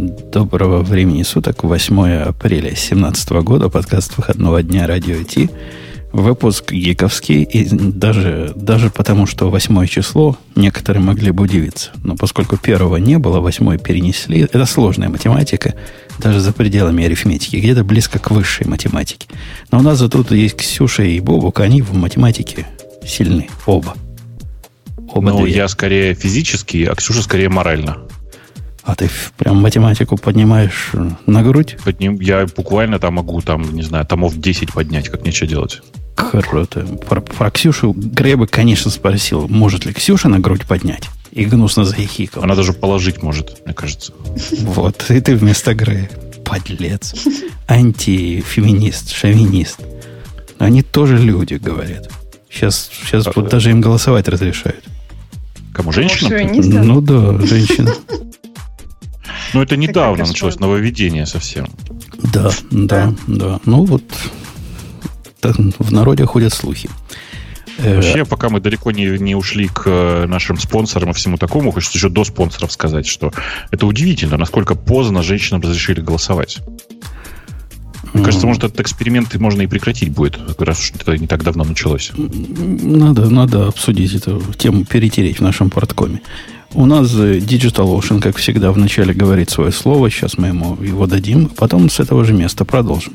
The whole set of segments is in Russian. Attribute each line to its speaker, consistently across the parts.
Speaker 1: Доброго времени суток, 8 апреля 2017 года, подкаст выходного дня Радио Ти. Выпуск гиковский, и даже, даже потому, что восьмое число, некоторые могли бы удивиться. Но поскольку первого не было, восьмое перенесли, это сложная математика, даже за пределами арифметики, где-то близко к высшей математике. Но у нас тут есть Ксюша и Бобук, они в математике сильны, оба.
Speaker 2: Оба ну, я скорее физически, а Ксюша скорее морально.
Speaker 1: А ты прям математику поднимаешь на грудь?
Speaker 2: Подним, я буквально там могу, там, не знаю, томов 10 поднять, как нечего делать.
Speaker 1: Круто. Про, про Ксюшу Греба, конечно, спросил, может ли Ксюша на грудь поднять. И гнусно захихикал.
Speaker 2: Она даже положить может, мне кажется.
Speaker 1: Вот, и ты вместо Грея. Подлец. Антифеминист, шовинист. Они тоже люди, говорят. Сейчас, сейчас вот даже им голосовать разрешают.
Speaker 2: Кому, женщинам?
Speaker 1: Ну да, женщина.
Speaker 2: Ну, это недавно началось нововведение совсем.
Speaker 1: Да, да, да. Ну, вот в народе ходят слухи.
Speaker 2: Э, Вообще, пока мы далеко не, не ушли к э, нашим спонсорам и всему такому, хочется еще до спонсоров сказать, что это удивительно, насколько поздно женщинам разрешили голосовать. Мне кажется, может, этот эксперимент можно и прекратить будет, раз уж это не так давно началось.
Speaker 1: Надо, надо обсудить эту тему, перетереть в нашем порткоме. У нас Digital Ocean, как всегда, вначале говорит свое слово. Сейчас мы ему его дадим. Потом с этого же места продолжим.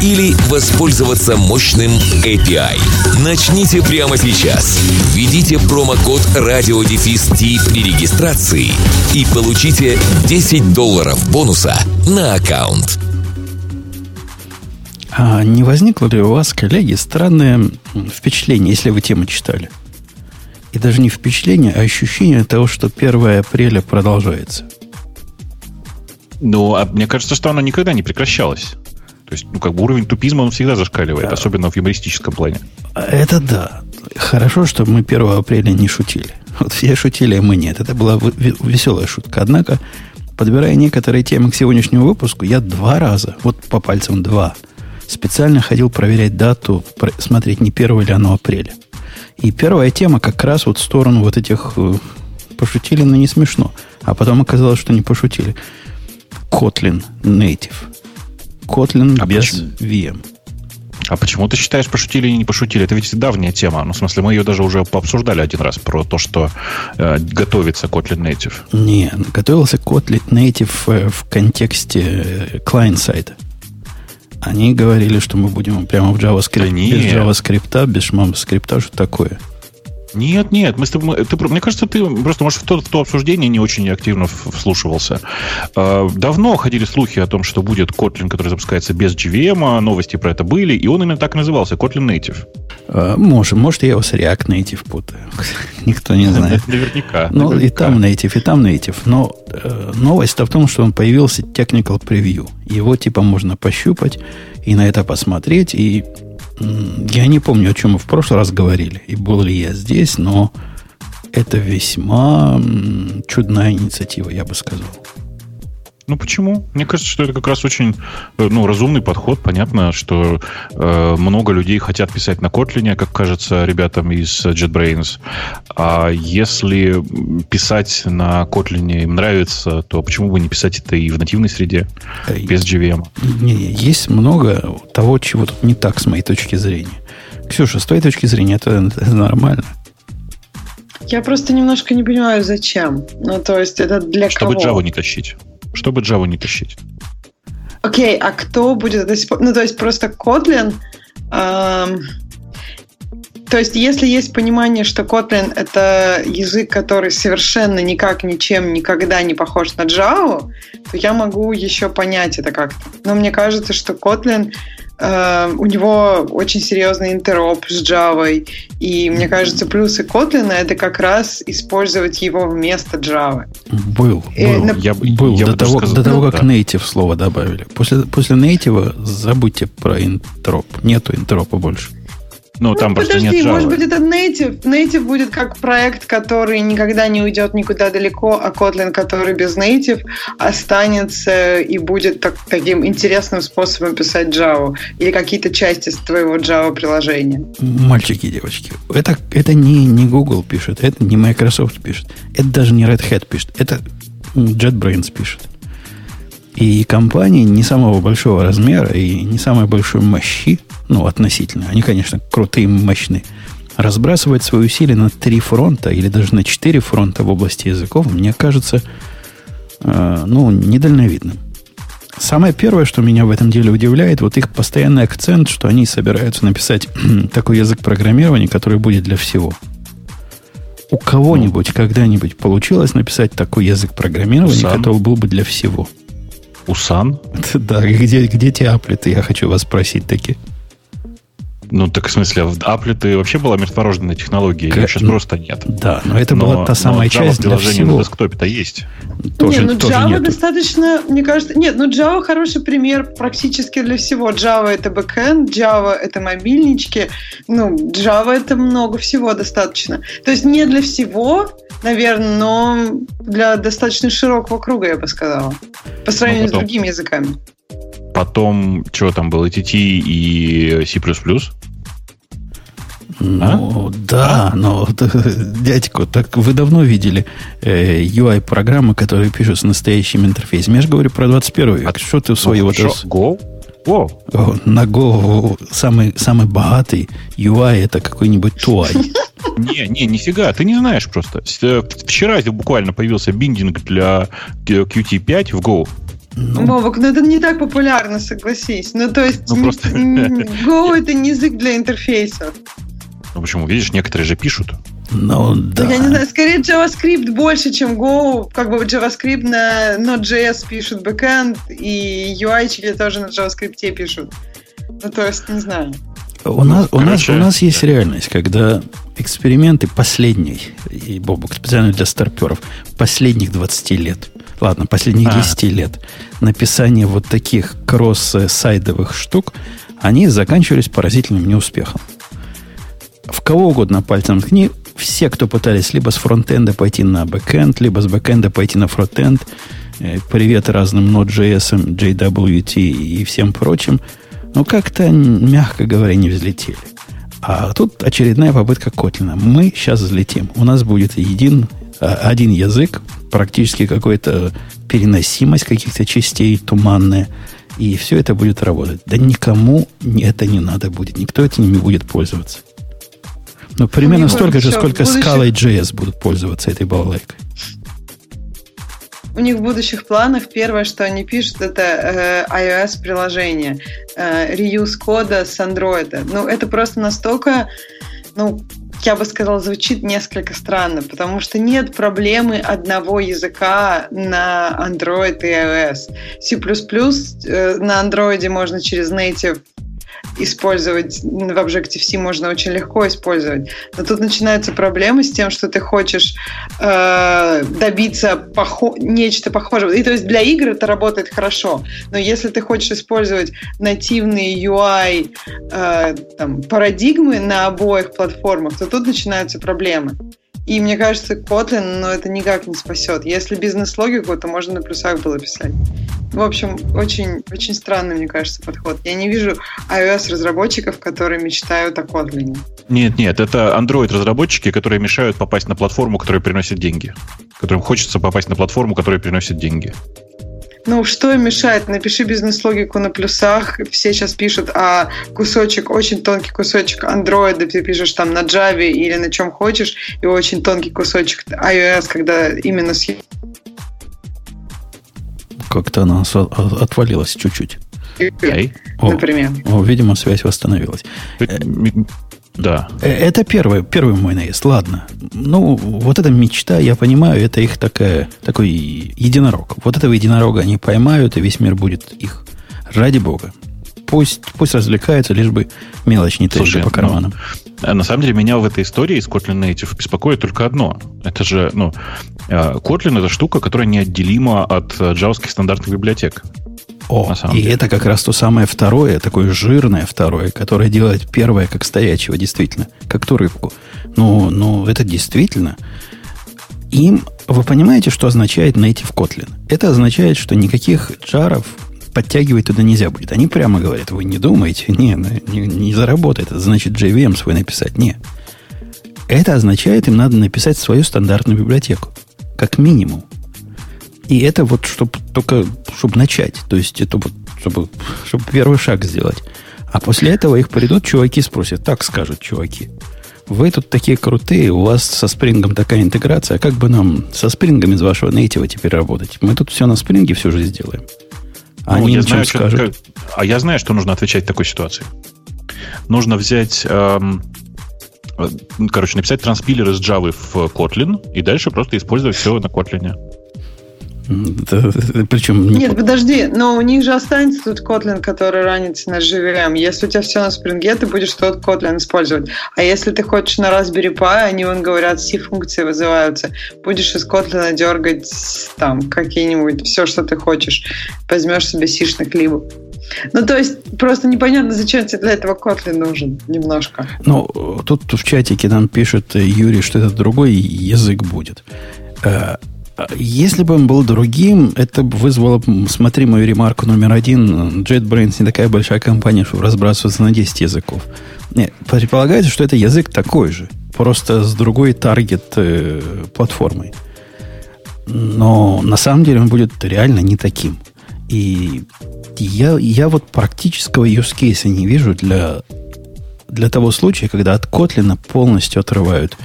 Speaker 3: или воспользоваться мощным API. Начните прямо сейчас. Введите промокод радиодефис при регистрации и получите 10 долларов бонуса на аккаунт.
Speaker 1: А не возникло ли у вас, коллеги, странное впечатление, если вы тему читали? И даже не впечатление, а ощущение того, что 1 апреля продолжается.
Speaker 2: Ну, а мне кажется, что оно никогда не прекращалось. То есть, ну, как бы уровень тупизма, он всегда зашкаливает, да. особенно в юмористическом плане.
Speaker 1: Это да. Хорошо, что мы 1 апреля не шутили. Вот все шутили, а мы нет. Это была веселая шутка. Однако, подбирая некоторые темы к сегодняшнему выпуску, я два раза, вот по пальцам два, специально ходил проверять дату, смотреть, не 1 или оно апреля. И первая тема как раз вот в сторону вот этих э, пошутили, но не смешно. А потом оказалось, что не пошутили. Kotlin Native. Kotlin а без? VM.
Speaker 2: А почему ты считаешь, пошутили или не пошутили? Это ведь давняя тема. Ну, в смысле, мы ее даже уже пообсуждали один раз про то, что э, готовится Kotlin Native.
Speaker 1: Не, готовился Kotlin Native э, в контексте клиент-сайта. Э, Они говорили, что мы будем прямо в JavaScript, да без JavaScript, без шмам-скрипта, что такое.
Speaker 2: Нет, нет, мы с тобой, ты, мне кажется, ты просто, может, в то, в то обсуждение не очень активно вслушивался. А, давно ходили слухи о том, что будет Kotlin, который запускается без GVM, новости про это были, и он именно так и назывался, Kotlin Native.
Speaker 1: А, может, может, я его с React Native путаю. Никто не знает.
Speaker 2: Наверняка.
Speaker 1: Ну, и там Native, и там Native. Но э, новость-то в том, что он появился Technical Preview. Его типа можно пощупать и на это посмотреть, и я не помню, о чем мы в прошлый раз говорили, и был ли я здесь, но это весьма чудная инициатива, я бы сказал.
Speaker 2: Ну почему? Мне кажется, что это как раз очень э, ну, разумный подход. Понятно, что э, много людей хотят писать на Kotlin, как кажется ребятам из JetBrains. А если писать на Kotlin им нравится, то почему бы не писать это и в нативной среде, без JVM?
Speaker 1: Не, не, есть много того, чего тут не так, с моей точки зрения. Ксюша, с твоей точки зрения, это, это нормально.
Speaker 4: Я просто немножко не понимаю, зачем. Ну, то есть, это для
Speaker 2: Чтобы
Speaker 4: кого?
Speaker 2: Чтобы Java не тащить чтобы Java не тащить.
Speaker 4: Окей, okay, а кто будет это Ну, то есть просто Kotlin... Эм, то есть если есть понимание, что Kotlin — это язык, который совершенно никак, ничем, никогда не похож на Java, то я могу еще понять это как-то. Но мне кажется, что Kotlin у него очень серьезный интероп с Java. И мне кажется, плюсы Kotlin это как раз использовать его вместо Java.
Speaker 1: Был.
Speaker 4: Э,
Speaker 1: был,
Speaker 4: на-
Speaker 1: я, был
Speaker 2: я
Speaker 1: до,
Speaker 2: бы
Speaker 1: того,
Speaker 2: сказал,
Speaker 1: до того,
Speaker 2: да.
Speaker 1: как native слово добавили. После, после native забудьте про интероп. Нету интеропа больше.
Speaker 2: Ну, там
Speaker 4: ну,
Speaker 2: просто
Speaker 4: подожди,
Speaker 2: нет Java.
Speaker 4: может быть, это Native. Native будет как проект, который никогда не уйдет никуда далеко, а Kotlin, который без Native, останется и будет так- таким интересным способом писать Java или какие-то части с твоего Java-приложения.
Speaker 1: Мальчики и девочки, это, это не, не Google пишет, это не Microsoft пишет, это даже не Red Hat пишет, это JetBrains пишет. И компании не самого большого размера и не самой большой мощи, ну, относительно, они, конечно, крутые и мощные, разбрасывать свои усилия на три фронта или даже на четыре фронта в области языков, мне кажется, э, ну, недальновидным. Самое первое, что меня в этом деле удивляет, вот их постоянный акцент, что они собираются написать такой язык программирования, который будет для всего. У кого-нибудь когда-нибудь получилось написать такой язык программирования,
Speaker 2: Сам.
Speaker 1: который был бы для всего?
Speaker 2: Усан?
Speaker 1: Да, где, где те аплеты, я хочу вас спросить таки.
Speaker 2: Ну, так в смысле, в Аплеты вообще была мертворожденная технология, ее сейчас просто нет.
Speaker 1: Да, но это
Speaker 2: Но-
Speaker 1: была та
Speaker 2: но
Speaker 1: самая
Speaker 2: Java
Speaker 1: часть для
Speaker 2: приложение на
Speaker 1: всего.
Speaker 2: десктопе-то есть.
Speaker 1: Тоже,
Speaker 4: не, ну
Speaker 1: тоже
Speaker 4: Java
Speaker 1: нету.
Speaker 4: достаточно, мне кажется... Нет, ну Java хороший пример практически для всего. Java это бэкэнд, Java это мобильнички, ну, Java это много всего достаточно. То есть не для всего, наверное, но для достаточно широкого круга, я бы сказала. По сравнению
Speaker 2: потом-
Speaker 4: с другими языками.
Speaker 2: Потом, что там было, TT и C++.
Speaker 1: Ну, да, но дядько, так вы давно видели э, UI-программы, которые пишут с настоящим интерфейсом. Я же говорю про 21 век. Что ты в свою вот
Speaker 2: Ну,
Speaker 1: эту-
Speaker 2: шо, Go? О,
Speaker 1: О, на Go самый, самый богатый UI это какой-нибудь Туай.
Speaker 2: не, не, нифига, ты не знаешь просто. Э, Вчера буквально появился биндинг для э, Qt5 в Go.
Speaker 1: Ну,
Speaker 4: Вовок, ну это не так популярно, согласись. Ну, то есть,
Speaker 2: Ну, просто-
Speaker 4: Go это не язык для интерфейсов.
Speaker 2: Ну почему? Видишь, некоторые же пишут.
Speaker 1: ну, да.
Speaker 4: Я не знаю, скорее JavaScript больше, чем Go. Как бы JavaScript на Node.js пишут бэкэнд, и UI-чики тоже на JavaScript пишут. Ну, то есть, не знаю.
Speaker 1: У нас, у, нас, у нас есть реальность, когда эксперименты последней, и Бобук специально для старперов, последних 20 лет, ладно, последних
Speaker 2: А.
Speaker 1: 10 лет, написание вот таких cross-side овых штук, они заканчивались поразительным неуспехом. В кого угодно пальцем ткни, все, кто пытались либо с фронтенда пойти на бэкенд, либо с бэкенда пойти на фронтенд, э, привет разным Node.js, GWT и всем прочим, ну, как-то, мягко говоря, не взлетели. А тут очередная попытка Котлина. Мы сейчас взлетим. У нас будет един, а, один язык, практически какая-то переносимость каких-то частей туманная, и все это будет работать. Да никому это не надо будет. Никто этим не будет пользоваться. Ну, примерно столько же, сколько Scala и JS будут пользоваться этой балалайкой.
Speaker 4: У них в будущих планах первое, что они пишут, это э, iOS-приложение, э, reuse кода с Android. Ну, это просто настолько, ну, я бы сказала, звучит несколько странно, потому что нет проблемы одного языка на Android и iOS. C++ э, на Android можно через native использовать в Objective-C можно очень легко использовать. Но тут начинаются проблемы с тем, что ты хочешь э, добиться похо- нечто похожего. И то есть для игр это работает хорошо. Но если ты хочешь использовать нативные UI э, там, парадигмы на обоих платформах, то тут начинаются проблемы. И мне кажется, Kotlin, ну, это никак не спасет. Если бизнес-логику, то можно на плюсах было писать. В общем, очень, очень странный, мне кажется, подход. Я не вижу iOS-разработчиков, которые мечтают о Kotlin.
Speaker 2: Нет, нет, это Android-разработчики, которые мешают попасть на платформу, которая приносит деньги. Которым хочется попасть на платформу, которая приносит деньги.
Speaker 4: Ну, что им мешает? Напиши бизнес-логику на плюсах. Все сейчас пишут, а кусочек, очень тонкий кусочек андроида ты пишешь там на Java или на чем хочешь, и очень тонкий кусочек iOS, когда именно с
Speaker 1: Как-то она от- отвалилась чуть-чуть.
Speaker 2: Эй.
Speaker 1: О,
Speaker 4: например.
Speaker 1: о, видимо, связь восстановилась.
Speaker 2: Да.
Speaker 1: Э, Это первый, первый мой наезд. Ладно. Ну, вот эта мечта, я понимаю, это их такая, такой единорог. Вот этого единорога они поймают, и весь мир будет их. Ради бога. Пусть, пусть развлекаются, лишь бы мелочь не тырили по карманам.
Speaker 2: Ну, на самом деле, меня в этой истории с Kotlin Native беспокоит только одно. Это же, ну, э, Kotlin это штука, которая неотделима от джавских стандартных библиотек.
Speaker 1: О, и деле. это как раз то самое второе, такое жирное второе, которое делает первое как стоячего, действительно, как ту рыбку. Ну, ну, это действительно. Им, вы понимаете, что означает native Kotlin? Это означает, что никаких джаров подтягивать туда нельзя будет. Они прямо говорят, вы не думаете, не, не, не заработает. Это значит JVM свой написать. Не. Это означает, им надо написать свою стандартную библиотеку. Как минимум. И это вот, чтобы только, чтобы начать. То есть, это вот, чтобы, чтобы первый шаг сделать. А после этого их придут чуваки спросят, так скажут чуваки. Вы тут такие крутые, у вас со спрингом такая интеграция, как бы нам со спрингом из вашего нейтива теперь работать? Мы тут все на спринге все же сделаем.
Speaker 2: А ну, они я знаю, скажут. Что, а я знаю, что нужно отвечать в такой ситуации. Нужно взять, эм, э, короче, написать транспилер из Java в Kotlin и дальше просто использовать все на Kotlin.
Speaker 4: Причем... Не Нет, подожди, но у них же останется тут Kotlin, который ранится на JVM. Если у тебя все на Spring, ты будешь тот Kotlin использовать. А если ты хочешь на Raspberry Pi, они, вон говорят, C-функции вызываются, будешь из Kotlin дергать там какие-нибудь, все, что ты хочешь. Возьмешь себе сишных либо. Ну, то есть, просто непонятно, зачем тебе для этого Kotlin нужен немножко.
Speaker 1: Ну, тут в чатике нам пишет Юрий, что это другой язык будет. Э, если бы он был другим, это вызвало, смотри мою ремарку номер один, JetBrains не такая большая компания, чтобы разбрасываться на 10 языков. Нет, предполагается, что это язык такой же, просто с другой таргет э, платформой. Но на самом деле он будет реально не таким. И я, я вот практического use case не вижу для, для того случая, когда от Kotlin полностью отрывают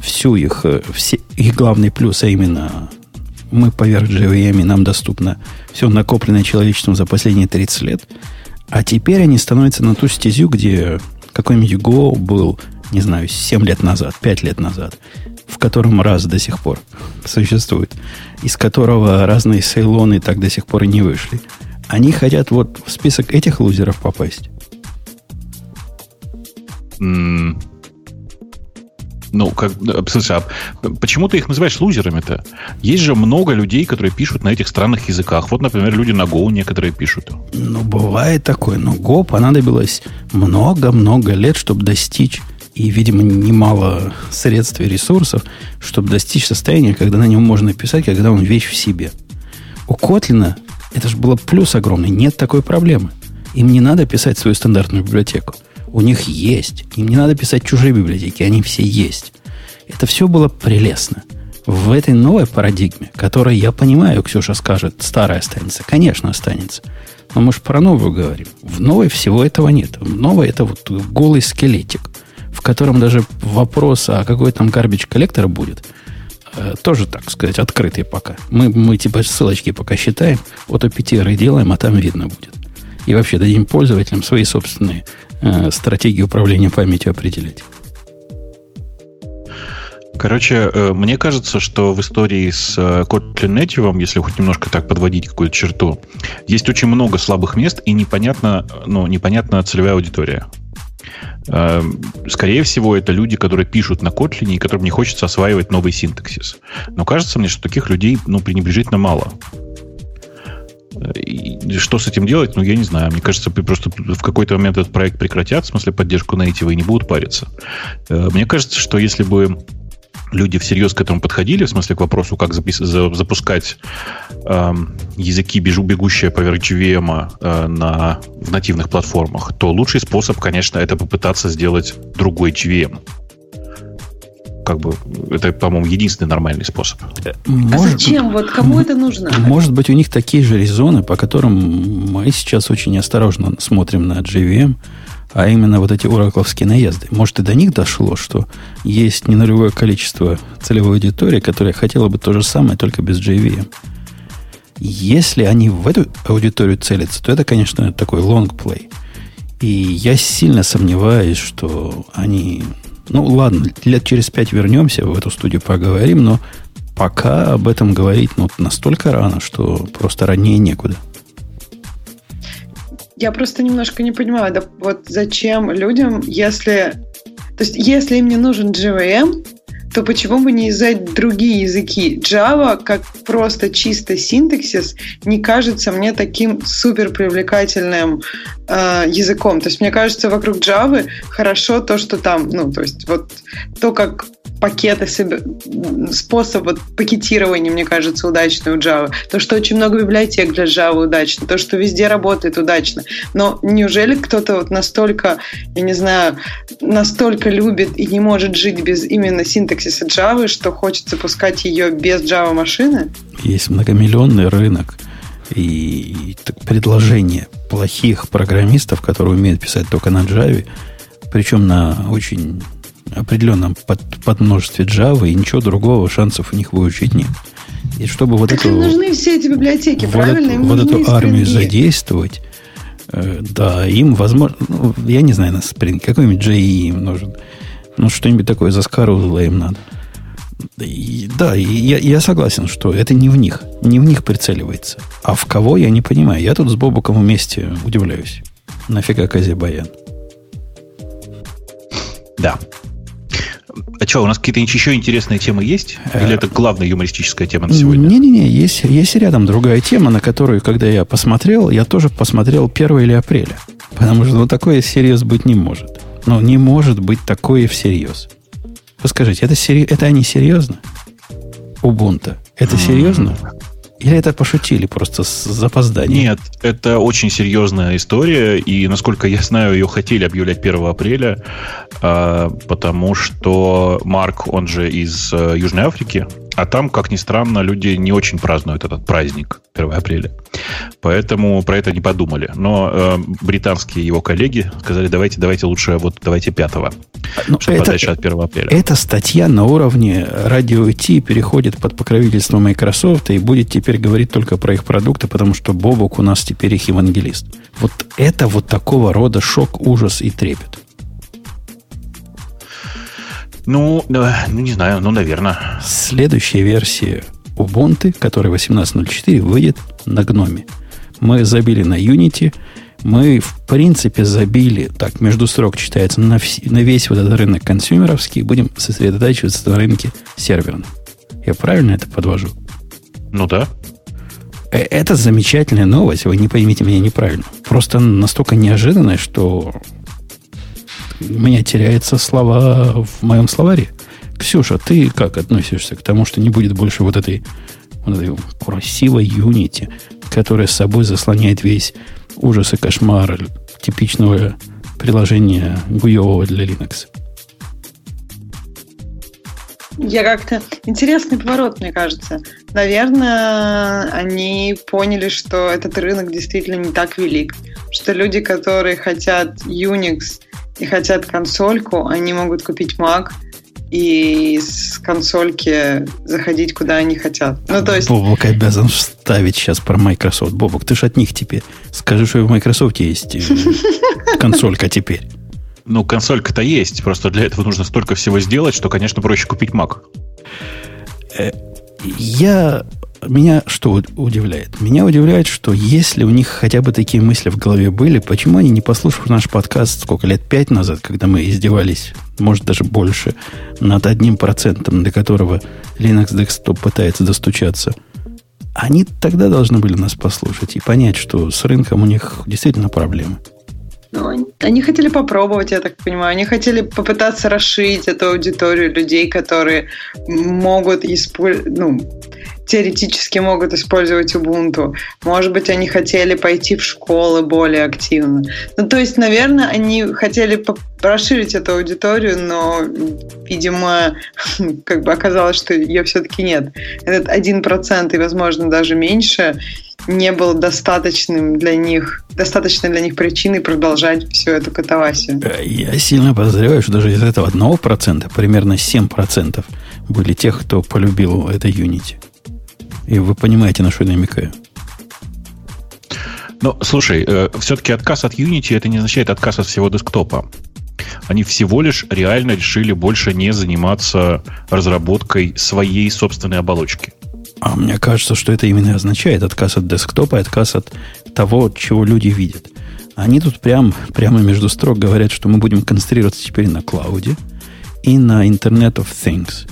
Speaker 1: всю их, э, все, их главный плюс, а именно мы поверх JVM, нам доступно все накопленное человечеством за последние 30 лет. А теперь они становятся на ту стезю, где какой-нибудь Go был, не знаю, 7 лет назад, 5 лет назад, в котором раз до сих пор существует, из которого разные сейлоны так до сих пор и не вышли. Они хотят вот в список этих лузеров попасть.
Speaker 2: Mm, ну, как, слушай, а почему ты их называешь лузерами-то? Есть же много людей, которые пишут на этих странных языках. Вот, например, люди на Go некоторые пишут.
Speaker 1: Ну, бывает такое. Но Go понадобилось много-много лет, чтобы достичь и, видимо, немало средств и ресурсов, чтобы достичь состояния, когда на нем можно писать, когда он вещь в себе. У Котлина это же было плюс огромный. Нет такой проблемы. Им не надо писать свою стандартную библиотеку у них есть. Им не надо писать чужие библиотеки, они все есть. Это все было прелестно. В этой новой парадигме, которая, я понимаю, Ксюша скажет, старая останется. Конечно, останется. Но мы же про новую говорим. В новой всего этого нет. В новой это вот голый скелетик, в котором даже вопрос, а какой там гарбич коллектор будет, э, тоже, так сказать, открытый пока. Мы, мы типа ссылочки пока считаем, от OPTR делаем, а там видно будет. И вообще дадим пользователям свои собственные э, стратегии управления памятью определять.
Speaker 2: Короче, э, мне кажется, что в истории с э, Kotlin Native, если хоть немножко так подводить какую-то черту, есть очень много слабых мест и непонятно, ну, непонятна целевая аудитория. Э, скорее всего, это люди, которые пишут на Kotlin и которым не хочется осваивать новый синтаксис. Но кажется мне, что таких людей ну, пренебрежительно мало. И что с этим делать, ну, я не знаю. Мне кажется, просто в какой-то момент этот проект прекратят, в смысле поддержку native, и не будут париться. Э, мне кажется, что если бы люди всерьез к этому подходили, в смысле к вопросу, как запис- за- запускать э, языки, бежу, бегущие поверх JVM э, на, в нативных платформах, то лучший способ, конечно, это попытаться сделать другой JVM как бы это, по-моему, единственный нормальный способ.
Speaker 4: Э, может, а зачем? Вот кому это нужно?
Speaker 1: Может быть, у них такие же резоны, по которым мы сейчас очень осторожно смотрим на JVM, а именно вот эти оракловские наезды. Может, и до них дошло, что есть не нулевое количество целевой аудитории, которая хотела бы то же самое, только без JVM. Если они в эту аудиторию целятся, то это, конечно, такой лонгплей. И я сильно сомневаюсь, что они ну, ладно, лет через пять вернемся, в эту студию поговорим, но пока об этом говорить ну, настолько рано, что просто ранее некуда.
Speaker 4: Я просто немножко не понимаю, да, вот зачем людям, если... То есть, если им не нужен JVM, то почему бы не взять другие языки? Java, как просто чисто синтаксис, не кажется мне таким супер привлекательным э, языком. То есть мне кажется, вокруг Java хорошо то, что там, ну, то есть вот то, как пакеты, способ вот, пакетирования, мне кажется, удачный у Java. То, что очень много библиотек для Java удачно, то, что везде работает удачно. Но неужели кто-то вот настолько, я не знаю, настолько любит и не может жить без именно синтаксиса Java, что хочет запускать ее без Java машины?
Speaker 1: Есть многомиллионный рынок и предложение плохих программистов, которые умеют писать только на Java, причем на очень определенном под, подмножестве Java, и ничего другого шансов у них выучить нет. И чтобы вот так эту...
Speaker 4: Им нужны все эти библиотеки,
Speaker 1: вот
Speaker 4: правильно?
Speaker 1: Эту, вот эту армию задействовать, э, да, им, возможно, ну, я не знаю на Spring, какой-нибудь JE им нужен. Ну, что-нибудь такое заскорузло им надо. И, да, и я, я согласен, что это не в них, не в них прицеливается. А в кого, я не понимаю. Я тут с Бобуком вместе удивляюсь. Нафига Казе Баян?
Speaker 2: Да. Что, у нас какие-то еще интересные темы есть? Или это главная юмористическая тема на сегодня?
Speaker 1: Не-не-не, есть, есть рядом другая тема, на которую, когда я посмотрел, я тоже посмотрел 1 или апреля. Потому что ну, такое всерьез быть не может. Ну, не может быть такое всерьез. Вы скажите, это, сери... это они серьезно? Убунта. Это серьезно? Или это пошутили просто с запозданием?
Speaker 2: Нет, это очень серьезная история, и, насколько я знаю, ее хотели объявлять 1 апреля, а, потому что Марк, он же из э, Южной Африки, а там, как ни странно, люди не очень празднуют этот праздник 1 апреля. Поэтому про это не подумали. Но э, британские его коллеги сказали, давайте, давайте лучше, вот давайте 5
Speaker 1: ну, чтобы это, подальше от 1 апреля. Эта статья на уровне радио Ти переходит под покровительство Microsoft и будет теперь говорить только про их продукты, потому что Бобок у нас теперь их евангелист. Вот это вот такого рода шок, ужас и трепет.
Speaker 2: Ну, ну, не знаю, ну, наверное.
Speaker 1: Следующая версия Ubuntu, которая 18.04, выйдет на гноме. Мы забили на Unity, мы, в принципе, забили, так, между строк читается, на, вс- на весь вот этот рынок консюмеровский, будем сосредотачиваться на рынке серверном. Я правильно это подвожу?
Speaker 2: Ну да.
Speaker 1: Э, это замечательная новость, вы не поймите меня неправильно. Просто настолько неожиданная, что у меня теряются слова в моем словаре. Ксюша, ты как относишься к тому, что не будет больше вот этой, вот этой красивой юнити, которая с собой заслоняет весь ужас и кошмар типичного приложения гуевого для Linux?
Speaker 4: Я как-то... Интересный поворот, мне кажется. Наверное, они поняли, что этот рынок действительно не так велик. Что люди, которые хотят Unix и хотят консольку, они могут купить Mac и с консольки заходить куда они хотят.
Speaker 1: Ну, то есть... Бобок обязан вставить сейчас про Microsoft. Бобок, ты же от них теперь. Скажи, что в Microsoft есть э, консолька теперь.
Speaker 2: Ну, консолька-то есть. Просто для этого нужно столько всего сделать, что, конечно, проще купить Mac.
Speaker 1: Э, я меня что удивляет? Меня удивляет, что если у них хотя бы такие мысли в голове были, почему они не послушали наш подкаст сколько лет пять назад, когда мы издевались, может даже больше, над одним процентом, до которого Linux Desktop пытается достучаться. Они тогда должны были нас послушать и понять, что с рынком у них действительно проблемы.
Speaker 4: Ну, они хотели попробовать, я так понимаю. Они хотели попытаться расширить эту аудиторию людей, которые могут использовать, ну, теоретически могут использовать Ubuntu. Может быть, они хотели пойти в школы более активно. Ну, то есть, наверное, они хотели расширить эту аудиторию, но, видимо, как бы оказалось, что ее все-таки нет. Этот один процент и, возможно, даже меньше не был достаточным для них, достаточной для них причиной продолжать всю эту катавасию.
Speaker 1: Э, я сильно подозреваю, что даже из этого одного процента примерно 7% были тех, кто полюбил это Unity. И вы понимаете, на что я намекаю.
Speaker 2: Ну, слушай, э, все-таки отказ от Unity это не означает отказ от всего десктопа. Они всего лишь реально решили больше не заниматься разработкой своей собственной оболочки.
Speaker 1: А мне кажется, что это именно означает отказ от десктопа и отказ от того, чего люди видят. Они тут прям, прямо между строк говорят, что мы будем концентрироваться теперь на клауде и на Internet of Things.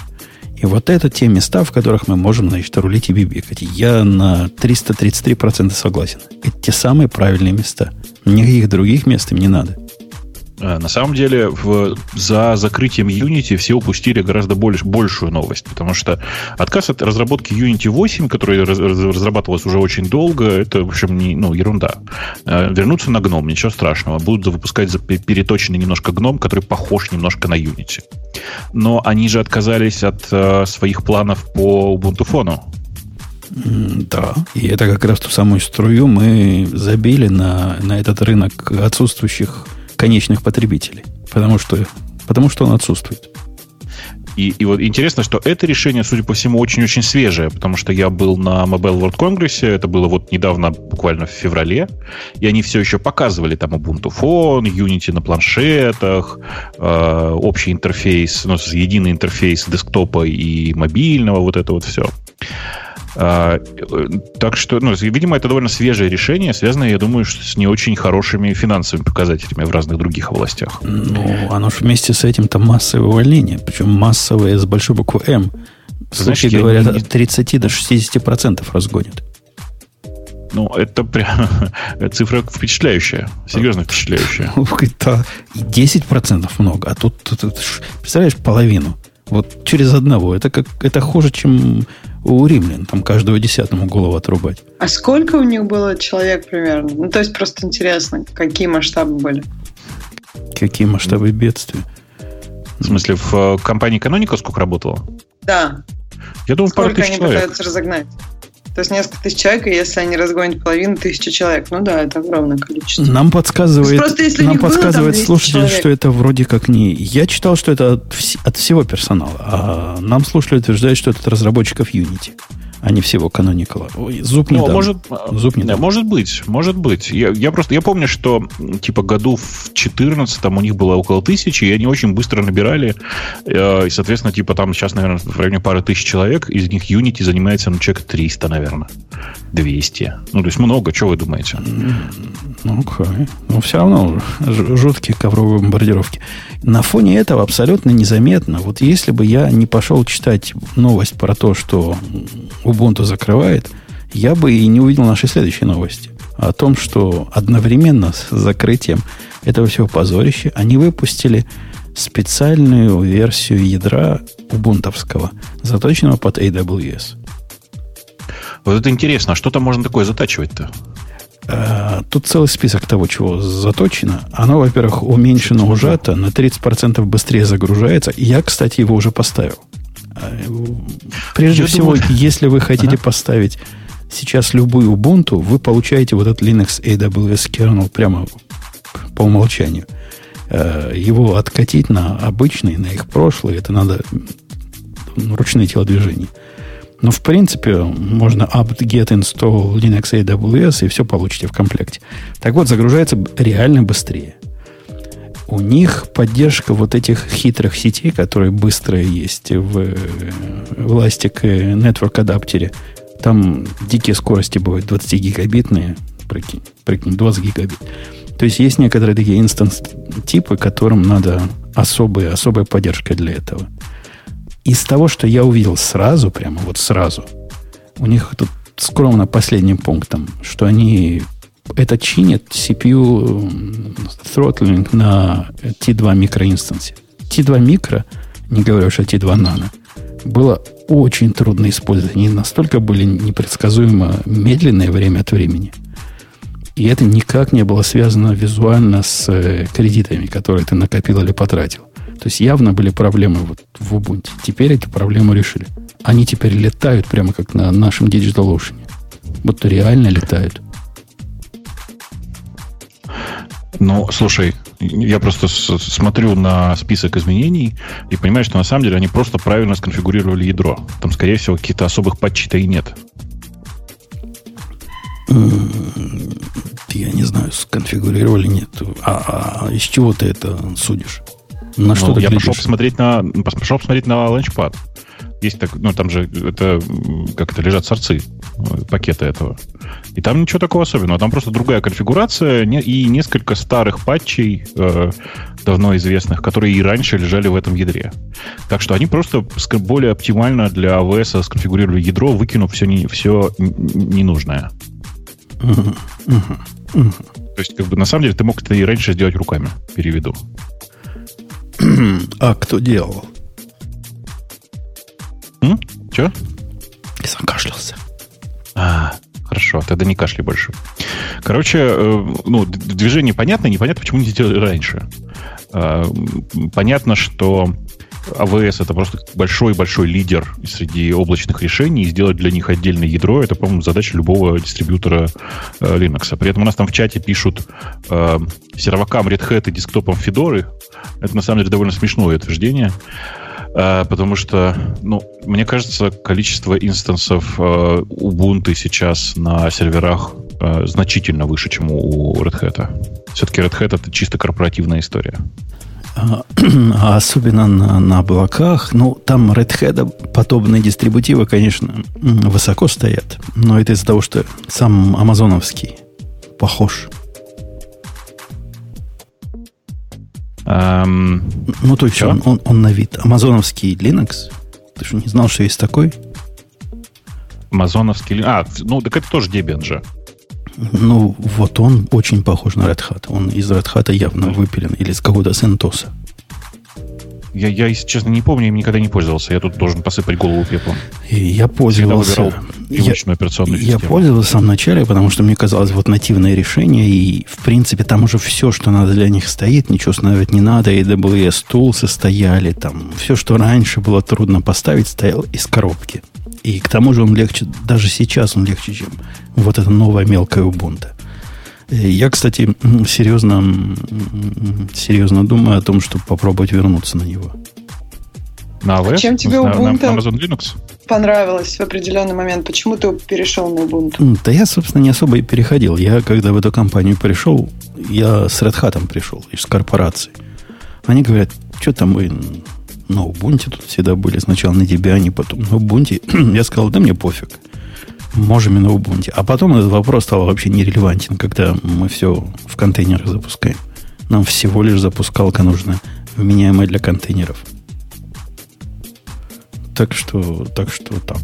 Speaker 1: И вот это те места, в которых мы можем, значит, рулить и бибикать. Я на 333% согласен. Это те самые правильные места. Никаких других мест им не надо.
Speaker 2: Э, на самом деле, в, за закрытием Unity все упустили гораздо больш, большую новость, потому что отказ от разработки Unity 8, которая раз, разрабатывалась уже очень долго, это, в общем, не, ну, ерунда. Э, вернуться на гном, ничего страшного. Будут выпускать переточенный немножко гном, который похож немножко на Unity. Но они же отказались от э, своих планов по Ubuntu фону.
Speaker 1: Да, и это как раз ту самую струю мы забили на, на этот рынок отсутствующих конечных потребителей, потому что, потому что он отсутствует.
Speaker 2: И, и вот интересно, что это решение, судя по всему, очень-очень свежее, потому что я был на Mobile World Congress, это было вот недавно, буквально в феврале, и они все еще показывали там Ubuntu Phone, Unity на планшетах, э, общий интерфейс, ну, единый интерфейс десктопа и мобильного, вот это вот все. А, так что, ну, видимо, это довольно свежее решение, связанное, я думаю, с не очень хорошими финансовыми показателями в разных других областях.
Speaker 1: Ну, оно же вместе с этим-то массовое увольнение, причем массовое с большой буквы М. Слухи говорят, не... от 30 до 60 процентов разгонят.
Speaker 2: Ну, это прям цифра впечатляющая, серьезно впечатляющая.
Speaker 1: Это 10% много, а тут, тут, тут представляешь, половину. Вот через одного. Это, как, это хуже, чем у римлян. Там каждого десятому голову отрубать.
Speaker 4: А сколько у них было человек примерно? Ну, то есть просто интересно, какие масштабы были?
Speaker 1: Какие масштабы бедствия?
Speaker 2: В смысле, в э, компании Canonical сколько работало?
Speaker 4: Да.
Speaker 2: Я думаю,
Speaker 4: сколько
Speaker 2: пару тысяч
Speaker 4: они
Speaker 2: человек.
Speaker 4: пытаются разогнать? То есть несколько тысяч человек, и если они разгонят половину, тысячи человек. Ну да, это огромное количество.
Speaker 1: Нам подсказывает, просто, если нам подсказывает было, слушатель, человек. что это вроде как не... Я читал, что это от, от всего персонала, а нам слушатель утверждает, что это от разработчиков Unity а не всего каноникала. Зуб не ну,
Speaker 2: дам. Может, зуб не дам. может быть, может быть. Я, я просто я помню, что типа году в 14 у них было около тысячи, и они очень быстро набирали. Э, и, соответственно, типа там сейчас, наверное, в районе пары тысяч человек, из них Unity занимается, ну, человек 300, наверное. 200. Ну, то есть много, что вы думаете?
Speaker 1: Ну, окей. Но все равно жуткие ковровые бомбардировки. На фоне этого абсолютно незаметно. Вот если бы я не пошел читать новость про то, что Ubuntu закрывает, я бы и не увидел нашей следующей новости. О том, что одновременно с закрытием этого всего позорища они выпустили специальную версию ядра убунтовского, заточенного под AWS.
Speaker 2: Вот это интересно, а что там можно такое затачивать-то?
Speaker 1: А, тут целый список того, чего заточено. Оно, во-первых, уменьшено, ужато, на 30% быстрее загружается. Я, кстати, его уже поставил. Прежде Я всего, думаю... если вы хотите ага. поставить сейчас любую Ubuntu, вы получаете вот этот Linux AWS kernel прямо по умолчанию. Э, его откатить на обычный, на их прошлый, это надо ручные телодвижения. Но, в принципе, можно apt-get install Linux AWS и все получите в комплекте. Так вот, загружается реально быстрее у них поддержка вот этих хитрых сетей, которые быстрые есть в, в Elastic Network адаптере. Там дикие скорости бывают 20 гигабитные, прикинь, прикинь 20 гигабит. То есть есть некоторые такие инстанс-типы, которым надо особая, особая поддержка для этого. Из того, что я увидел сразу, прямо вот сразу, у них тут скромно последним пунктом, что они это чинит CPU throttling на T2 микроинстансе. T2 микро, не говоря уж о T2 нано, было очень трудно использовать. Они настолько были непредсказуемо медленные время от времени. И это никак не было связано визуально с э, кредитами, которые ты накопил или потратил. То есть явно были проблемы вот в Ubuntu. Теперь эту проблему решили. Они теперь летают прямо как на нашем Digital Ocean. Вот реально летают.
Speaker 2: Ну, слушай, я просто смотрю на список изменений и понимаю, что на самом деле они просто правильно сконфигурировали ядро. Там, скорее всего, каких-то особых патчей-то и нет.
Speaker 1: Я не знаю, сконфигурировали нет. А, а из чего ты это судишь?
Speaker 2: На ну, что ты Я пошел посмотреть на, пошел посмотреть на Launchpad. Есть так, ну там же это как это лежат сорцы пакеты этого. И там ничего такого особенного. Там просто другая конфигурация и несколько старых патчей, э, давно известных, которые и раньше лежали в этом ядре. Так что они просто более оптимально для AWS сконфигурировали ядро, выкинув все, не, все ненужное. То есть, как бы, на самом деле, ты мог это и раньше сделать руками, переведу.
Speaker 1: А кто делал?
Speaker 2: М? Че?
Speaker 1: Я закашлялся.
Speaker 2: А, хорошо, тогда не кашляй больше. Короче, э, ну, движение понятно, непонятно, почему не сделали раньше. Э, понятно, что AWS это просто большой-большой лидер среди облачных решений, и сделать для них отдельное ядро это, по-моему, задача любого дистрибьютора э, Linux. При этом у нас там в чате пишут э, сервакам Red Hat и десктопам Fedora. Это на самом деле довольно смешное утверждение. Э, потому что, ну, мне кажется, количество инстансов э, Ubuntu сейчас на серверах э, значительно выше, чем у Red Hat. Все-таки Red Hat это чисто корпоративная история.
Speaker 1: А, а особенно на, на облаках, ну, там Red Hat подобные дистрибутивы, конечно, высоко стоят. Но это из-за того, что сам амазоновский похож.
Speaker 2: Эм,
Speaker 1: ну, то есть он, он, он на вид. Амазоновский Linux. Ты что, не знал, что есть такой?
Speaker 2: Амазоновский... А, ну, так это тоже Debian же.
Speaker 1: Ну, вот он очень похож на Red Hat. Он из Red Hat явно выпилен. Или из какого-то Сентоса.
Speaker 2: Я, я, если честно, не помню, им никогда не пользовался. Я тут должен посыпать голову пеплом.
Speaker 1: И я пользовался.
Speaker 2: Я, операционную
Speaker 1: я пользовался в самом начале, потому что мне казалось вот нативное решение, и в принципе там уже все, что надо для них стоит, ничего устанавливать не надо, и AWS тулсы стояли, там все, что раньше было трудно поставить, стояло из коробки. И к тому же он легче, даже сейчас он легче, чем вот эта новая мелкая Ubuntu. Я, кстати, серьезно, серьезно думаю о том, чтобы попробовать вернуться на него.
Speaker 2: На AWS? А
Speaker 4: чем тебе Ubuntu
Speaker 2: на, на Amazon Linux?
Speaker 4: понравилось в определенный момент? Почему ты перешел на Ubuntu?
Speaker 1: Да я, собственно, не особо и переходил. Я, когда в эту компанию пришел, я с Red Hat пришел, из корпорации. Они говорят, что там мы на Ubuntu тут всегда были. Сначала на Debian, потом на Ubuntu. я сказал, да мне пофиг можем и на Ubuntu. А потом этот вопрос стал вообще нерелевантен, когда мы все в контейнерах запускаем. Нам всего лишь запускалка нужна, вменяемая для контейнеров. Так что, так что так.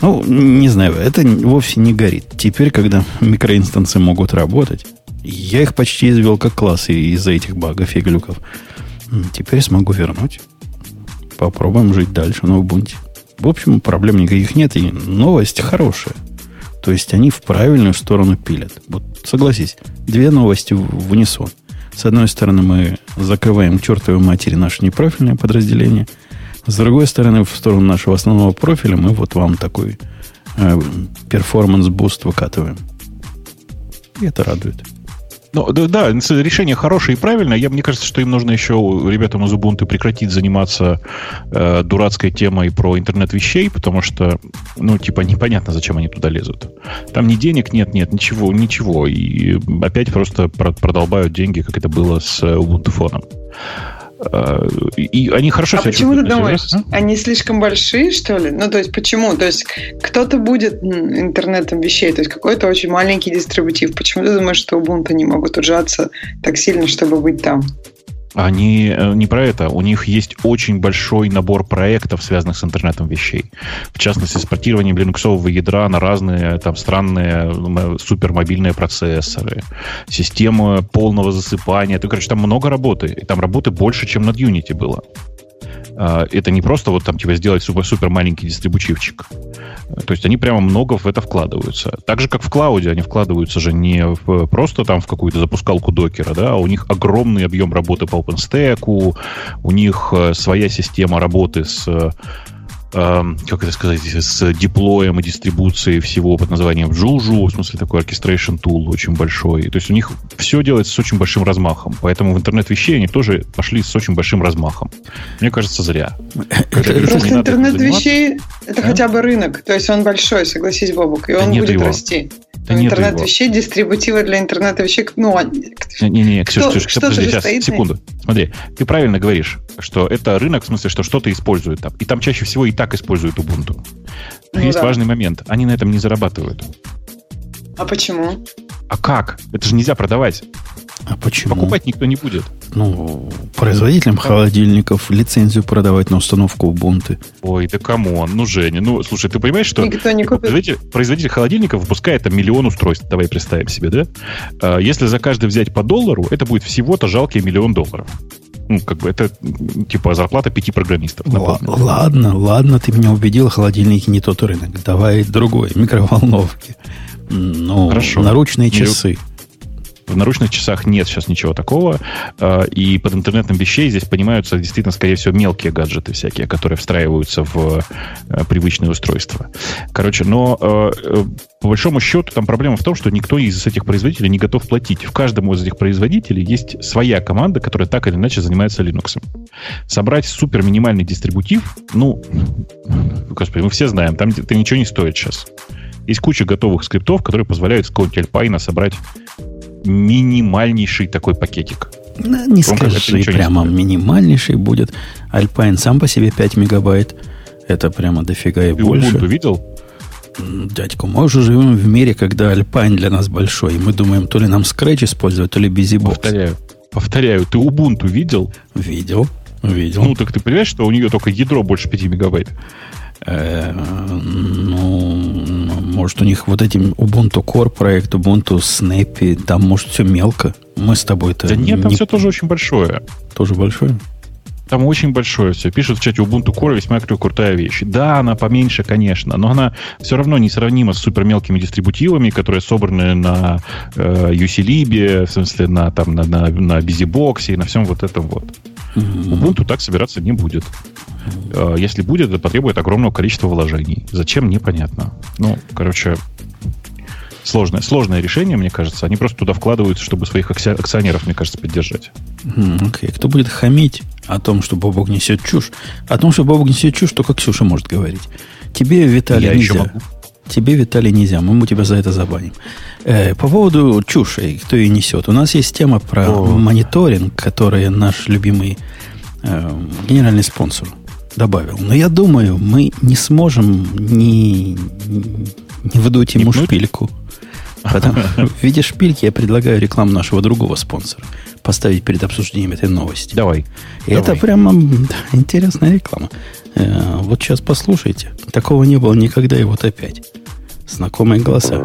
Speaker 1: Ну, не знаю, это вовсе не горит. Теперь, когда микроинстанции могут работать, я их почти извел как класс из-за этих багов и глюков. Теперь смогу вернуть. Попробуем жить дальше на Ubuntu. В общем, проблем никаких нет, и новость хорошая. То есть они в правильную сторону пилят. Вот согласись, две новости в унисон. С одной стороны, мы закрываем чертовой матери наше непрофильное подразделение. С другой стороны, в сторону нашего основного профиля мы вот вам такой э, performance boost выкатываем. И это радует.
Speaker 2: Ну, да, да, решение хорошее и правильное. Я, мне кажется, что им нужно еще ребятам из Ubuntu прекратить заниматься э, дурацкой темой про интернет вещей, потому что, ну, типа, непонятно, зачем они туда лезут. Там ни денег нет, нет, ничего, ничего. И опять просто продолбают деньги, как это было с Ubuntu фоном. Э, и они хорошо
Speaker 4: а почему ты думаешь, а? они слишком большие, что ли? Ну, то есть, почему? То есть, кто-то будет интернетом вещей, то есть, какой-то очень маленький дистрибутив. Почему ты думаешь, что Ubuntu не могут ужаться так сильно, чтобы быть там?
Speaker 2: Они э, не про это. У них есть очень большой набор проектов, связанных с интернетом вещей. В частности, с портированием линуксового ядра на разные там странные супермобильные процессоры, система полного засыпания. То, короче, там много работы. И там работы больше, чем над Unity было. А, это не просто вот там типа сделать супер-супер маленький дистрибутивчик. То есть они прямо много в это вкладываются. Так же, как в клауде, они вкладываются же не в, просто там в какую-то запускалку докера, да, а у них огромный объем работы по OpenStack, у них э, своя система работы с как это сказать, с диплоем и дистрибуцией всего под названием Juju, в смысле такой orchestration tool очень большой. То есть у них все делается с очень большим размахом. Поэтому в интернет вещей они тоже пошли с очень большим размахом. Мне кажется, зря.
Speaker 4: Просто интернет вещей это хотя бы рынок. То есть он большой, согласись, Бобук, и он будет расти. Да интернет вещей, дистрибутивы для интернета вещей. Ну,
Speaker 2: Не-не-не, Ксюша, Ксюша, что подожди, сейчас, стоит секунду. Смотри, ты правильно говоришь, что это рынок, в смысле, что что-то используют там. И там чаще всего и так используют Ubuntu. Но ну, есть да. важный момент. Они на этом не зарабатывают.
Speaker 4: А почему?
Speaker 2: А как? Это же нельзя продавать.
Speaker 1: А почему?
Speaker 2: Покупать никто не будет.
Speaker 1: Ну, производителям холодильников лицензию продавать на установку Ubuntu.
Speaker 2: Ой, да come on, ну, Женя, ну, слушай, ты понимаешь, что
Speaker 4: Никто не купит.
Speaker 2: производитель, производитель холодильников выпускает там миллион устройств, давай представим себе, да? А, Если за каждый взять по доллару, это будет всего-то жалкий миллион долларов. Ну, как бы это типа зарплата пяти программистов. Напомню.
Speaker 1: ладно, ладно, ты меня убедил, холодильники не тот рынок. Давай другой, микроволновки. Ну,
Speaker 2: Хорошо.
Speaker 1: наручные часы.
Speaker 2: В наручных часах нет сейчас ничего такого. а, И под интернетом вещей здесь понимаются действительно, скорее всего, мелкие гаджеты всякие, которые встраиваются в э, привычные устройства. Короче, но э, э, по большому счету там проблема в том, что никто из этих производителей не готов платить. В каждом из этих производителей есть своя команда, которая так или иначе занимается Linux. Собрать супер минимальный дистрибутив, ну, господи, мы все знаем, там это ничего не стоит сейчас. Есть куча готовых скриптов, которые позволяют с какого-нибудь Alpine собрать минимальнейший такой пакетик.
Speaker 1: Ну, не
Speaker 2: Он
Speaker 1: скажи,
Speaker 2: не
Speaker 1: прямо
Speaker 2: стоит.
Speaker 1: минимальнейший будет. Alpine сам по себе 5 мегабайт. Это прямо дофига и
Speaker 2: Ты
Speaker 1: больше.
Speaker 2: Ubuntu видел?
Speaker 1: Дядьку, мы уже живем в мире, когда Alpine для нас большой. И мы думаем, то ли нам Scratch использовать, то ли BusyBox.
Speaker 2: Повторяю. Повторяю, ты Ubuntu видел?
Speaker 1: Видел, видел.
Speaker 2: Ну, так ты понимаешь, что у нее только ядро больше 5 мегабайт?
Speaker 1: Э, ну, может, у них вот этим Ubuntu Core проект, Ubuntu Snappy, там, может, все мелко. Мы с тобой-то
Speaker 2: Да нет, там
Speaker 1: не-
Speaker 2: все тоже очень большое.
Speaker 1: тоже большое.
Speaker 2: Там очень большое все. Пишут в чате Ubuntu Core весьма кру- крутая вещь. Да, она поменьше, конечно, но она все равно несравнима с супер мелкими дистрибутивами, которые собраны на э, UCLib, в смысле на, там, на, на, на BusyBox и на всем вот этом вот. Ubuntu так собираться не будет. Э, Если будет, это потребует огромного количества вложений. Зачем, непонятно. Ну, короче, сложное, сложное решение, мне кажется. Они просто туда вкладываются, чтобы своих акци- акционеров, мне кажется, поддержать.
Speaker 1: Окей. Кто будет хамить о том, что Бобок несет чушь? О том, что Бобок несет чушь, только Ксюша может говорить. Тебе, Виталий,
Speaker 2: Я еще
Speaker 1: нельзя.
Speaker 2: могу.
Speaker 1: Тебе, Виталий, нельзя. Мы ему тебя за это забаним. Э, по поводу чуши, кто ее несет. У нас есть тема про
Speaker 2: О.
Speaker 1: мониторинг, который наш любимый э, генеральный спонсор добавил. Но я думаю, мы не сможем не, не выдуть ему
Speaker 2: Не
Speaker 1: шпильку. Потому, в виде шпильки я предлагаю рекламу нашего другого спонсора поставить перед обсуждением этой новости.
Speaker 2: Давай.
Speaker 1: И это
Speaker 2: Давай.
Speaker 1: прямо да, интересная реклама. Э, вот сейчас послушайте. Такого не было никогда, и вот опять. Знакомые голоса.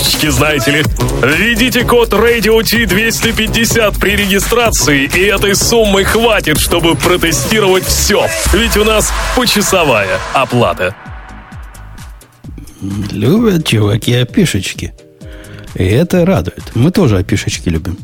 Speaker 5: опишечки, знаете ли. Введите код Radio T250 при регистрации, и этой суммы хватит, чтобы протестировать все. Ведь у нас почасовая оплата.
Speaker 1: Любят чуваки опишечки. И это радует. Мы тоже опишечки любим.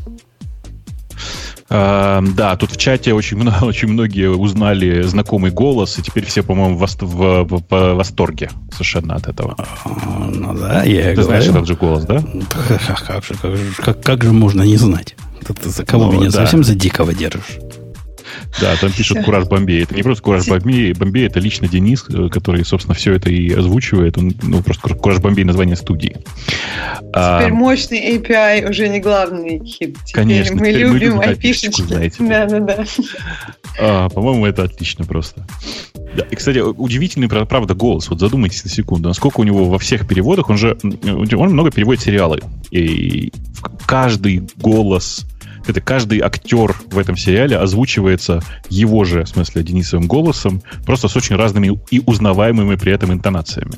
Speaker 2: А, да, тут в чате очень, много, очень многие узнали знакомый голос, и теперь все, по-моему, в, в- в- в восторге совершенно от этого.
Speaker 1: А, Ну да, я
Speaker 2: Ты знаешь
Speaker 1: говорю.
Speaker 2: этот же голос, да?
Speaker 1: Как же, как, же, как, как же можно не знать? Ты, ты за кого
Speaker 2: Ну,
Speaker 1: меня
Speaker 2: да.
Speaker 1: совсем за дикого держишь?
Speaker 2: Да, там пишут Кураж Бомбей. Это не просто Кураж Бомбей, Бомбей, это лично Денис, э, который, собственно, все это и озвучивает. Он, ну, просто Кураж Бомбей название студии. А,
Speaker 4: Теперь мощный API уже не главный хит. Теперь
Speaker 2: Конечно,
Speaker 4: мы
Speaker 2: теперь
Speaker 4: любим
Speaker 2: любим
Speaker 4: опишечки.
Speaker 2: знаете ли.
Speaker 4: Да, да, да.
Speaker 2: а, по-моему, это отлично просто. Да, и, кстати, удивительный, прав- правда, голос. Вот задумайтесь на секунду, насколько у него во всех переводах, он же, он много переводит сериалы. И каждый голос, это каждый актер в этом сериале озвучивается его же, в смысле, Денисовым голосом, просто с очень разными и узнаваемыми при этом интонациями.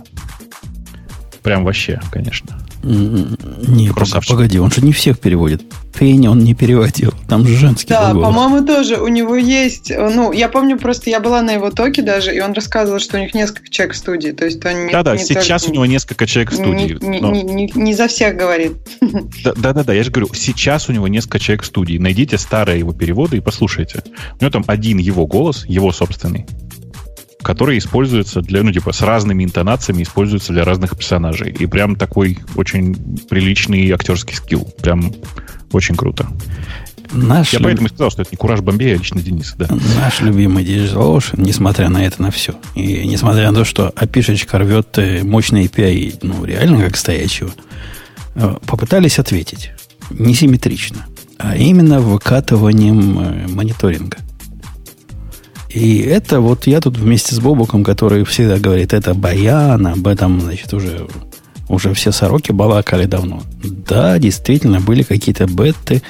Speaker 2: Прям вообще, конечно.
Speaker 1: М, Не,
Speaker 2: Красавчик.
Speaker 1: погоди, он же не всех переводит. Пенни он не переводил. Там же женский
Speaker 4: Да,
Speaker 1: голос.
Speaker 4: по-моему, тоже у него есть, э, ну, я помню просто, я была на его токе даже, и он рассказывал, что у них несколько человек в студии, то есть он не,
Speaker 2: Да-да,
Speaker 4: не
Speaker 2: сейчас
Speaker 4: только-
Speaker 2: у него несколько человек в студии.
Speaker 4: не,
Speaker 2: но-
Speaker 4: не- не- не за всех говорит.
Speaker 2: Да- Да-да-да, я же говорю, сейчас у него несколько человек в студии. Найдите старые его переводы и послушайте. У него там один его голос, его собственный. Который используется для, ну, типа, с разными интонациями используется для разных персонажей. И прям такой очень приличный актерский скилл. Прям очень круто. Наш Я люб... поэтому и сказал, что это не Кураж Бомбей, а лично Денис. Да.
Speaker 1: Наш любимый Digital Ocean, несмотря на это, на все. И несмотря на то, что опишечка рвет э, мощные API, ну, реально как стоячего, э, попытались ответить. Несимметрично. А именно выкатыванием э, мониторинга. И это вот я тут вместе с Бобуком, который всегда говорит, это баян, об этом, значит, уже, уже все сороки балакали давно. Да, действительно, были какие-то беты,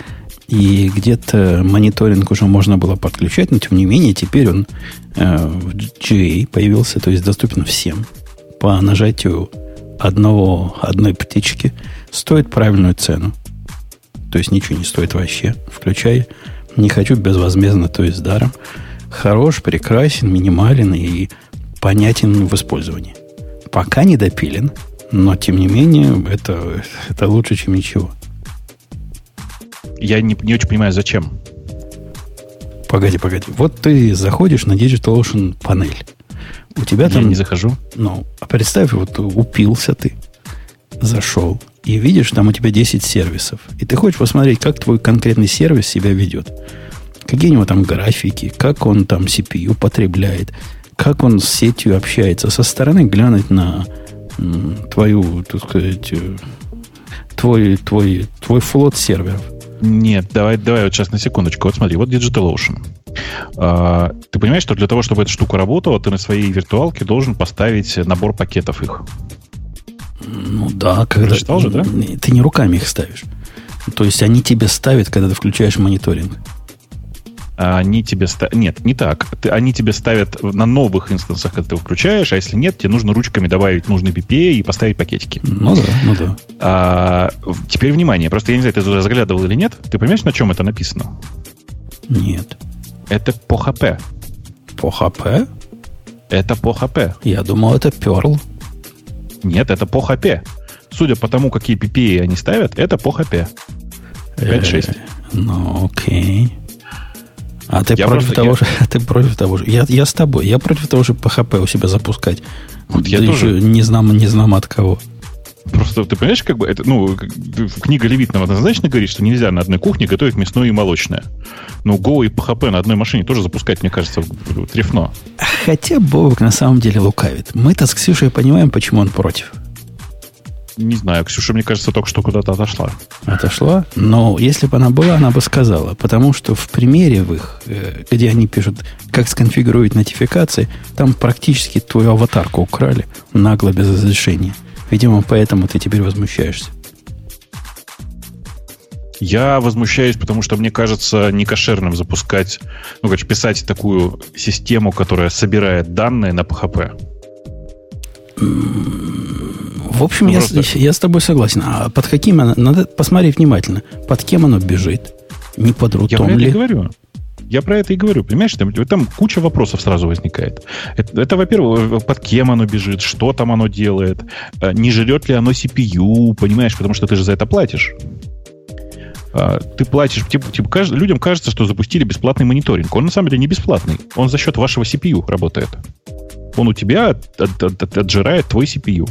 Speaker 1: и где-то мониторинг уже можно было подключать, но тем не менее теперь он э, в GA появился, то есть доступен всем по нажатию одного, одной птички. Стоит правильную цену. То есть ничего не стоит вообще. Включай. Не хочу безвозмездно, то есть даром. Хорош, прекрасен, минимален и понятен в использовании. Пока не допилен, но тем не менее это, это лучше, чем ничего.
Speaker 2: Я не, не очень понимаю, зачем.
Speaker 1: Погоди, погоди. Вот ты заходишь на DigitalOcean панель. У тебя там...
Speaker 2: Я не захожу.
Speaker 1: Ну, а представь, вот упился ты, зашел, и видишь, там у тебя 10 сервисов. И ты хочешь посмотреть, как твой конкретный сервис себя ведет. Какие у него там графики, как он там CPU потребляет, как он с сетью общается. Со стороны глянуть на твою, так сказать, э, твой, твой, твой флот серверов –
Speaker 2: нет, давай, давай вот сейчас на секундочку. Вот смотри, вот DigitalOcean. А, ты понимаешь, что для того, чтобы эта штука работала, ты на своей виртуалке должен поставить набор пакетов их.
Speaker 1: Ну да, когда...
Speaker 2: Прочитал же, да?
Speaker 1: Ты не руками их ставишь. То есть они тебе ставят, когда ты включаешь мониторинг
Speaker 2: они тебе ставят... Нет, не так. Ты, они тебе ставят на новых инстансах, когда ты включаешь, а если нет, тебе нужно ручками добавить нужный PPA и поставить пакетики.
Speaker 1: Ну да, ну да.
Speaker 2: А, теперь внимание. Просто я не знаю, ты туда заглядывал или нет. Ты понимаешь, на чем это написано?
Speaker 1: Нет.
Speaker 2: Это по HP.
Speaker 1: По HP?
Speaker 2: Это по HP.
Speaker 1: Я думал, это Perl.
Speaker 2: Нет, это по HP. Судя по тому, какие PPA они ставят, это по HP. 5-6.
Speaker 1: Ну, окей. А ты я против того я... же, а ты против того же. Я, я с тобой. Я против того же PHP у себя запускать. Вот да я тоже. не знам, не знам от кого.
Speaker 2: Просто ты понимаешь, как бы это, ну, книга Левитного однозначно говорит, что нельзя на одной кухне готовить мясное и молочное. Но Go и PHP на одной машине тоже запускать, мне кажется, трефно.
Speaker 1: Хотя Бобок на самом деле лукавит. Мы-то с Ксюшей понимаем, почему он против
Speaker 2: не знаю, Ксюша, мне кажется, только что куда-то отошла.
Speaker 1: Отошла? Но если бы она была, она бы сказала. Потому что в примере в их, э, где они пишут, как сконфигурировать нотификации, там практически твою аватарку украли нагло, без разрешения. Видимо, поэтому ты теперь возмущаешься.
Speaker 2: Я возмущаюсь, потому что мне кажется некошерным запускать, ну, короче, писать такую систему, которая собирает данные на PHP.
Speaker 1: В общем, ну, я, просто... я с тобой согласен. А под каким оно... Надо посмотреть внимательно. Под кем оно бежит? Не под рутом
Speaker 2: я
Speaker 1: ли?
Speaker 2: Я говорю. Я про это и говорю. Понимаешь, там, там куча вопросов сразу возникает. Это, это, во-первых, под кем оно бежит, что там оно делает, э, не жрет ли оно CPU, понимаешь, потому что ты же за это платишь. А, ты платишь, типа, типа кажд... людям кажется, что запустили бесплатный мониторинг. Он на самом деле не бесплатный. Он за счет вашего CPU работает. Он у тебя от, от, от, отжирает твой CPU.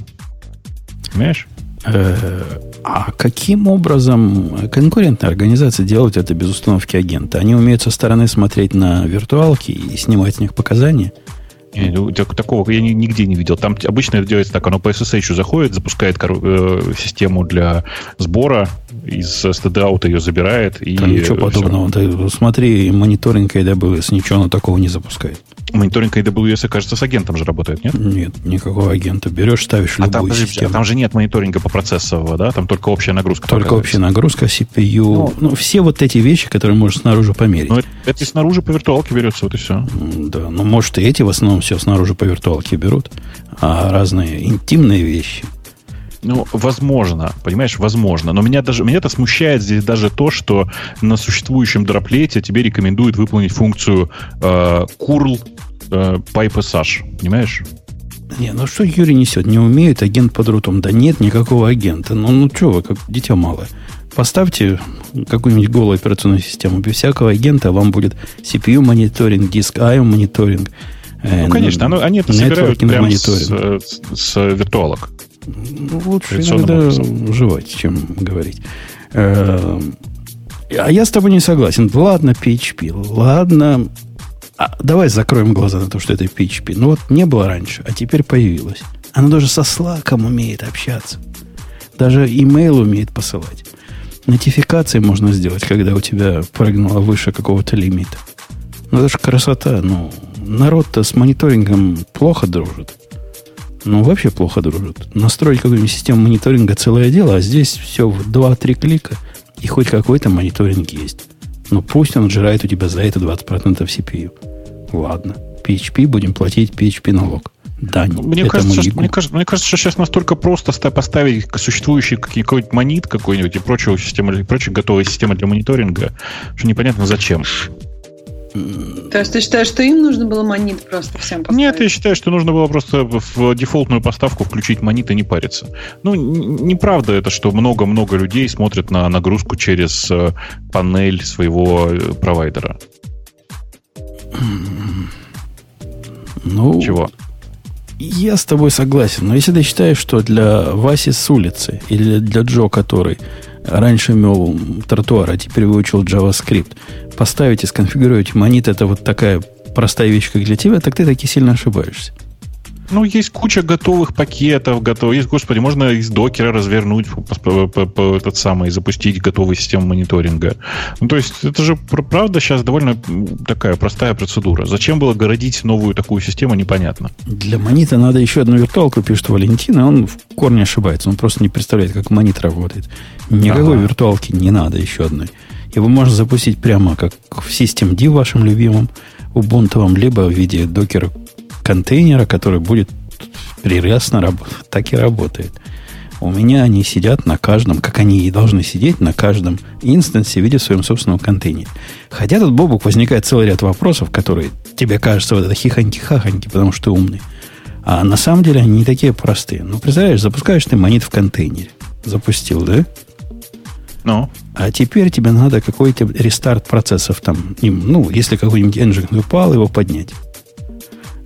Speaker 2: Понимаешь?
Speaker 1: Э, а каким образом конкурентные организации делают это без установки агента? Они умеют со стороны смотреть на виртуалки и снимать с них показания?
Speaker 2: Ну, такого я нигде не видел. Там обычно это делается так, оно по SSH заходит, запускает э, систему для сбора, из STD ее забирает. И
Speaker 1: Там ничего подобного. Ты смотри, мониторинг AWS ничего оно такого не запускает.
Speaker 2: Мониторинг AWS, кажется, с агентом же работает, нет?
Speaker 1: Нет, никакого агента. Берешь, ставишь а любую
Speaker 2: там, систему. А там же нет мониторинга по процессового, да? Там только общая нагрузка.
Speaker 1: Только общая нагрузка, CPU. Ну, ну, все вот эти вещи, которые можно снаружи померить. Ну, это,
Speaker 2: это и снаружи по виртуалке берется, вот и все.
Speaker 1: Да, ну, может, и эти в основном все снаружи по виртуалке берут, а разные интимные вещи –
Speaker 2: ну, возможно, понимаешь, возможно. Но меня даже меня это смущает здесь даже то, что на существующем дроплете тебе рекомендуют выполнить функцию э, curl э, pipe Понимаешь?
Speaker 1: Не, ну что Юрий несет? Не умеет агент под рутом. Да нет никакого агента. Ну, ну что вы, как дитя малое. Поставьте какую-нибудь голую операционную систему. Без всякого агента вам будет CPU мониторинг, диск IO мониторинг,
Speaker 2: Ну,
Speaker 1: Э,
Speaker 2: конечно, оно- они это собирают прямо с,
Speaker 1: мониторинг.
Speaker 2: с- с виртуалок.
Speaker 1: Ну, лучше иногда
Speaker 2: образом.
Speaker 1: жевать, чем говорить. Э, А я с тобой не согласен. Ладно, PHP, ладно. А давай закроем глаза на то, что это PHP. Ну вот не было раньше, а теперь появилось. Оно даже со Slack умеет общаться. Даже имейл умеет посылать. Нотификации можно сделать, когда у тебя прыгнуло выше какого-то лимита. Ну, это же красота. Ну, народ-то с мониторингом плохо дружит. Ну, вообще плохо дружит. Настроить какую-нибудь систему мониторинга целое дело, а здесь все в 2-3 клика, и хоть какой-то мониторинг есть. Ну, пусть он жирает у тебя за это 20% CPU. Ладно. PHP будем платить PHP налог. Дань.
Speaker 2: Мне кажется, что, мне, кажется, мне кажется, что сейчас настолько просто ста- поставить существующий какой- какой-нибудь монит какой-нибудь и прочую систему, и прочие готовые системы для мониторинга, что непонятно зачем.
Speaker 4: То есть ты считаешь, что им нужно было монит просто всем поставить?
Speaker 2: Нет, я считаю, что нужно было просто в дефолтную поставку включить монит и не париться. Ну, неправда это, что много-много людей смотрят на нагрузку через э, панель своего э, провайдера.
Speaker 1: Ну,
Speaker 2: Чего?
Speaker 1: Я с тобой согласен, но если ты считаешь, что для Васи с улицы или для Джо, который раньше мел тротуар, а теперь выучил JavaScript, поставить и сконфигурировать монит, это вот такая простая вещь, как для тебя, так ты таки сильно ошибаешься.
Speaker 2: Ну, есть куча готовых пакетов, готов... есть, господи, можно из докера развернуть по, по- по- этот самый, запустить готовую систему мониторинга. Ну, то есть, это же пр- правда сейчас довольно такая простая процедура. Зачем было городить новую такую систему, непонятно.
Speaker 1: Для монита надо еще одну виртуалку, пишет Валентин, и он в корне ошибается. Он просто не представляет, как монит работает. Никакой
Speaker 2: Ага.
Speaker 1: виртуалки не надо еще одной. Его можно запустить прямо как в систем вашем любимом, убунтовом, либо в виде докера контейнера, который будет прекрасно работать. Так и работает. У меня они сидят на каждом, как они и должны сидеть, на каждом инстансе в виде своем собственном контейнере. Хотя тут, Бобук, возникает целый ряд вопросов, которые тебе кажутся вот это хихоньки-хахоньки, потому что ты умный. А на самом деле они не такие простые. Ну, представляешь, запускаешь ты монет в контейнере. Запустил, да?
Speaker 2: Ну,
Speaker 1: А теперь тебе надо какой-то рестарт процессов там. им, ну, если какой-нибудь engine упал, его поднять.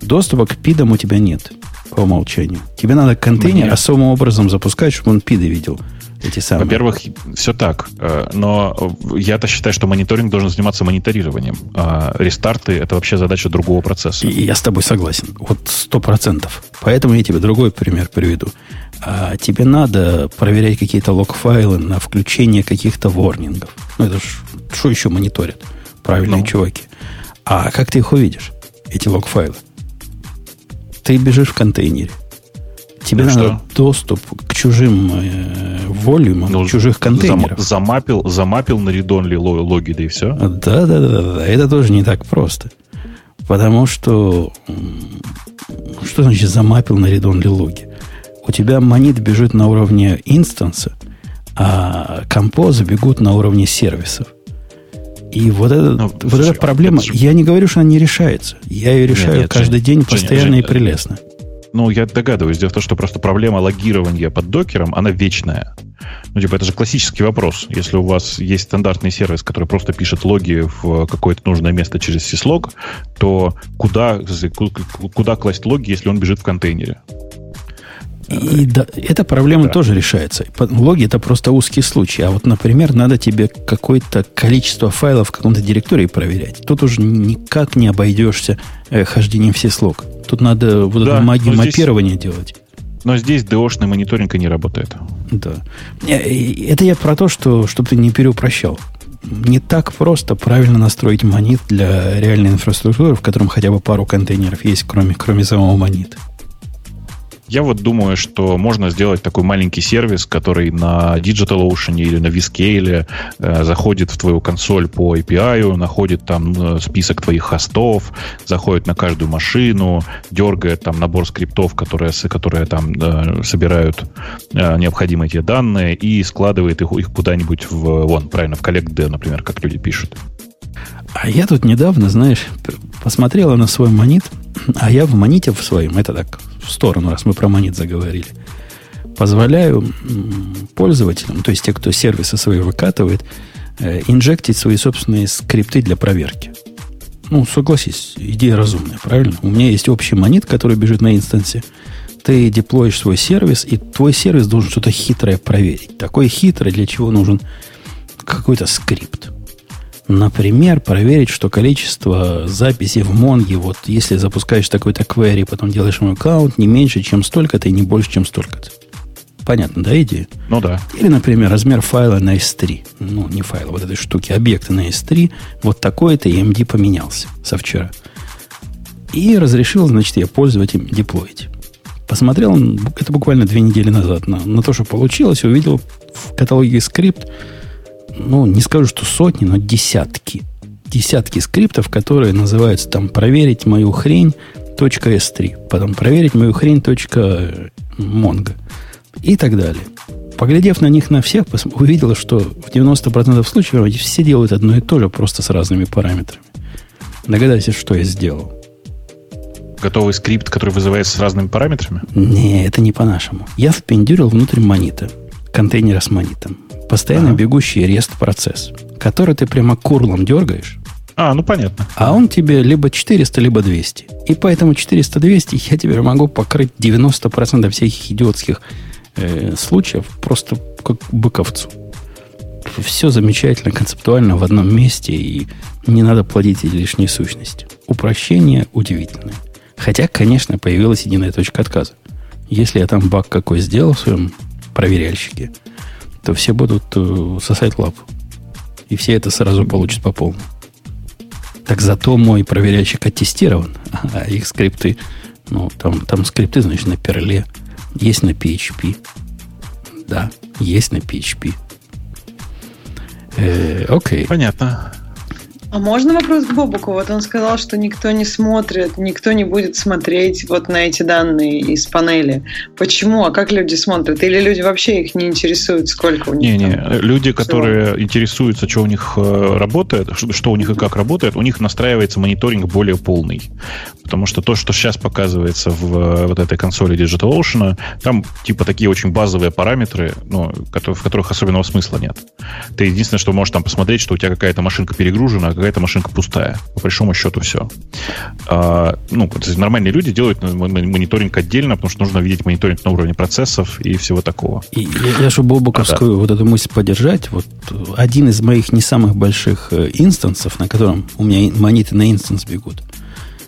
Speaker 1: Доступа к пидам у тебя нет по умолчанию. Тебе надо контейнер
Speaker 2: Мне-
Speaker 1: особым образом запускать, чтобы он пиды видел. Эти самые.
Speaker 2: во-первых, все так. э, Но э, я-то считаю, что мониторинг должен заниматься мониторированием. А рестарты — это вообще задача другого процесса.
Speaker 1: И я с тобой согласен. Вот сто процентов. Поэтому я тебе другой пример приведу. А тебе надо проверять какие-то лог-файлы на включение каких-то ворнингов. Ну, это ж что еще мониторят? Правильные
Speaker 2: Ну.
Speaker 1: чуваки. А как ты их увидишь, эти лог-файлы? Ты бежишь в контейнере. Тебе
Speaker 2: Ну
Speaker 1: надо
Speaker 2: что?
Speaker 1: доступ к чужим э, волюмам,
Speaker 2: Ну,
Speaker 1: чужих
Speaker 2: зам-
Speaker 1: контейнеров.
Speaker 2: замапил, замапил на редонли ло- логи, да и все.
Speaker 1: Да, да, да, да. Это тоже не так просто. Потому что что значит замапил на редонли логи? У тебя монит бежит на уровне инстанса, а композы бегут на уровне сервисов. И вот, это,
Speaker 2: Ну,
Speaker 1: вот
Speaker 2: слушай,
Speaker 1: эта проблема,
Speaker 2: это же-
Speaker 1: я не говорю, что она не решается. Я ее решаю
Speaker 2: нет,
Speaker 1: каждый
Speaker 2: Жень,
Speaker 1: день постоянно и
Speaker 2: Женя,
Speaker 1: прелестно.
Speaker 2: Ну, я догадываюсь. Дело в том, что просто проблема логирования под докером, она вечная. Ну, типа, это же классический вопрос. Если у вас есть стандартный сервис, который просто пишет логи в какое-то нужное место через syslog, то куда, ку- куда класть логи, если он бежит в контейнере?
Speaker 1: И да, эта проблема
Speaker 2: Да.
Speaker 1: тоже решается. Логи это просто узкий случай. А вот, например, надо тебе какое-то количество файлов в каком-то директории проверять. Тут уже никак не обойдешься э, хождением слог. Тут надо вот
Speaker 2: Да,
Speaker 1: эту магию
Speaker 2: здесь-
Speaker 1: мапирования делать.
Speaker 2: Но здесь DO-шный мониторинг и не работает.
Speaker 1: Да. Э, Это я про то, что чтобы ты не переупрощал. Не так просто правильно настроить монит для реальной инфраструктуры, в котором хотя бы пару контейнеров есть, кроме, кроме самого монита.
Speaker 2: Я вот думаю, что можно сделать такой маленький сервис, который на DigitalOcean или на Vscale э, заходит в твою консоль по API, находит там э, список твоих хостов, заходит на каждую машину, дергает там набор скриптов, которые, которые там э, собирают э, необходимые тебе данные и складывает их, их куда-нибудь в, вон, правильно, в Collect.d, например, как люди пишут.
Speaker 1: А я тут недавно, знаешь, посмотрела на свой монит, а я в моните в своем, это так, в сторону, раз мы про монит заговорили, позволяю пользователям, то есть те, кто сервисы свои выкатывает, э, инжектить свои собственные скрипты для проверки. Ну, согласись, идея разумная, правильно? У меня есть общий монит, который бежит на инстансе. Ты деплоишь свой сервис, и твой сервис должен что-то хитрое проверить. Такой хитрый, для чего нужен какой-то скрипт. Например, проверить, что количество записей в Монге, вот если запускаешь такой-то query, потом делаешь ему аккаунт, не меньше, чем столько-то и не больше, чем столько-то. Понятно, да, идея?
Speaker 2: Ну да.
Speaker 1: Или, например, размер файла на S3. Ну, не файла, вот этой штуки, объекта на S3. Вот такой-то EMD поменялся со вчера. И разрешил, значит, я пользовать им деплоить. Посмотрел, это буквально две недели назад, на, на то, что получилось, увидел в каталоге скрипт, ну, не скажу, что сотни, но десятки. Десятки скриптов, которые называются там «проверить мою хрень .s3», потом «проверить мою хрень .mongo» и так далее. Поглядев на них на всех, увидел, что в 90% случаев все делают одно и то же, просто с разными параметрами. Догадайся, что я сделал.
Speaker 2: Готовый скрипт, который вызывается с разными параметрами?
Speaker 1: Не, это не по-нашему. Я впендюрил внутрь монита, контейнера с монитом. Постоянно ага. бегущий REST-процесс, который ты прямо курлом дергаешь,
Speaker 2: а, ну понятно.
Speaker 1: А он тебе либо 400, либо 200. И поэтому 400-200 я теперь могу покрыть 90% всех идиотских э, случаев просто как быковцу. Все замечательно, концептуально в одном месте, и не надо плодить лишние сущности. Упрощение удивительное. Хотя, конечно, появилась единая точка отказа. Если я там баг какой сделал в своем проверяльщике, то все будут э, сосать лапу. И все это сразу получат по полной. Так зато мой проверяльщик оттестирован, а их скрипты, ну, там, там скрипты, значит, на перле, есть на PHP. Да, есть на PHP.
Speaker 2: Э, окей. Понятно.
Speaker 4: А можно вопрос к Бобуку? Вот он сказал, что никто не смотрит, никто не будет смотреть вот на эти данные из панели. Почему? А как люди смотрят? Или люди вообще их не интересуют, сколько у них?
Speaker 2: Не-не, люди, которые всего? интересуются, что у них э, работает, что у них и как работает, у них настраивается мониторинг более полный. Потому что то, что сейчас показывается в э, вот этой консоли DigitalOcean, там типа такие очень базовые параметры, ну, в которых особенного смысла нет. Ты единственное, что можешь там посмотреть, что у тебя какая-то машинка перегружена, какая-то машинка пустая. По большому счету все. А, ну, нормальные люди делают мониторинг отдельно, потому что нужно видеть мониторинг на уровне процессов и всего такого.
Speaker 1: И я, я чтобы Бобуковскую а, да. вот эту мысль поддержать, вот один из моих не самых больших э, инстансов, на котором у меня мониты на инстанс бегут,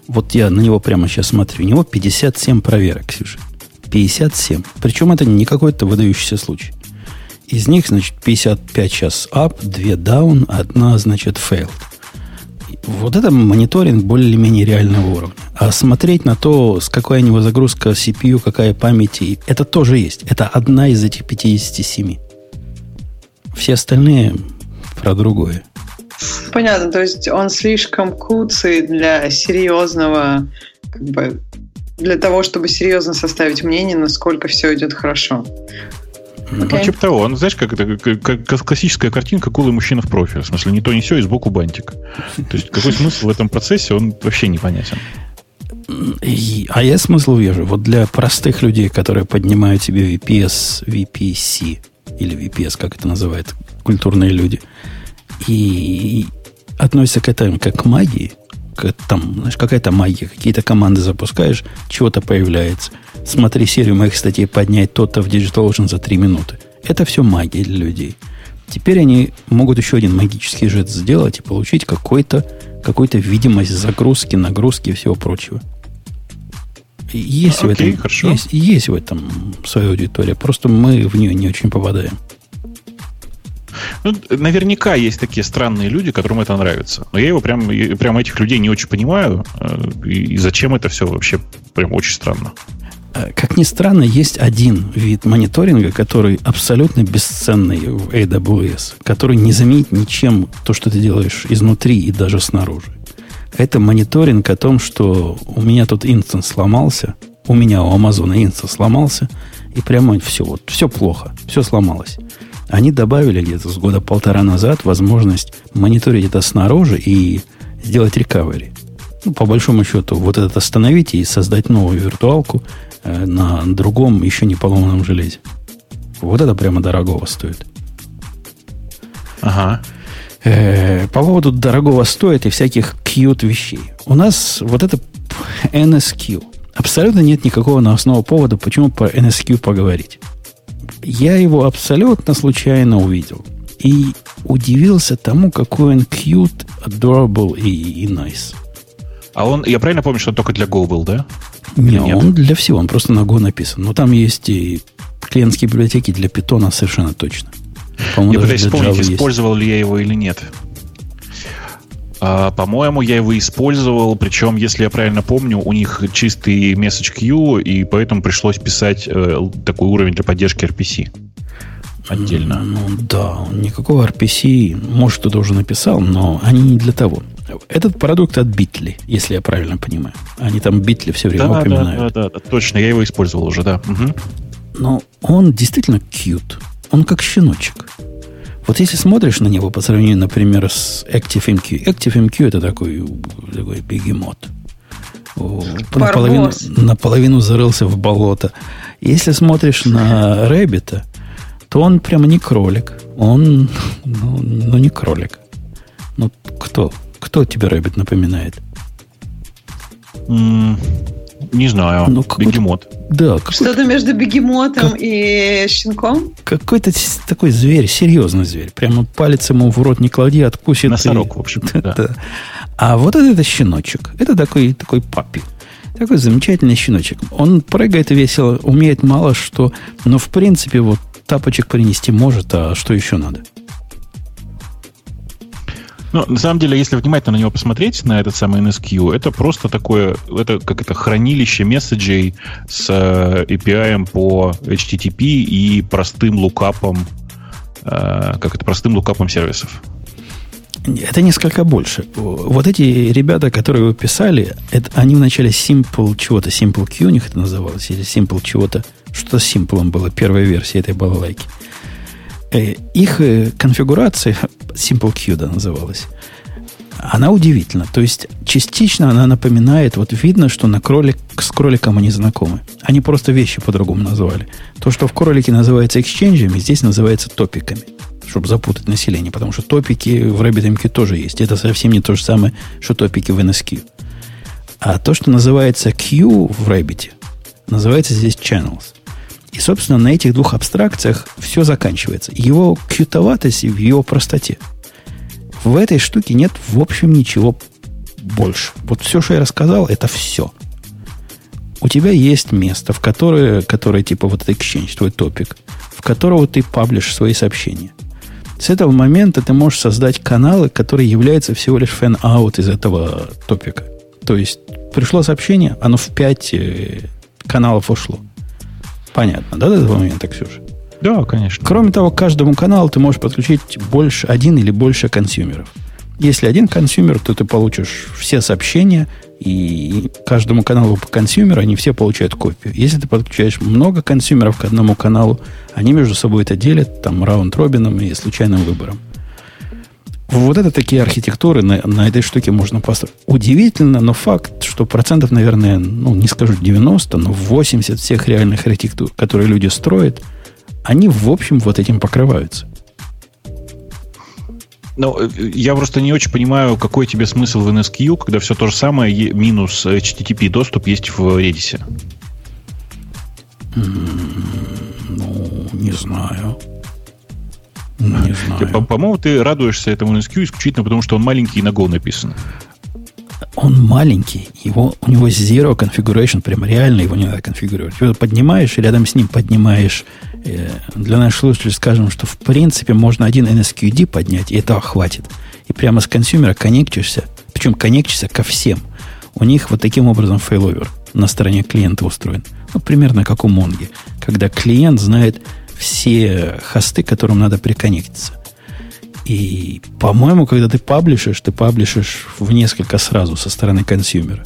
Speaker 1: вот я на него прямо сейчас смотрю, у него 57 проверок, Ксюша. 57. Причем это не какой-то выдающийся случай. Из них, значит, 55 сейчас up, 2 down, одна, значит, failed. Вот это мониторинг более-менее реального уровня. А смотреть на то, с какой у него загрузка CPU, какая память, это тоже есть. Это одна из этих 57. Все остальные про другое.
Speaker 4: Понятно, то есть он слишком куцый для серьезного, как бы, для того, чтобы серьезно составить мнение, насколько все идет хорошо.
Speaker 2: Okay. Ну, типа того. Он, знаешь, как это как, как классическая картинка голый мужчина в профиль. В смысле, не то, не все, и сбоку бантик. То есть, какой смысл в этом процессе, он вообще непонятен.
Speaker 1: А я смысл вижу. Вот для простых людей, которые поднимают себе VPS, VPC, или VPS, как это называют культурные люди, и относятся к этому как к магии, там, знаешь, какая-то магия, какие-то команды запускаешь, чего-то появляется. Смотри серию моих статей поднять то-то в DigitalOcean за 3 минуты. Это все магия для людей. Теперь они могут еще один магический жест сделать и получить какой-то какую-то видимость загрузки, нагрузки и всего прочего. Есть, okay, в этом, хорошо. есть, есть в этом своя аудитория. Просто мы в нее не очень попадаем.
Speaker 2: Ну, наверняка есть такие странные люди, которым это нравится. Но я его прям, прям этих людей не очень понимаю. Э, и зачем это все вообще прям очень странно.
Speaker 1: Э, как ни странно, есть один вид мониторинга, который абсолютно бесценный в AWS, который не заменит ничем то, что ты делаешь изнутри и даже снаружи. Это мониторинг о том, что у меня тут instance сломался, у меня у Амазона instance сломался, и прямо все, вот, все плохо, все сломалось. Они добавили где-то с года полтора назад возможность мониторить это снаружи и сделать рекавери. Ну, по большому счету, вот это остановить и создать новую виртуалку э, на другом, еще не поломанном железе. Вот это прямо дорогого стоит.
Speaker 2: Ага.
Speaker 1: Э, по поводу дорогого стоит и всяких cute вещей. У нас вот это NSQ. Абсолютно нет никакого новостного повода, почему по NSQ поговорить. Я его абсолютно случайно увидел. И удивился тому, какой он cute, adorable и, и nice.
Speaker 2: А он, я правильно помню, что он только для Go был, да?
Speaker 1: Не, нет? он для всего, он просто на Go написан. Но там есть и клиентские библиотеки для питона совершенно точно.
Speaker 2: Я пытаюсь вспомнить, использовал ли я его или нет. А, по-моему, я его использовал, причем, если я правильно помню, у них чистый message queue, и поэтому пришлось писать э, такой уровень для поддержки RPC отдельно.
Speaker 1: Ну да, никакого RPC, может, кто-то уже написал, но они не для того. Этот продукт от Bitly, если я правильно понимаю. Они там Bitly все время да, упоминают.
Speaker 2: Да, да, да, точно, я его использовал уже, да. Угу.
Speaker 1: Но он действительно cute. Он как щеночек. Вот если смотришь на него по сравнению, например, с ActiveMQ. ActiveMQ это такой, такой бегемот. Наполовину, наполовину зарылся в болото. Если смотришь на Rabbit а, то он прямо не кролик. Он, ну, ну не кролик. Ну, кто? Кто тебе Rabbit напоминает?
Speaker 2: М-м, не знаю. Ну, бегемот.
Speaker 4: Да. Что-то между бегемотом как... и щенком?
Speaker 1: Какой-то такой зверь, серьезный зверь. Прямо палец ему в рот не клади, откусит.
Speaker 2: Носорог, и... в общем. Да. да.
Speaker 1: А вот это, это щеночек. Это такой, такой папи. Такой замечательный щеночек. Он прыгает весело, умеет мало что, но в принципе вот тапочек принести может, а что еще надо?
Speaker 2: Ну, на самом деле, если внимательно на него посмотреть, на этот самый NSQ, это просто такое, это как это хранилище месседжей с э, API по HTTP и простым лукапом, э, как это, простым лукапом сервисов.
Speaker 1: Это несколько больше. Вот эти ребята, которые вы писали, это, они вначале Simple чего-то, Simple Q у них это называлось, или Simple чего-то, что с Simple было, первая версия этой балалайки. Э, их э, конфигурация, Simple Q да, называлась, она удивительна. То есть, частично она напоминает, вот видно, что на кролик, с кроликом они знакомы. Они просто вещи по-другому назвали. То, что в кролике называется эксченджами, здесь называется топиками, чтобы запутать население. Потому что топики в RabbitMQ тоже есть. Это совсем не то же самое, что топики в NSQ. А то, что называется Q в Rabbit, называется здесь channels. И, собственно, на этих двух абстракциях все заканчивается. Его кьютоватость в его простоте. В этой штуке нет, в общем, ничего больше. Вот все, что я рассказал, это все. У тебя есть место, в которое, которое типа вот этот exchange, твой топик, в которого ты паблишь свои сообщения. С этого момента ты можешь создать каналы, которые являются всего лишь fan-out из этого топика. То есть пришло сообщение, оно в пять э, каналов ушло. Понятно, да, до этого момента, Ксюша?
Speaker 2: Да, конечно.
Speaker 1: Кроме того, к каждому каналу ты можешь подключить больше, один или больше консюмеров. Если один consumer, то ты получишь все сообщения, и каждому каналу по консюмеру они все получают копию. Если ты подключаешь много консюмеров к одному каналу, они между собой это делят там раунд-робином и случайным выбором. Вот это такие архитектуры на, на этой штуке можно построить. Удивительно, но факт, что процентов, наверное, ну, не скажу 90, но 80 всех реальных архитектур, которые люди строят, они, в общем, вот этим покрываются.
Speaker 2: Ну, я просто не очень понимаю, какой тебе смысл в NSQ, когда все то же самое, минус HTTP доступ есть в Redis.
Speaker 1: Ну, не знаю. Не знаю.
Speaker 2: По- по-моему, ты радуешься этому NSQ исключительно потому, что он маленький и на Go написан.
Speaker 1: Он маленький, его, у него zero configuration, прям реально его не надо конфигурировать. Его поднимаешь, и рядом с ним поднимаешь, э, для наших слушателей скажем, что в принципе можно один NSQD поднять, и этого хватит. И прямо с консюмера коннектишься, причем коннектишься ко всем. У них вот таким образом failover на стороне клиента устроен. Ну, примерно как у Монги, когда клиент знает все хосты, к которым надо приконнектиться. И, по-моему, когда ты паблишишь, ты паблишишь в несколько сразу со стороны консюмера.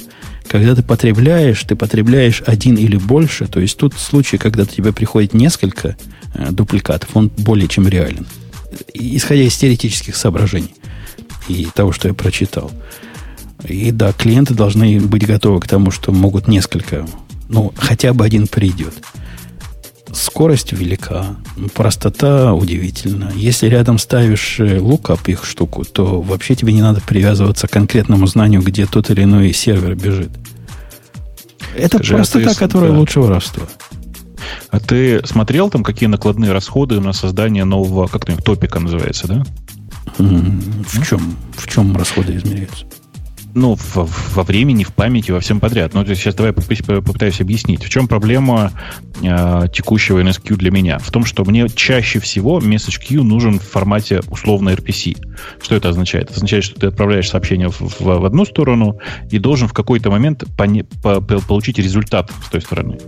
Speaker 1: Когда ты потребляешь, ты потребляешь один или больше. То есть тут случай, когда у тебя приходит несколько э, дупликатов, он более чем реален. Исходя из теоретических соображений и того, что я прочитал. И да, клиенты должны быть готовы к тому, что могут несколько, ну, хотя бы один придет. Скорость велика, простота удивительна. Если рядом ставишь э, лукап их штуку, то вообще тебе не надо привязываться к конкретному знанию, где тот или иной сервер бежит. Это Скажи, простота, а которая да. лучше воровства.
Speaker 2: А ты смотрел там, какие накладные расходы на создание нового, как то топика называется, да?
Speaker 1: В чем, в чем расходы измеряются?
Speaker 2: Ну, в, во времени, в памяти, во всем подряд. Но сейчас давай попытаюсь объяснить. В чем проблема э, текущего NSQ для меня? В том, что мне чаще всего message нужен в формате условно RPC. Что это означает? Это означает, что ты отправляешь сообщение в, в, в одну сторону и должен в какой-то момент пони, по, по, получить результат с той стороны.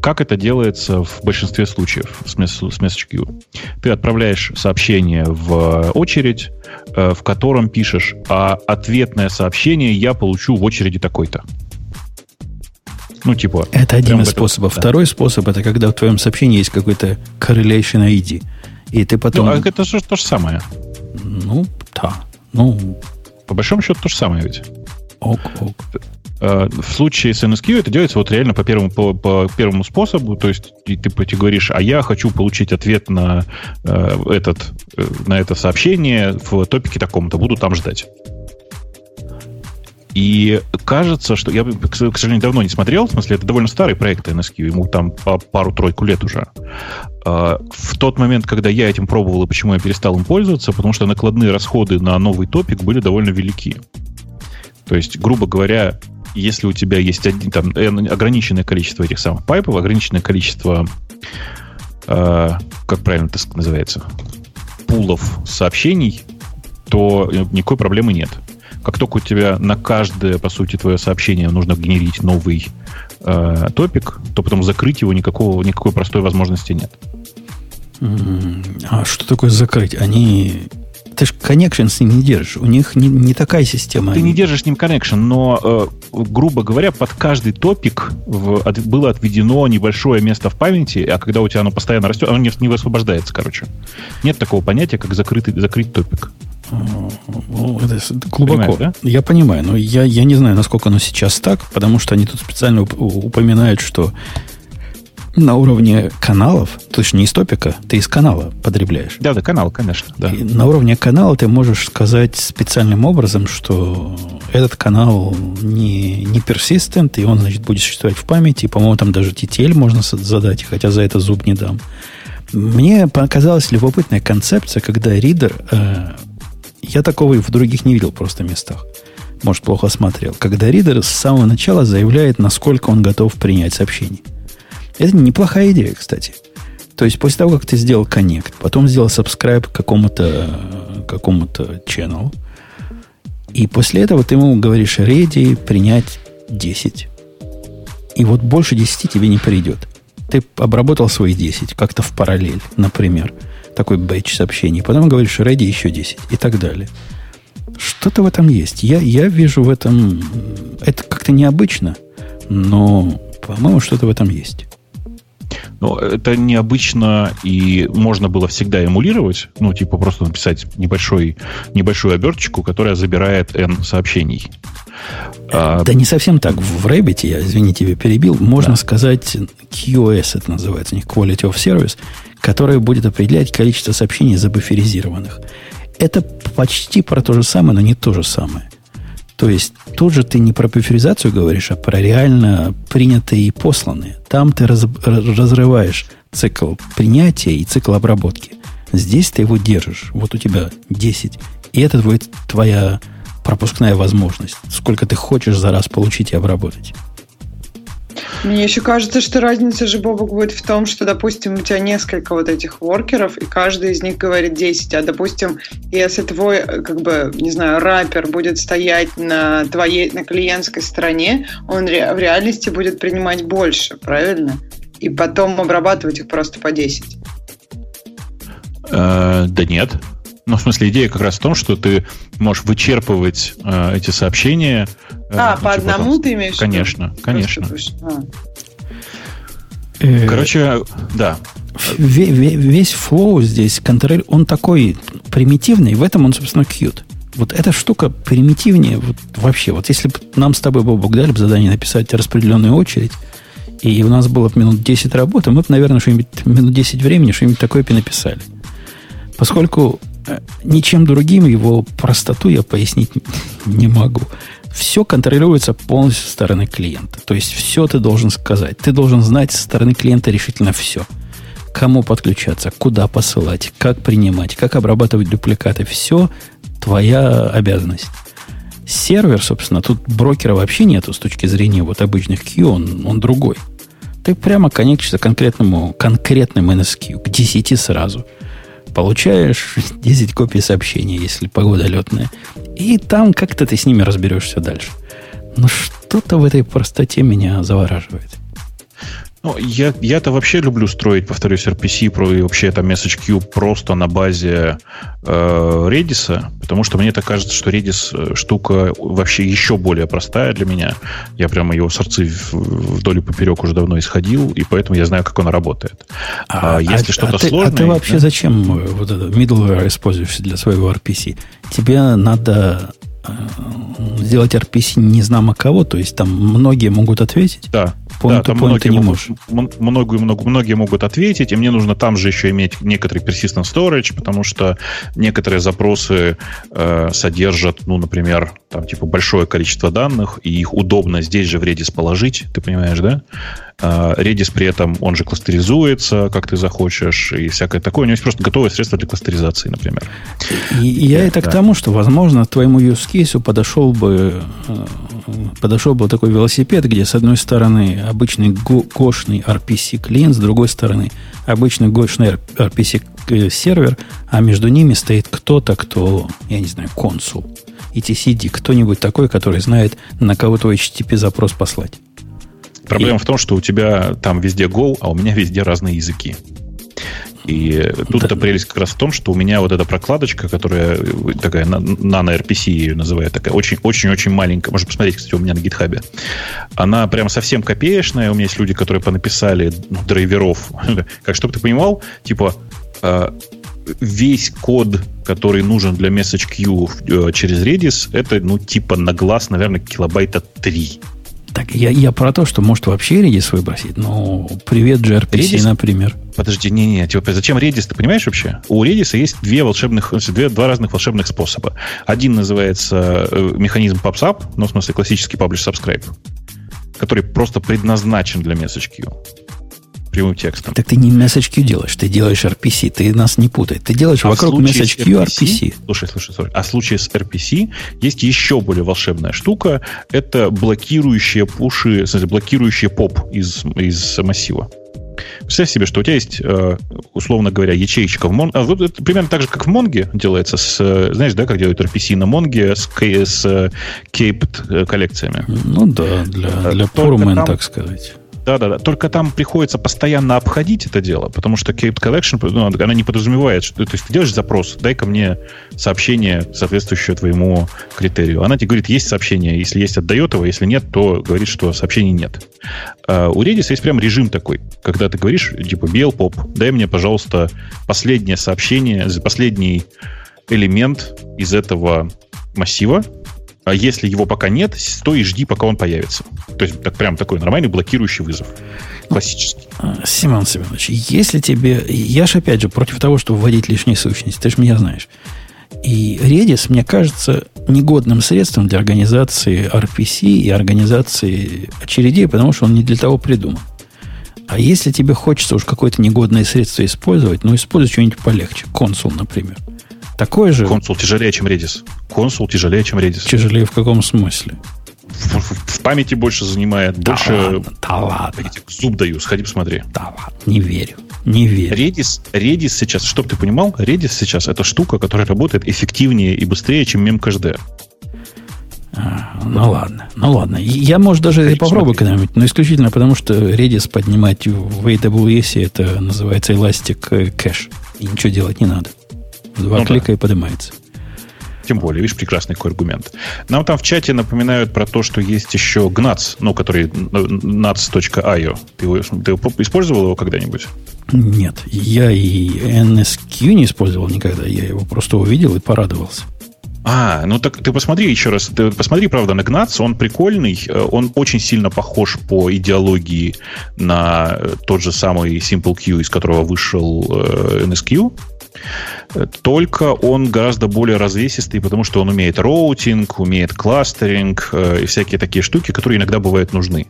Speaker 2: Как это делается в большинстве случаев с Message Queue? Ты отправляешь сообщение в очередь, э, в котором пишешь, а ответное сообщение я получу в очереди такой-то.
Speaker 1: Ну, типа... Это один из способов. Да. Второй способ, это когда в твоем сообщении есть какой-то correlation ID. И ты потом... Ну,
Speaker 2: а это же то же самое.
Speaker 1: Ну, да. Ну...
Speaker 2: По большому счету то же самое ведь.
Speaker 1: Ок, ок.
Speaker 2: Э, в случае с NSQ это делается вот реально по первому, по, по первому способу, то есть ты, ты говоришь, а я хочу получить ответ на, э, этот, э, на это сообщение в топике таком-то, буду там ждать. И кажется, что я, к сожалению, давно не смотрел, в смысле, это довольно старый проект NSQ, ему там по пару-тройку лет уже. Э, в тот момент, когда я этим пробовал и почему я перестал им пользоваться, потому что накладные расходы на новый топик были довольно велики. То есть, грубо говоря, если у тебя есть один, там, ограниченное количество этих самых пайпов, ограниченное количество, э, как правильно это называется, пулов сообщений, то никакой проблемы нет. Как только у тебя на каждое, по сути, твое сообщение нужно генерить новый э, топик, то потом закрыть его никакого, никакой простой возможности нет.
Speaker 1: А что такое закрыть? Они ты же connection с ним не держишь. У них не, не такая система.
Speaker 2: Ты не держишь с ним connection, но, э, грубо говоря, под каждый топик в, от, было отведено небольшое место в памяти, а когда у тебя оно постоянно растет, оно не, не высвобождается, короче. Нет такого понятия, как закрытый, закрыть топик.
Speaker 1: Это глубоко. Да? Я понимаю, но я, я не знаю, насколько оно сейчас так, потому что они тут специально упоминают, что на уровне каналов, то есть не из топика, ты из канала потребляешь.
Speaker 2: Да, да, канал, конечно. Да.
Speaker 1: И на уровне канала ты можешь сказать специальным образом, что этот канал не, не persistent, и он, значит, будет существовать в памяти. По-моему, там даже TTL можно задать, хотя за это зуб не дам. Мне показалась любопытная концепция, когда ридер... Э, я такого и в других не видел просто местах. Может, плохо смотрел. Когда ридер с самого начала заявляет, насколько он готов принять сообщение. Это неплохая идея, кстати. То есть после того, как ты сделал Connect, потом сделал subscribe к какому-то какому-то channel, и после этого ты ему говоришь ready принять 10. И вот больше 10 тебе не придет. Ты обработал свои 10 как-то в параллель, например. Такой бэч сообщений. Потом говоришь ready еще 10 и так далее. Что-то в этом есть. Я, я вижу в этом... Это как-то необычно, но, по-моему, что-то в этом есть.
Speaker 2: Но это необычно, и можно было всегда эмулировать, ну, типа просто написать небольшой, небольшую оберточку, которая забирает N сообщений.
Speaker 1: А, да не совсем так. В Rabbit, я, извини, тебя перебил, можно да. сказать QoS, это называется, у них Quality of Service, который будет определять количество сообщений забуферизированных. Это почти про то же самое, но не то же самое. То есть тут же ты не про буферизацию говоришь, а про реально принятые и посланные. Там ты раз, разрываешь цикл принятия и цикл обработки. Здесь ты его держишь. Вот у тебя 10. И это твой, твоя пропускная возможность. Сколько ты хочешь за раз получить и обработать.
Speaker 4: Мне еще кажется, что разница же, Бобок, будет в том, что, допустим, у тебя несколько вот этих воркеров, и каждый из них говорит 10, а, допустим, если твой, как бы, не знаю, раппер будет стоять на твоей, на клиентской стороне, он в реальности будет принимать больше, правильно? И потом обрабатывать их просто по 10.
Speaker 2: Э, да нет. Ну, в смысле, идея как раз в том, что ты можешь вычерпывать э, эти сообщения.
Speaker 4: Э, а, по типа, одному там, ты имеешь
Speaker 2: Конечно, виду? конечно. А. Короче, да.
Speaker 1: Весь флоу здесь, контроль, он такой примитивный, в этом он, собственно, cute. Вот эта штука примитивнее вот вообще. Вот если бы нам с тобой, Бобок, дали бы задание написать распределенную очередь, и у нас было минут 10 работы, мы бы, наверное, что-нибудь минут 10 времени что-нибудь такое бы написали. Поскольку ничем другим его простоту я пояснить не могу. Все контролируется полностью со стороны клиента. То есть все ты должен сказать. Ты должен знать со стороны клиента решительно все. Кому подключаться, куда посылать, как принимать, как обрабатывать дупликаты. Все твоя обязанность. Сервер, собственно, тут брокера вообще нету с точки зрения вот обычных Q, он, он другой. Ты прямо коннектишься конкретному, конкретному NSQ, к 10 сразу. Получаешь 10 копий сообщения, если погода летная. И там как-то ты с ними разберешься дальше. Но что-то в этой простоте меня завораживает.
Speaker 2: Ну, я, я-то вообще люблю строить, повторюсь, RPC про, и вообще там message просто на базе э, Redis, потому что мне так кажется, что Redis э, штука вообще еще более простая для меня. Я прямо его сорцы вдоль и поперек уже давно исходил, и поэтому я знаю, как она работает.
Speaker 1: А, а если а, что-то а сложное... А ты вообще да? зачем э, вот это middleware используешь для своего RPC? Тебе надо э, сделать RPC не знамо кого, то есть там многие могут ответить.
Speaker 2: Да, point да, там многие, не можешь. Могут, многие, многие могут ответить, и мне нужно там же еще иметь некоторый persistent storage, потому что некоторые запросы э, содержат, ну, например, там типа большое количество данных, и их удобно здесь же в Redis положить, ты понимаешь, да? А, Redis при этом, он же кластеризуется, как ты захочешь, и всякое такое. У него есть просто готовое средство для кластеризации, например.
Speaker 1: И, и я это да. к тому, что, возможно, твоему use case подошел бы, э, подошел бы такой велосипед, где с одной стороны обычный гошный RPC клиент, с другой стороны обычный гошный RPC э, сервер, а между ними стоит кто-то, кто, я не знаю, консул, etcd, кто-нибудь такой, который знает, на кого твой HTTP запрос послать.
Speaker 2: Проблема и... в том, что у тебя там везде Go, а у меня везде разные языки. И тут эта прелесть как раз в том, что у меня вот эта прокладочка, которая такая нано RPC ее называют, такая очень-очень-очень маленькая. Можно посмотреть, кстати, у меня на гитхабе. Она прям совсем копеечная. У меня есть люди, которые понаписали ну, драйверов. как, чтобы ты понимал, типа э, весь код, который нужен для message queue э, через Redis, это, ну, типа на глаз, наверное, килобайта 3.
Speaker 1: Так, я, я про то, что может вообще Redis выбросить. Ну, привет gRPC, Redis? например.
Speaker 2: Подожди, не-не, типа, зачем Redis, ты понимаешь вообще? У Redis есть две волшебных, две, два разных волшебных способа. Один называется э, механизм PubSub, ну, в смысле, классический Publish Subscribe, который просто предназначен для message queue прямым текстом.
Speaker 1: Так ты не message queue делаешь, ты делаешь RPC, ты нас не путай. Ты делаешь а вокруг message queue RPC, RPC.
Speaker 2: Слушай, слушай, слушай. А в случае с RPC есть еще более волшебная штука. Это блокирующие пуши, блокирующие поп из, из массива. Представь себе, что у тебя есть, э, условно говоря, ячеечка в Монге. А, вот это примерно так же, как в Монге делается. С, э, знаешь, да, как делают RPC на Монге с, с э, caped коллекциями.
Speaker 1: Ну да, для, для Purman, так сказать.
Speaker 2: Да-да-да. Только там приходится постоянно обходить это дело, потому что Caped Collection, ну, она не подразумевает, что то есть ты делаешь запрос, дай ко мне сообщение, соответствующее твоему критерию. Она тебе говорит, есть сообщение, если есть, отдает его, если нет, то говорит, что сообщений нет. А у Redis есть прям режим такой, когда ты говоришь, типа, BL-поп, дай мне, пожалуйста, последнее сообщение, последний элемент из этого массива, а если его пока нет, стой и жди, пока он появится. То есть так, прям такой нормальный блокирующий вызов. Классический.
Speaker 1: Семен Семенович, если тебе... Я же, опять же, против того, чтобы вводить лишние сущности. Ты же меня знаешь. И Redis, мне кажется, негодным средством для организации RPC и организации очередей, потому что он не для того придуман. А если тебе хочется уж какое-то негодное средство использовать, ну, используй что-нибудь полегче. Консул, например. Такой же...
Speaker 2: Консул тяжелее, чем Redis. Консул тяжелее, чем Redis.
Speaker 1: Тяжелее в каком смысле?
Speaker 2: В, в, в памяти больше занимает. Да больше... Ладно,
Speaker 1: да ладно.
Speaker 2: Зуб даю, сходи посмотри.
Speaker 1: Да ладно, не верю. Не верю.
Speaker 2: Redis, Redis сейчас, чтобы ты понимал, Redis сейчас это штука, которая работает эффективнее и быстрее, чем мемкажд.
Speaker 1: А, ну ладно, ну ладно. Я, может, даже и попробую когда-нибудь, но исключительно потому, что Redis поднимать в AWS это называется Elastic Cache. И ничего делать не надо. Два ну, клика да. и поднимается.
Speaker 2: Тем более, видишь, прекрасный какой аргумент. Нам там в чате напоминают про то, что есть еще GNATS, ну, который nats.io. Ты, его, ты использовал его когда-нибудь?
Speaker 1: Нет, я и NSQ не использовал никогда. Я его просто увидел и порадовался.
Speaker 2: А, ну так ты посмотри еще раз. Ты посмотри, правда, на Gnats, он прикольный. Э, он очень сильно похож по идеологии на э, тот же самый SimpleQ, из которого вышел э, NSQ. Только он гораздо более развесистый, потому что он умеет роутинг, умеет кластеринг и всякие такие штуки, которые иногда бывают нужны.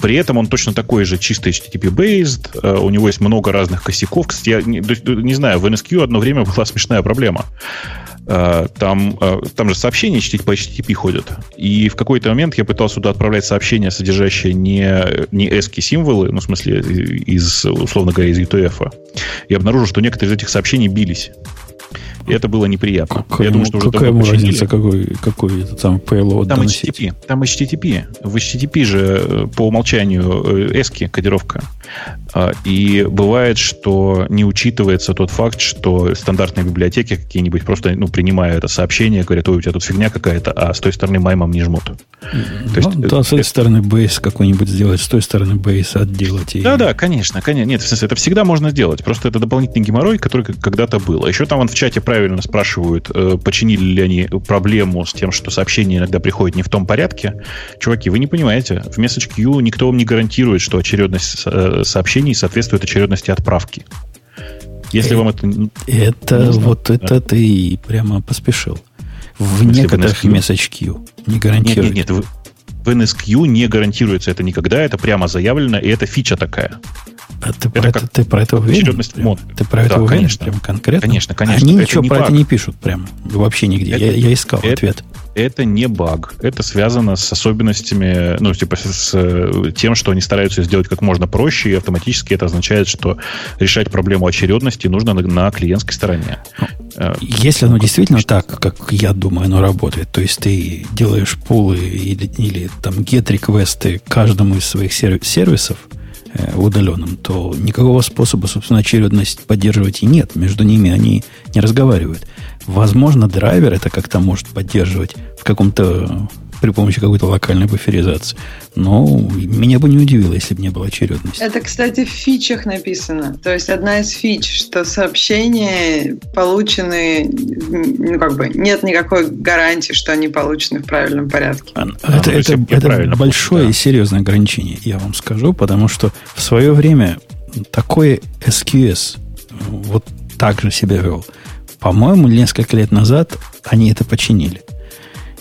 Speaker 2: При этом он точно такой же чисто HTTP-based, у него есть много разных косяков. Кстати, я не, не знаю, в NSQ одно время была смешная проблема. Э, там, э, там же сообщения по HTTP ходят. И в какой-то момент я пытался туда отправлять сообщения, содержащие не, не ASCII символы, ну, в смысле, из, условно говоря, из UTF. И обнаружил, что некоторые из этих сообщений бились. И это было неприятно.
Speaker 1: Какая, Я думаю, что какая ему разница, какой, какой этот самый payload
Speaker 2: Там доносить? HTTP. Там HTTP. В HTTP же э, по умолчанию ESCI кодировка. А, и бывает, что не учитывается тот факт, что стандартные библиотеки какие-нибудь просто ну, принимая это сообщение, говорят, ой, у тебя тут фигня какая-то, а с той стороны маймом не жмут. То
Speaker 1: ну, есть, да, с этой стороны бейс какой-нибудь сделать, с той стороны бейс отделать.
Speaker 2: И... Да, да, конечно, конечно. Нет, в смысле, это всегда можно сделать. Просто это дополнительный геморрой, который когда-то был. А еще там он в чате правильно спрашивают, э, починили ли они проблему с тем, что сообщение иногда приходит не в том порядке. Чуваки, вы не понимаете, в Message Queue никто вам не гарантирует, что очередность э, сообщений соответствует очередности отправки. Если
Speaker 1: это,
Speaker 2: вам это...
Speaker 1: Это, нужно, вот да? это ты прямо поспешил. В, в некоторых message queue не гарантирует.
Speaker 2: Нет, нет, нет. В, в NSQ не гарантируется это никогда, это прямо заявлено, и это фича такая.
Speaker 1: А ты, это про это, ты про это уверен? Прям, ты про это да, уверен?
Speaker 2: Конечно.
Speaker 1: Прям конкретно?
Speaker 2: Конечно, конечно.
Speaker 1: Они ничего про баг. это не пишут прям. Вообще нигде. Это, я, я искал
Speaker 2: это,
Speaker 1: ответ
Speaker 2: это не баг. Это связано с особенностями, ну, типа, с, с тем, что они стараются сделать как можно проще, и автоматически это означает, что решать проблему очередности нужно на, на клиентской стороне.
Speaker 1: Э, если оно действительно так, как я думаю, оно работает, то есть ты делаешь пулы или, или там get-реквесты каждому из своих сервисов, э, удаленным, то никакого способа, собственно, очередность поддерживать и нет. Между ними они не разговаривают. Возможно, драйвер это как-то может поддерживать в каком-то при помощи какой-то локальной буферизации. Но меня бы не удивило, если бы не было очередности.
Speaker 4: Это, кстати, в фичах написано. То есть одна из фич, что сообщения получены, ну как бы, нет никакой гарантии, что они получены в правильном порядке.
Speaker 1: А, это, а, это, это большое да. и серьезное ограничение, я вам скажу, потому что в свое время такой SQS вот так же себя вел. По-моему, несколько лет назад они это починили.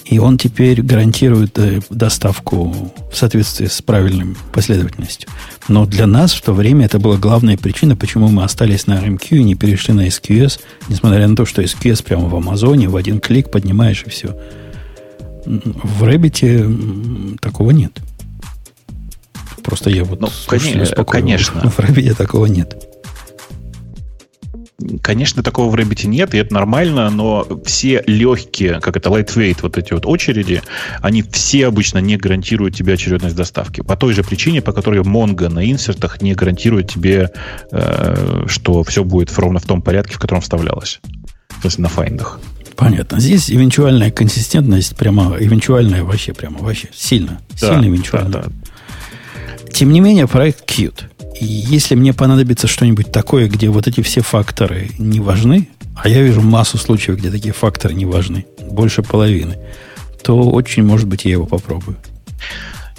Speaker 1: И он теперь гарантирует э, доставку в соответствии с правильной последовательностью. Но для нас в то время это была главная причина, почему мы остались на RMQ и не перешли на SQS, несмотря на то, что SQS прямо в Амазоне, в один клик поднимаешь и все. В Рэббите такого нет. Просто я вот
Speaker 2: ну, конечно, конечно.
Speaker 1: В Рэббите такого нет.
Speaker 2: Конечно, такого в Рэббите нет, и это нормально, но все легкие, как это, lightweight, вот эти вот очереди, они все обычно не гарантируют тебе очередность доставки. По той же причине, по которой Mongo на инсертах не гарантирует тебе, э, что все будет ровно в том порядке, в котором вставлялось. В смысле, на файндах.
Speaker 1: Понятно. Здесь эвенчуальная консистентность прямо, эвенчуальная вообще прямо, вообще сильно. Да, сильно эвенчуальная. Да, да. Тем не менее, проект cute. И если мне понадобится что-нибудь такое, где вот эти все факторы не важны, а я вижу массу случаев, где такие факторы не важны, больше половины, то очень, может быть, я его попробую.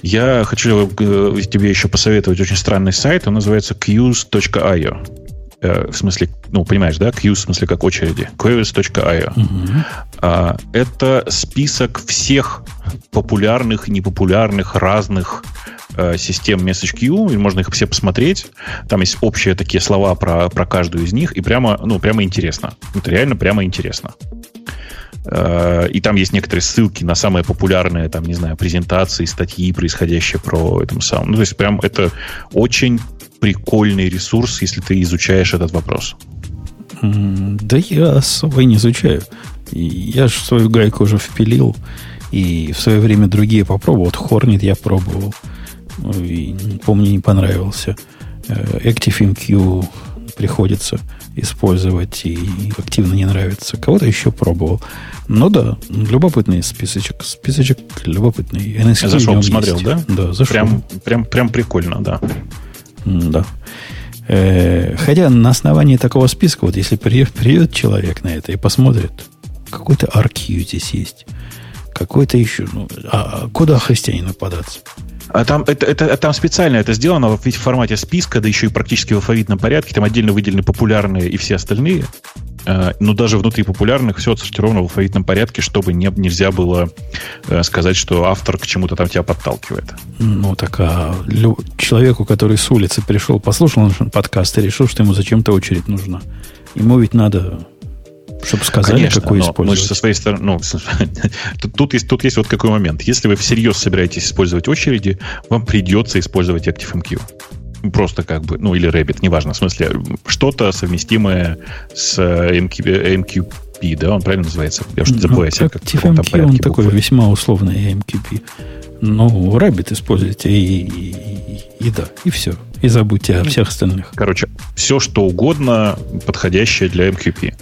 Speaker 2: Я хочу э, тебе еще посоветовать очень странный сайт. Он называется qs.io. Э, в смысле, ну, понимаешь, да? Queues в смысле как очереди. queries.io. Угу. Это список всех популярных, непопулярных, разных систем Message Queue, можно их все посмотреть. Там есть общие такие слова про, про каждую из них, и прямо, ну, прямо интересно. Это реально прямо интересно. Э, и там есть некоторые ссылки на самые популярные, там, не знаю, презентации, статьи, происходящие про этом самом. Ну, то есть, прям это очень прикольный ресурс, если ты изучаешь этот вопрос.
Speaker 1: Да я особо не изучаю. Я же свою гайку уже впилил. И в свое время другие попробовал. Вот Hornet я пробовал. И, помню, не понравился. Э, ActiveMQ приходится использовать и активно не нравится. Кого-то еще пробовал. Ну да, любопытный списочек. Списочек любопытный.
Speaker 2: NSQ зашел, посмотрел,
Speaker 1: есть.
Speaker 2: да?
Speaker 1: Да, зашел.
Speaker 2: Прям, прям, прям прикольно, да.
Speaker 1: Да. Э, хотя на основании такого списка, вот если придет, придет человек на это и посмотрит, какой-то RQ здесь есть. Какой-то еще. Ну, а куда христианину податься?
Speaker 2: А там, это, это, там специально это сделано в формате списка, да еще и практически в алфавитном порядке. Там отдельно выделены популярные и все остальные. Э, но даже внутри популярных все отсортировано в алфавитном порядке, чтобы не, нельзя было э, сказать, что автор к чему-то там тебя подталкивает.
Speaker 1: Ну, так а человеку, который с улицы пришел, послушал наш подкаст и решил, что ему зачем-то очередь нужна. Ему ведь надо чтобы сказали, Конечно, какой использовать. Мы же
Speaker 2: со своей стороны... Ну, тут, тут, есть, тут есть вот какой момент. Если вы всерьез собираетесь использовать очереди, вам придется использовать ActiveMQ. Просто как бы, ну, или Rabbit, неважно, в смысле, что-то совместимое с MQ, MQP, да, он правильно называется? Я уже забыл,
Speaker 1: ну, как TFMQ, он такой весьма условный MQP. Ну, Rabbit используйте и, и, и, и да, и все. И забудьте о всех остальных.
Speaker 2: Короче, все, что угодно, подходящее для MQP.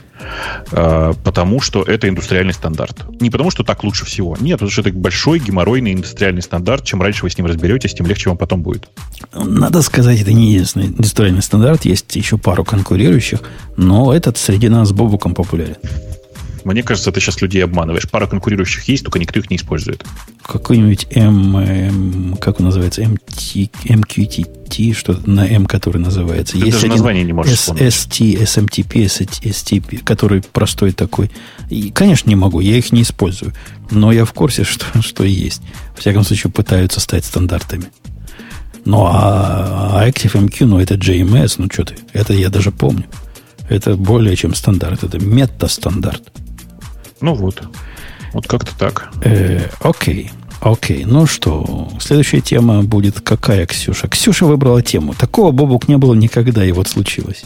Speaker 2: А, потому что это индустриальный стандарт. Не потому, что так лучше всего. Нет, потому что это большой геморройный индустриальный стандарт. Чем раньше вы с ним разберетесь, тем легче вам потом будет.
Speaker 1: Надо сказать, это не единственный индустриальный стандарт. Есть еще пару конкурирующих, но этот среди нас с Бобуком популярен.
Speaker 2: Мне кажется, ты сейчас людей обманываешь. Пара конкурирующих есть, только никто их не использует.
Speaker 1: Какой-нибудь М, М как он называется, MT, MQTT, что-то на М, который называется.
Speaker 2: Ты есть даже название не можешь
Speaker 1: вспомнить. ST, SMTP, STP, который простой такой. И, конечно, не могу, я их не использую. Но я в курсе, что, что есть. В всяком случае, пытаются стать стандартами. Ну, а, а ActiveMQ, ну, это JMS, ну, что ты, это я даже помню. Это более чем стандарт, это мета-стандарт.
Speaker 2: Ну вот. Вот как-то так.
Speaker 1: Э, окей. Окей, ну что, следующая тема будет какая, Ксюша? Ксюша выбрала тему. Такого Бобук не было никогда, и вот случилось.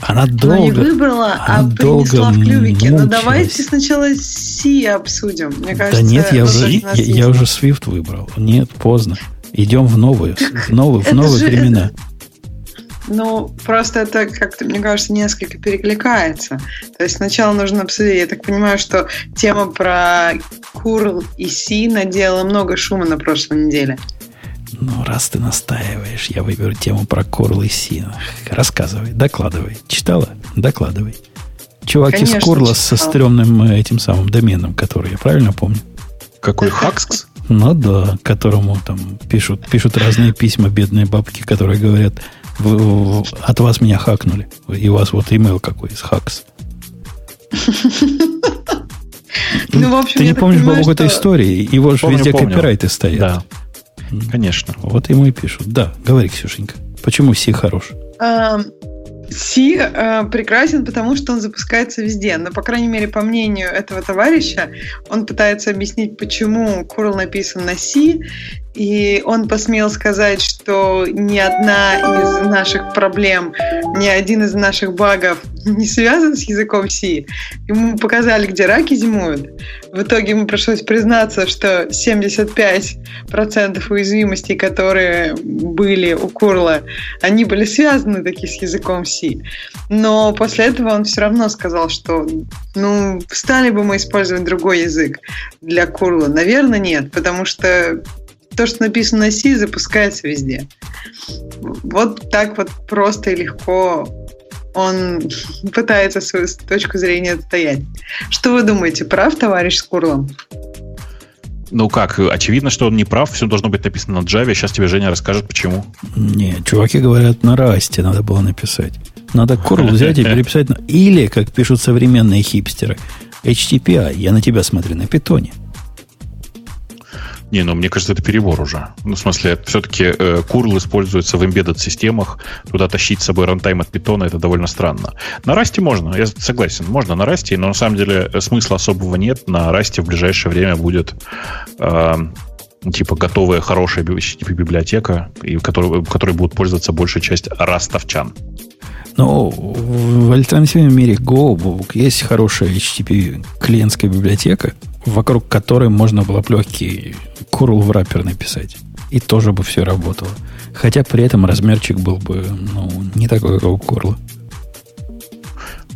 Speaker 1: Она долго... Она не
Speaker 4: выбрала, она а принесла в клювике. Ну, давайте сначала Си обсудим. Мне кажется,
Speaker 1: да нет, я уже, я, я уже Swift выбрал. Нет, поздно. Идем в новые, в новые, в новые времена.
Speaker 4: Ну, просто это как-то, мне кажется, несколько перекликается. То есть сначала нужно обсудить. Я так понимаю, что тема про Курл и Си надела много шума на прошлой неделе.
Speaker 1: Ну, раз ты настаиваешь, я выберу тему про Курл и Си. Рассказывай, докладывай. Читала? Докладывай. Чувак Конечно, из Курла читал. со стрёмным э, этим самым доменом, который я правильно помню?
Speaker 2: Какой Хакскс?
Speaker 1: Ну да, которому там пишут, пишут разные письма бедные бабки, которые говорят, вы, от вас меня хакнули. И у вас вот имейл какой из хакс. Ну, в общем, Ты не помнишь, понимаю, что... этой истории? Его же везде помню. копирайты стоят.
Speaker 2: Да. Конечно.
Speaker 1: Вот ему и пишут. Да, говори, Ксюшенька. Почему Си хорош?
Speaker 4: Си э, прекрасен, потому что он запускается везде. Но, по крайней мере, по мнению этого товарища, он пытается объяснить, почему Curl написан на Си, и он посмел сказать, что ни одна из наших проблем, ни один из наших багов не связан с языком C. Ему показали, где раки зимуют. В итоге ему пришлось признаться, что 75% уязвимостей, которые были у Курла, они были связаны таки с языком C. Но после этого он все равно сказал, что ну, стали бы мы использовать другой язык для Курла? Наверное, нет, потому что то, что написано на C, запускается везде. Вот так вот просто и легко он пытается свою точку зрения отстоять. Что вы думаете, прав товарищ Скурлом?
Speaker 2: Ну как, очевидно, что он не прав, все должно быть написано на Java. Сейчас тебе Женя расскажет, почему.
Speaker 1: Не, чуваки говорят, на расте надо было написать. Надо курл взять и переписать. На... Или, как пишут современные хипстеры, HTTPI. Я на тебя смотрю, на питоне.
Speaker 2: Не, ну мне кажется, это перебор уже. Ну, в смысле, все-таки э, curl используется в embedded системах. Туда тащить с собой рантайм от питона это довольно странно. На расте можно, я согласен, можно на расте, но на самом деле э, смысла особого нет. На расте в ближайшее время будет э, типа готовая хорошая типа, библиотека, и которой, которой будут пользоваться большая часть растовчан.
Speaker 1: Но в альтернативном мире Go есть хорошая HTTP клиентская библиотека, вокруг которой можно было бы легкий curl в раппер написать. И тоже бы все работало. Хотя при этом размерчик был бы ну, не такой, как у Curl.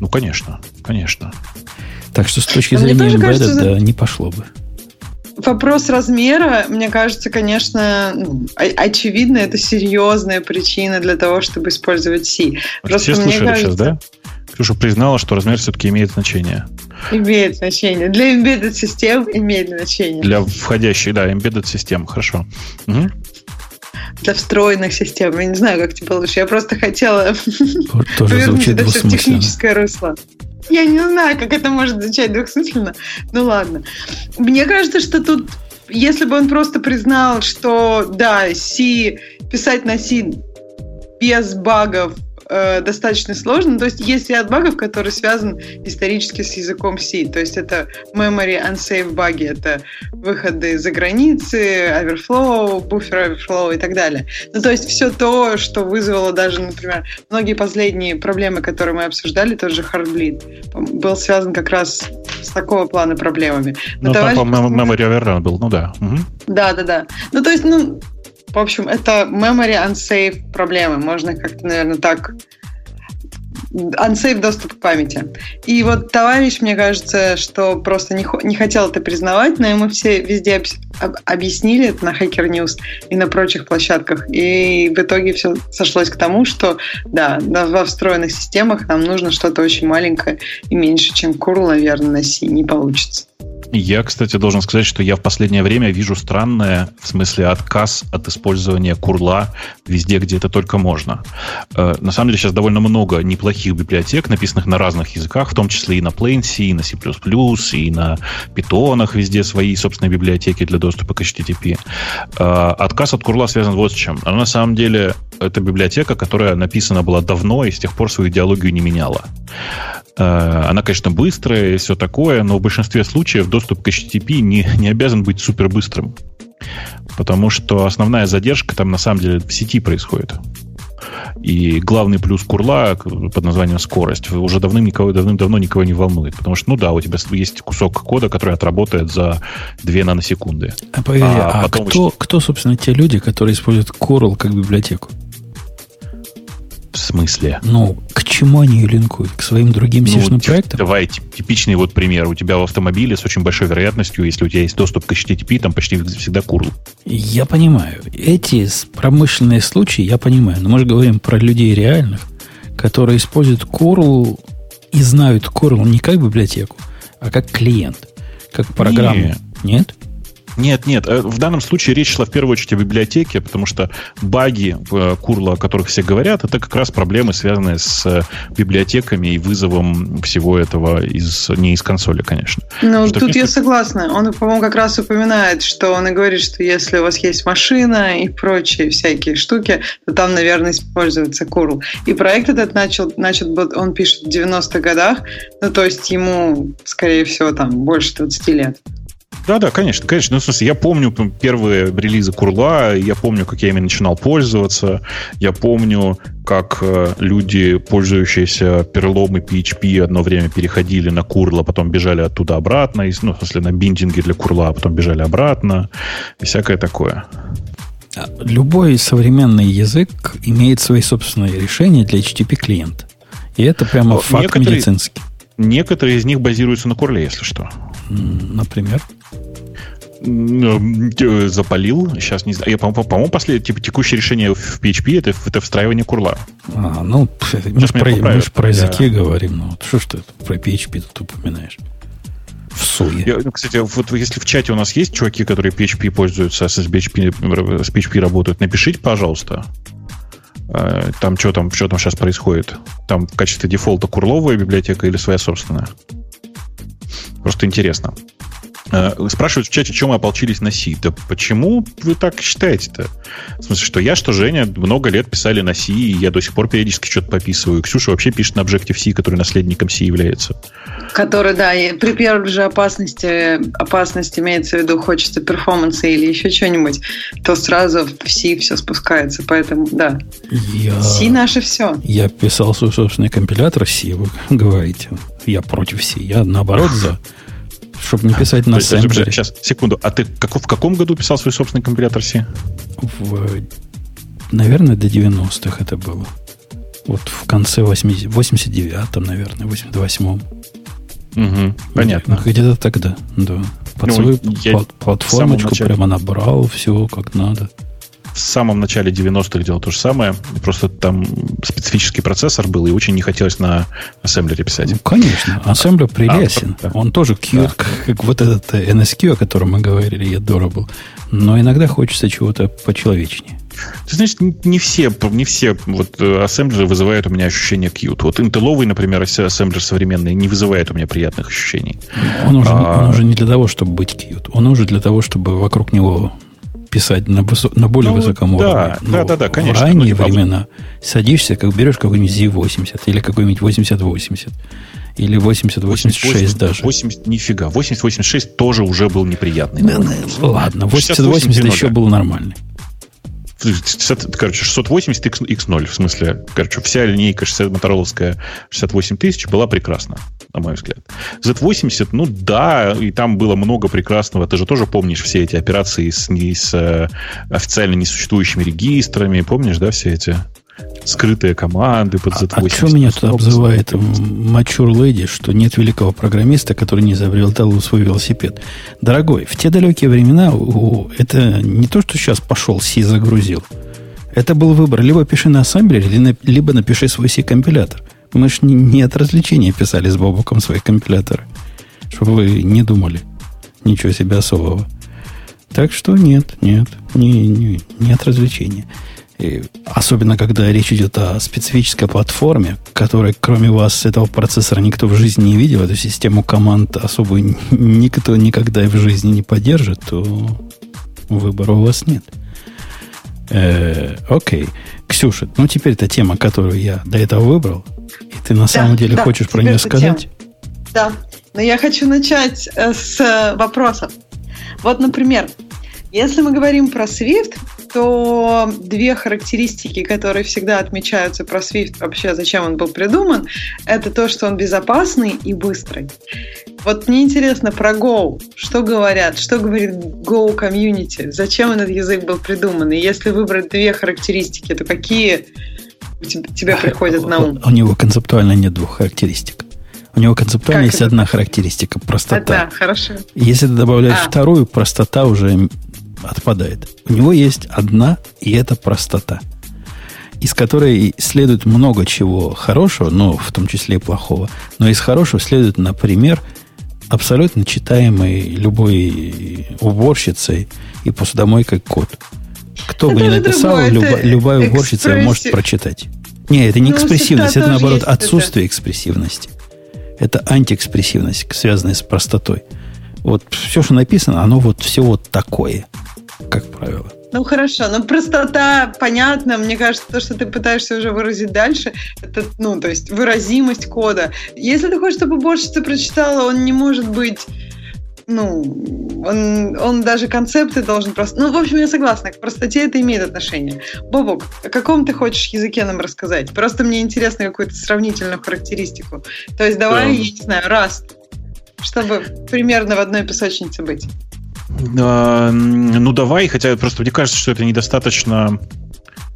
Speaker 2: Ну, конечно, конечно.
Speaker 1: Так что с точки зрения embedded, кажется, да, не пошло бы.
Speaker 4: Вопрос размера, мне кажется, конечно, ну, очевидно, это серьезная причина для того, чтобы использовать C.
Speaker 2: Просто Все слышали кажется... сейчас, да? Ксюша признала, что размер все-таки имеет значение.
Speaker 4: Имеет значение. Для embedded систем имеет значение.
Speaker 2: Для входящей, да, embedded систем. Хорошо. Угу.
Speaker 4: Для встроенных систем. Я не знаю, как тебе лучше. Я просто хотела
Speaker 1: Тоже
Speaker 4: повернуть это все в техническое русло. Я не знаю, как это может звучать двухсмысленно. Ну ладно. Мне кажется, что тут, если бы он просто признал, что да, C, писать на C без багов э, достаточно сложно. То есть есть ряд багов, которые связан исторически с языком C. То есть это memory unsafe баги, это выходы за границы, overflow, буфер overflow и так далее. Ну, то есть все то, что вызвало даже, например, многие последние проблемы, которые мы обсуждали, тот же Heartbleed, был связан как раз с такого плана проблемами. Но
Speaker 2: Ну, там,
Speaker 4: товарищ-
Speaker 2: по-моему, Memory Overrun был, ну да. Мгм.
Speaker 4: да, да, да. Ну, то есть, ну, в общем, это memory unsafe проблемы. Можно как-то, наверное, так unsafe доступ к памяти. И вот товарищ, мне кажется, что просто не, не хотел это признавать, но ему все везде обс- об- объяснили это на Hacker News и на прочих площадках. И в итоге все сошлось к тому, что да, во встроенных системах нам нужно что-то очень маленькое и меньше, чем curl, наверное, на C. Не получится.
Speaker 2: Я, кстати, должен сказать, что я в последнее время вижу странное, в смысле, отказ от использования курла везде, где это только можно. Э, На самом деле сейчас довольно много неплохих библиотек, написанных на разных языках, в том числе и на Plain и на C++, и на питонах везде свои собственные библиотеки для доступа к HTTP. Э, Отказ от курла связан вот с чем. Она на самом деле это библиотека, которая написана была давно и с тех пор свою идеологию не меняла. Э, Она, конечно, быстрая и все такое, но в большинстве случаев доступ к HTTP не, не обязан быть супер быстрым. Потому что основная задержка там на самом деле в сети происходит. И главный плюс курла под названием скорость уже давным никого, давным-давно никого не волнует. Потому что, ну да, у тебя есть кусок кода, который отработает за 2 наносекунды.
Speaker 1: А
Speaker 2: А
Speaker 1: а,
Speaker 2: потом
Speaker 1: кто, кто, собственно, те люди, которые используют Coral как библиотеку?
Speaker 2: В смысле?
Speaker 1: Ну, к чему они ее линкуют? К своим другим
Speaker 2: Ну,
Speaker 1: сишным проектам?
Speaker 2: Давай тип- типичный вот пример. У тебя в автомобиле с очень большой вероятностью, если у тебя есть доступ к HTTP, там почти всегда curl.
Speaker 1: Я понимаю. Эти промышленные случаи я понимаю. Но мы же говорим про людей реальных, которые используют Coral и знают Coral не как библиотеку, а как клиент, как программу.
Speaker 2: Не.
Speaker 1: Нет?
Speaker 2: Нет, нет, э, в данном случае речь шла в первую очередь о библиотеке, потому что баги в Курла, о которых все говорят, это как раз проблемы, связанные с э, библиотеками и вызовом всего этого из, не из консоли, конечно.
Speaker 4: Ну,
Speaker 2: Что
Speaker 4: тут я согласна. Он, по-моему, как раз упоминает, что он и говорит, что если у вас есть машина и прочие всякие штуки, то там, наверное, используется curl. И проект этот начал, начат был, он пишет в 90-х годах, ну, то есть ему, скорее всего, там больше 20 лет.
Speaker 2: Да, да, конечно, конечно. Ну, в смысле, я помню первые релизы Курла, я помню, как я ими начинал пользоваться, я помню, как э, люди, пользующиеся перлом и PHP, одно время переходили на Курла, потом бежали оттуда обратно, из- ну, в смысле, на биндинги для Курла, а потом бежали обратно, и всякое такое.
Speaker 1: А Любой современный язык имеет свои собственные решения для HTTP клиента. И это прямо
Speaker 2: О,
Speaker 1: факт
Speaker 2: некоторые-
Speaker 1: медицинский.
Speaker 2: Некоторые из них базируются на Курле, если что.
Speaker 1: Например.
Speaker 2: М, э, Запалил, сейчас не знаю. Я, по- по- по-моему, последнее, типа, текущее решение в PHP это, это встраивание Курла.
Speaker 1: А, ну, мы же про, мы ж про языки
Speaker 2: Я-
Speaker 1: говорим. Ну, вот что ж ты про PHP тут упоминаешь? В суе.
Speaker 2: Я, ну, кстати, вот если в чате у нас есть чуваки, которые PHP пользуются, с PHP, с PHP работают, напишите, пожалуйста. Э, Там что там, что там сейчас происходит? Там в качестве дефолта курловая библиотека или своя собственная? Просто интересно. Э, Спрашивают в чате, чем мы ополчились на C. Да почему вы так считаете-то? В смысле, что я, что Женя много лет писали на C, и я до сих пор периодически что-то пописываю. Ксюша вообще пишет на Objective-C, который наследником C является.
Speaker 4: Который, да, и при первой же опасности, опасность имеется в виду, хочется перформанса или еще что-нибудь, то сразу в C все спускается. Поэтому, да,
Speaker 1: Я,
Speaker 4: C наше все.
Speaker 1: я писал свой собственный компилятор C, вы говорите. Я против C. Я наоборот за. Чтобы не писать на ассемблере.
Speaker 2: Сейчас, секунду. А ты как- в каком году писал свой собственный компилятор C?
Speaker 1: В, наверное, до 90-х это было. Вот в конце 80, 89-м, наверное, 88-м.
Speaker 2: Угу, понятно.
Speaker 1: Где-то тогда, да. Под
Speaker 2: Ну,
Speaker 1: свою плат- платформочку прямо набрал все как надо.
Speaker 2: В самом начале 90-х делал то же самое. Просто там специфический процессор был, и очень не хотелось на ассемблере писать. Ну,
Speaker 1: конечно. Ассемблер прелестен. А, да. Он тоже cute, да. как, вот этот NSQ, о котором мы говорили, я был. Но иногда хочется чего-то почеловечнее.
Speaker 2: Ты знаешь, не все, не все вот э, ассемблеры вызывают у меня ощущение cute. Вот интеловый, например, ассемблер современный не вызывает у меня приятных ощущений.
Speaker 1: Он уже, а... он уже не для того, чтобы быть cute. Он уже для того, чтобы вокруг него писать на, высо- на более ну, высоком
Speaker 2: да, уровне. Но да, да, да, конечно.
Speaker 1: В ранние ну, времена садишься, как берешь какой-нибудь Z80 или какой-нибудь 8080 или 8086 даже.
Speaker 2: 80, нифига. 8086 тоже уже был неприятный. Да,
Speaker 1: да, ладно, 8080 еще был нормальный.
Speaker 2: 60, короче, 680 X, X0, в смысле, короче, вся линейка 60, мотороловская 68 тысяч была прекрасна, на мой взгляд. Z80, ну да, и там было много прекрасного. Ты же тоже помнишь все эти операции с, с э, официально несуществующими регистрами, помнишь, да, все эти скрытые команды под Z80. А,
Speaker 1: а что меня тут обзывает мачур леди, что нет великого программиста, который не изобретал свой велосипед? Дорогой, в те далекие времена это не то, что сейчас пошел C загрузил. Это был выбор. Либо пиши на ассемблере, либо напиши свой C-компилятор. Мы же не, не от развлечения писали с Бобуком свои компиляторы. Чтобы вы не думали ничего себе особого. Так что нет, нет, не, не, не от развлечения. И особенно, когда речь идет о специфической платформе, которой, кроме вас, этого процессора никто в жизни не видел, эту систему команд особую никто никогда в жизни не поддержит, то выбора у вас нет. Э, окей. Ксюша, ну теперь это тема, которую я до этого выбрал, и ты на да, самом деле да, хочешь про нее сказать? Тема.
Speaker 4: Да, но я хочу начать э, с вопросов. Вот, например, если мы говорим про Swift, то две характеристики, которые всегда отмечаются про Swift, вообще зачем он был придуман, это то, что он безопасный и быстрый. Вот мне интересно про Go. Что говорят? Что говорит Go комьюнити? Зачем этот язык был придуман? И если выбрать две характеристики, то какие тебе приходят на ум?
Speaker 1: У него концептуально нет двух характеристик. У него концептуально как есть это? одна характеристика – простота.
Speaker 4: Одна, хорошо.
Speaker 1: Если ты добавляешь а. вторую, простота уже отпадает. У него есть одна, и это простота, из которой следует много чего хорошего, но в том числе и плохого. Но из хорошего следует, например, абсолютно читаемый любой уборщицей и посудомойкой код. Кто это бы ни написал, другое, люба, любая уборщица может прочитать. Не, это не ну, экспрессивность, это наоборот отсутствие это. экспрессивности. Это антиэкспрессивность, связанная с простотой. Вот все, что написано, оно вот все вот такое как правило.
Speaker 4: Ну хорошо, но простота понятно. Мне кажется, то, что ты пытаешься уже выразить дальше, это, ну, то есть выразимость кода. Если ты хочешь, чтобы уборщица прочитала, он не может быть ну, он, он даже концепты должен просто... Ну, в общем, я согласна, к простоте это имеет отношение. Бобок, о каком ты хочешь языке нам рассказать? Просто мне интересно какую-то сравнительную характеристику. То есть давай, да. я не знаю, Rust, чтобы примерно в одной песочнице быть.
Speaker 2: А, ну, давай, хотя просто мне кажется, что это недостаточно,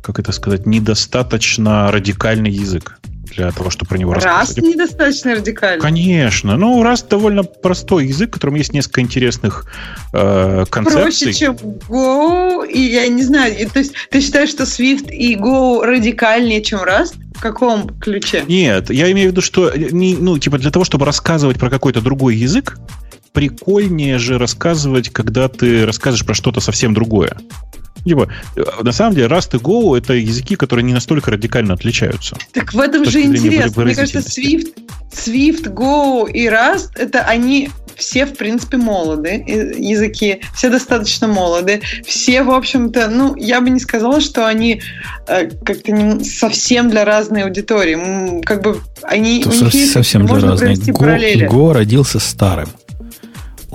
Speaker 2: как это сказать, недостаточно радикальный язык для того, чтобы про него
Speaker 4: раз рассказывать. Раз недостаточно радикальный.
Speaker 2: Конечно. Ну, раз довольно простой язык, в котором есть несколько интересных э, концепций.
Speaker 4: Проще, чем Go, и я не знаю, и, то есть ты считаешь, что Swift и Go радикальнее, чем Rust? В каком ключе?
Speaker 2: Нет, я имею в виду, что не, ну, типа для того, чтобы рассказывать про какой-то другой язык, прикольнее же рассказывать, когда ты рассказываешь про что-то совсем другое. Либо, э, на самом деле, Rust и Go — это языки, которые не настолько радикально отличаются.
Speaker 4: Так в этом же интересно. Мне кажется, Swift, Swift, Go и Rust — это они все, в принципе, молоды, языки, все достаточно молоды, все, в общем-то, ну, я бы не сказала, что они э, как-то не совсем для разной аудитории. Как бы они...
Speaker 1: у них есть, совсем для разной. Go, Go родился старым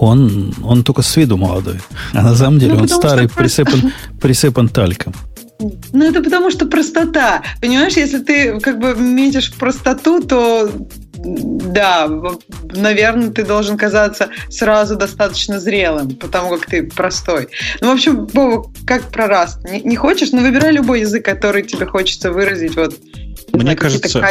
Speaker 1: он, он только с виду молодой. А на самом деле ну, он старый, присыпан, присыпан тальком.
Speaker 4: Ну, это потому что простота. Понимаешь, если ты как бы метишь простоту, то да, наверное, ты должен казаться сразу достаточно зрелым, потому как ты простой. Ну, в общем, Бова, как про раз. Не, не хочешь? Ну, выбирай любой язык, который тебе хочется выразить вот
Speaker 2: Мне
Speaker 4: знаю,
Speaker 2: кажется.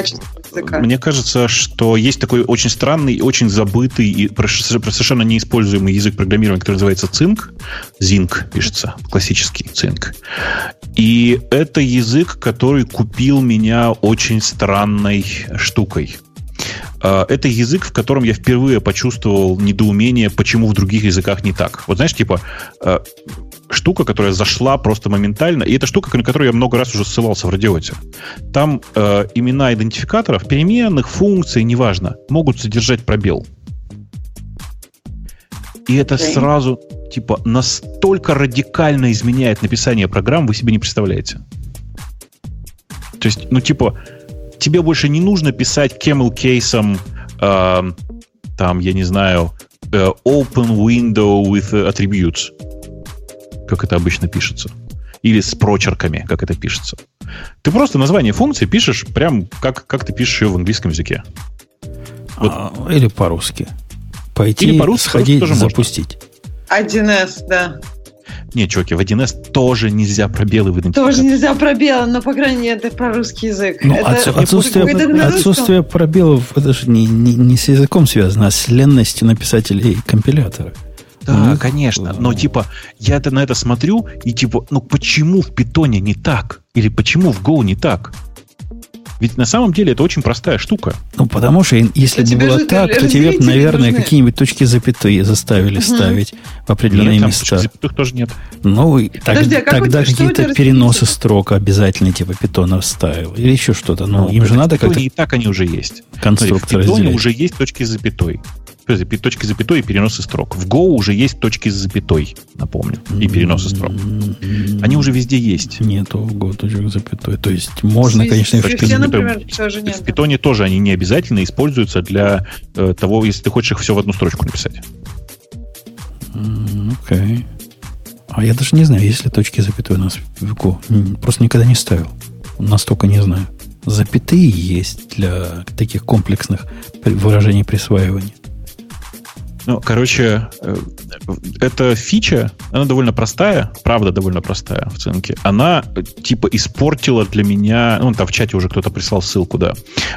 Speaker 2: Мне кажется, что есть такой очень странный, очень забытый и совершенно неиспользуемый язык программирования, который называется Цинк. Зинк пишется, классический Цинк. И это язык, который купил меня очень странной штукой. А, Это язык, в котором я впервые почувствовал недоумение, почему в других языках не так. Вот знаешь, типа, а, штука, которая зашла просто моментально, и это штука, на которую я много раз уже ссылался в радиоте. Там э, имена идентификаторов, переменных, функций, неважно, могут содержать пробел. И это
Speaker 4: Окей.
Speaker 2: сразу, типа, настолько радикально изменяет написание программ, вы себе не представляете. То есть, ну, типа, тебе больше не нужно писать camel кейсом, э, там, я не знаю, э, open window with attributes, как это обычно пишется. Или с прочерками, как это пишется. Ты просто название функции пишешь прям как, как ты пишешь ее в английском языке. Вот.
Speaker 1: А, или по-русски. Пойти,
Speaker 2: Или по-русски,
Speaker 1: сходить,
Speaker 2: по-русски тоже можно.
Speaker 1: запустить.
Speaker 4: 1С, да.
Speaker 2: Не, чуваки, в 1С тоже нельзя пробелы в.
Speaker 4: Тоже нельзя пробела, но, по крайней мере, это про русский язык.
Speaker 1: Ну,
Speaker 4: это,
Speaker 1: отсу- отсутствие,
Speaker 4: это
Speaker 1: отсутствие пробелов, это же не, не, не с языком связано, а с ленностью написателей компилятора.
Speaker 2: Да,
Speaker 1: Ну,
Speaker 2: конечно. Но типа, я на это смотрю, и типа, ну почему в питоне не так? Или почему в Go не так? Ведь на самом деле это очень простая штука.
Speaker 1: Ну, потому что если
Speaker 4: Ну,
Speaker 1: бы было так, то тебе, наверное, какие-нибудь точки запятые заставили ставить в определенные
Speaker 2: Нет, там
Speaker 1: места.
Speaker 2: запятых тоже нет.
Speaker 1: Ну, и так-
Speaker 4: Подожди, а
Speaker 1: тогда какие-то переносы строк обязательно, типа питона вставил. Или еще что-то. Ну, им же надо как-то
Speaker 2: И так они уже есть.
Speaker 1: конструктор
Speaker 2: Смотри, в питоне
Speaker 1: разделять.
Speaker 2: уже есть точки с запятой. Пи- Точки с запятой и переносы строк. В Go уже есть точки с запятой, напомню, и переносы строк. Они уже везде есть.
Speaker 1: Нету го точек запятой. То есть можно, конечно, и в
Speaker 2: точки
Speaker 4: Свифте,
Speaker 2: с запятой
Speaker 4: например,
Speaker 2: В питоне тоже они не обязательно используются для э, того, если ты хочешь их все в одну строчку написать.
Speaker 1: Окей. А я даже не знаю, есть ли точки запятой у нас в Go. Просто никогда не ставил. Настолько не знаю. Запятые есть для таких комплексных выражений присваивания.
Speaker 2: Ну, короче, э, эта фича, она довольно простая, правда довольно простая в цинке. Она э, типа испортила для меня, ну, там в чате уже кто-то прислал ссылку, да,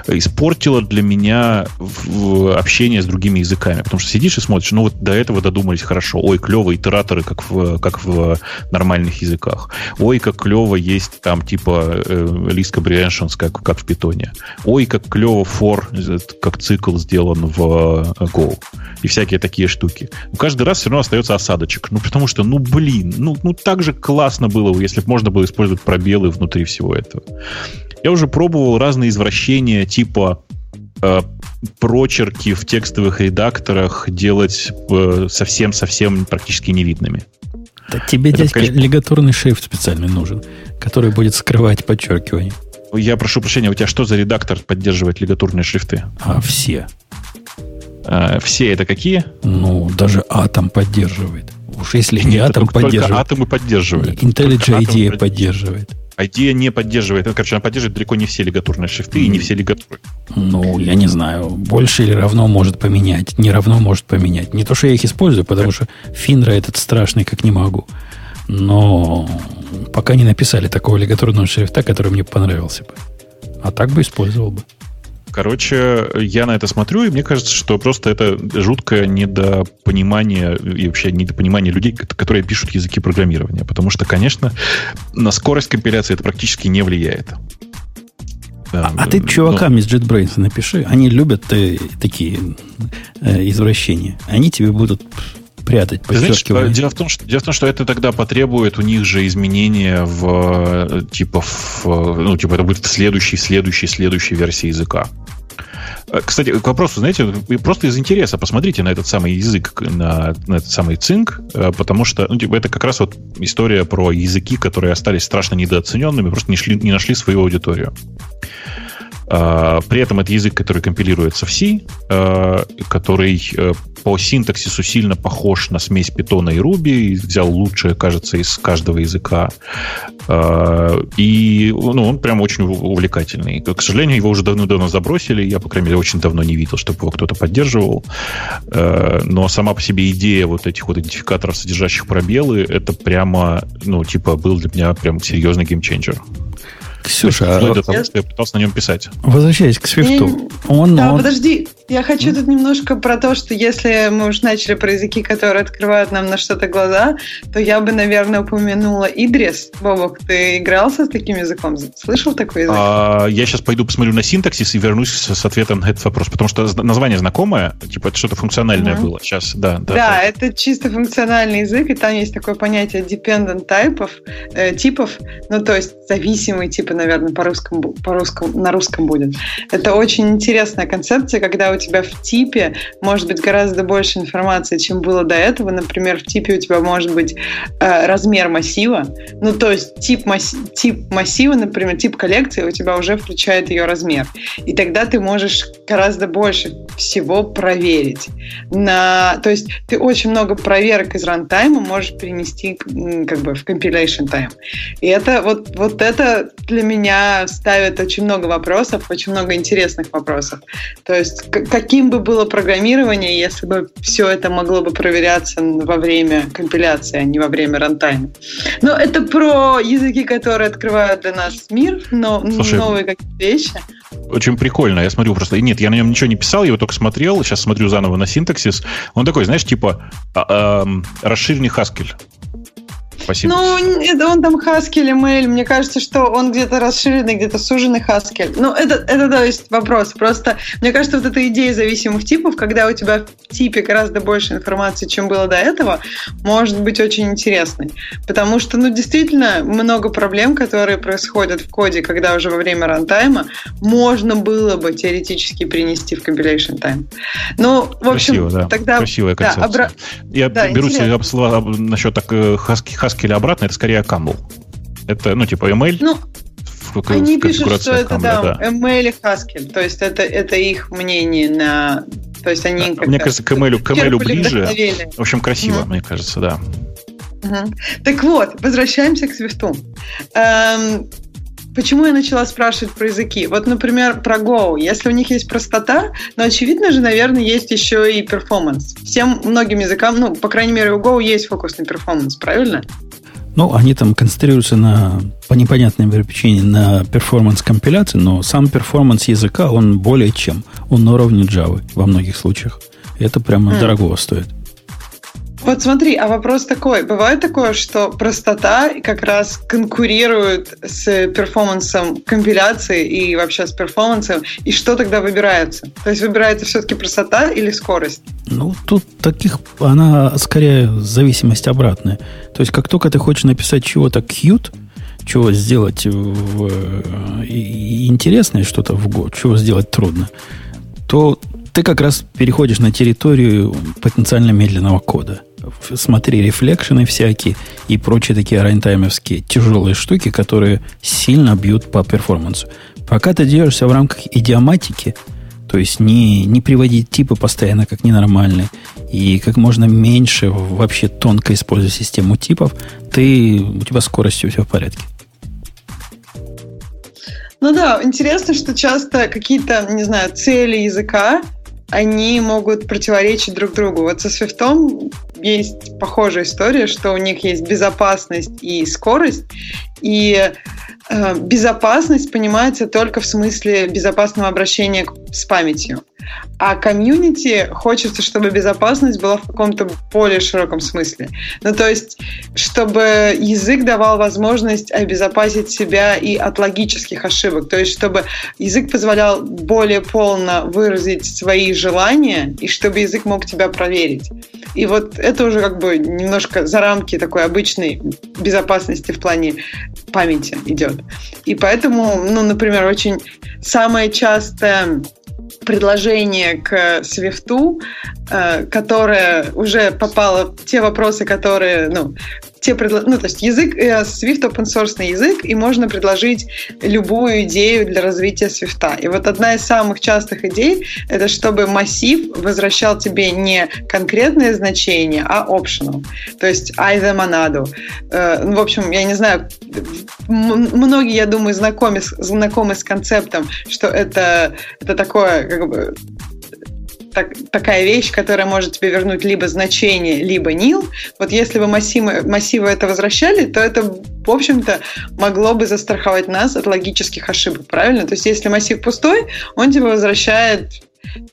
Speaker 2: испортила для меня в- общение с другими языками. Потому что сидишь и смотришь, ну вот до этого додумались хорошо. Ой, клево, итераторы, как в, как в нормальных языках. Ой, как клево есть там типа э, list comprehensions, как, как в питоне. Ой, как клево for, э, как цикл сделан в э, Go. И всякие такие штуки. Но каждый раз все равно остается осадочек. Ну, потому что, ну, блин, ну, ну так же классно было, бы, если бы можно было использовать пробелы внутри всего этого. Я уже пробовал разные извращения, типа э, прочерки в текстовых редакторах делать э, совсем-совсем практически невидными.
Speaker 1: Да тебе,
Speaker 2: Это,
Speaker 1: дядька,
Speaker 2: конечно-
Speaker 1: лигаторный шрифт специальный нужен, который будет скрывать подчеркивание.
Speaker 2: Я прошу прощения, у тебя что за редактор поддерживает лигатурные шрифты?
Speaker 1: А все.
Speaker 2: Э, все это какие?
Speaker 1: Ну, даже атом поддерживает. Уж если не
Speaker 2: Нет,
Speaker 1: атом
Speaker 2: только, только
Speaker 1: поддерживает.
Speaker 2: атомы поддерживает.
Speaker 1: IntelliJ IDEA
Speaker 2: под-
Speaker 1: поддерживает.
Speaker 2: IDEA не поддерживает. Ну, Короче, она поддерживает далеко не все лигатурные шрифты и не все лигатуры.
Speaker 1: Ну, я не знаю, больше или равно может поменять, не равно может поменять. Не то, что я их использую, потому что Финра этот страшный, как не могу. Но пока не написали такого лигаторного шрифта, который мне понравился бы. А так бы использовал бы.
Speaker 2: Короче, я на это смотрю, и мне кажется, что просто это жуткое недопонимание и вообще недопонимание людей, ко- которые пишут языки программирования. Потому что, конечно, на скорость компиляции это практически не влияет.
Speaker 1: А, а ты чувакам из JetBrains напиши. Они любят э, такие э, извращения. Они тебе будут прятать
Speaker 2: знаешь,
Speaker 1: подчеркивание.
Speaker 2: дело в, том, что, дело в том, что это тогда потребует у них же изменения в э, типа, в, э, ну, типа это будет в следующей, следующей, следующей версии языка. Э, Кстати, к вопросу, знаете, просто из интереса посмотрите на этот самый язык, на, на этот самый цинк, э, потому что ну, типа, это как раз вот история про языки, которые остались страшно недооцененными, просто не, шли, не нашли свою аудиторию. А, При этом это язык, который компилируется в C, э, который э, по синтаксису сильно похож на смесь питона и Ruby, взял лучшее, кажется, из каждого языка. Э, И ну, он прям очень ув- увлекательный. К сожалению, его уже давно-давно забросили. Я, по крайней мере, очень давно не видел, чтобы его кто-то поддерживал. Но сама по себе идея вот этих вот идентификаторов, содержащих пробелы, это прямо, ну, типа, был для меня прям серьезный геймченджер.
Speaker 1: Ксюша,
Speaker 2: вплоть до того, что я пытался на нем писать.
Speaker 1: Возвращаясь к свифту.
Speaker 4: Он, да, он... подожди. Я хочу mm. тут немножко про то, что если мы уж начали про языки, которые открывают нам на что-то глаза, то я бы, наверное, упомянула Идрис. Бобок, ты игрался с таким языком? Слышал такой язык?
Speaker 2: А, я сейчас пойду посмотрю на синтаксис и вернусь с, с ответом на этот вопрос, потому что название знакомое, типа это что-то функциональное mm-hmm. было. Сейчас, да.
Speaker 4: Да, да, это чисто функциональный язык, и там есть такое понятие dependent type э, типов, ну то есть зависимый типа, наверное, по-русскому, по-русскому, на русском будет. Это очень интересная концепция, когда у тебя в типе может быть гораздо больше информации, чем было до этого. Например, в типе у тебя может быть э, размер массива. Ну, то есть тип, масс... тип массива, например, тип коллекции у тебя уже включает ее размер. И тогда ты можешь гораздо больше всего проверить. На... То есть ты очень много проверок из рантайма можешь перенести как бы в compilation time. И это вот, вот это для меня ставит очень много вопросов, очень много интересных вопросов. То есть каким бы было программирование, если бы все это могло бы проверяться во время компиляции, а не во время рантайма. Но это про языки, которые открывают для нас мир, но Слушай, новые какие-то вещи.
Speaker 2: Очень прикольно. Я смотрю просто... Нет, я на нем ничего не писал, я его только смотрел. Сейчас смотрю заново на синтаксис. Он такой, знаешь, типа а, а, расширенный Haskell.
Speaker 4: Спасибо. Ну, это он там Haskell, ML. Мне кажется, что он где-то расширенный, где-то суженный Haskell. Ну, это, это да, есть вопрос. Просто мне кажется, вот эта идея зависимых типов, когда у тебя в типе гораздо больше информации, чем было до этого, может быть очень интересной. Потому что, ну, действительно, много проблем, которые происходят в коде, когда уже во время рантайма, можно было бы теоретически принести в compilation time. Ну, в общем,
Speaker 2: Красиво, да.
Speaker 4: тогда...
Speaker 2: Красивая концепция. Да, обра... Я да, беру себе слова насчет так, Haskell э, Haskell обратно, это скорее OCaml. Это, ну, типа ML.
Speaker 4: Ну, в, они в пишут, что это, да, да, ML и Haskell. То есть это, это их мнение на... То есть они
Speaker 2: Мне кажется, к ML, к ML ближе. В общем, красиво, mm мне кажется, да.
Speaker 4: Угу. Так вот, возвращаемся к Свифту. Эм, Почему я начала спрашивать про языки? Вот, например, про Go. Если у них есть простота, но очевидно же, наверное, есть еще и performance. Всем многим языкам, ну, по крайней мере, у Go есть фокус на performance, правильно?
Speaker 1: Ну, они там концентрируются на, по непонятной причине, на перформанс-компиляции, но сам перформанс языка, он более чем. Он на уровне Java во многих случаях. Это прямо mm. дорого стоит.
Speaker 4: Вот смотри, а вопрос такой. Бывает такое, что простота как раз конкурирует с перформансом компиляции и вообще с перформансом, и что тогда выбирается? То есть выбирается все-таки простота или скорость?
Speaker 1: Ну, тут таких, она скорее зависимость обратная. То есть как только ты хочешь написать чего-то cute, чего сделать в, интересное что-то в год, чего сделать трудно, то ты как раз переходишь на территорию потенциально медленного кода – смотри, рефлекшены всякие и прочие такие рантаймовские тяжелые штуки, которые сильно бьют по перформансу. Пока ты держишься в рамках идиоматики, то есть не, не приводить типы постоянно как ненормальные, и как можно меньше вообще тонко используя систему типов, ты, у тебя скоростью все в порядке.
Speaker 4: Ну да, интересно, что часто какие-то, не знаю, цели языка они могут противоречить друг другу. Вот со Свифтом есть похожая история, что у них есть безопасность и скорость, и э, безопасность понимается только в смысле безопасного обращения с памятью. А комьюнити хочется, чтобы безопасность была в каком-то более широком смысле. Ну, то есть, чтобы язык давал возможность обезопасить себя и от логических ошибок. То есть, чтобы язык позволял более полно выразить свои желания, и чтобы язык мог тебя проверить. И вот это уже как бы немножко за рамки такой обычной безопасности в плане памяти идет. И поэтому, ну, например, очень самое частое предложение к Свифту, э, которое уже попало те вопросы, которые, ну, те предло... ну, то есть язык, э, Swift open source язык, и можно предложить любую идею для развития Swift. И вот одна из самых частых идей — это чтобы массив возвращал тебе не конкретное значение, а optional. То есть either monado. Э, ну, в общем, я не знаю, многие, я думаю, знакомы, знакомы с концептом, что это, это такое как бы так, такая вещь, которая может тебе вернуть либо значение, либо nil. Вот если бы массивы, массивы это возвращали, то это в общем-то, могло бы застраховать нас от логических ошибок, правильно? То есть, если массив пустой, он тебе возвращает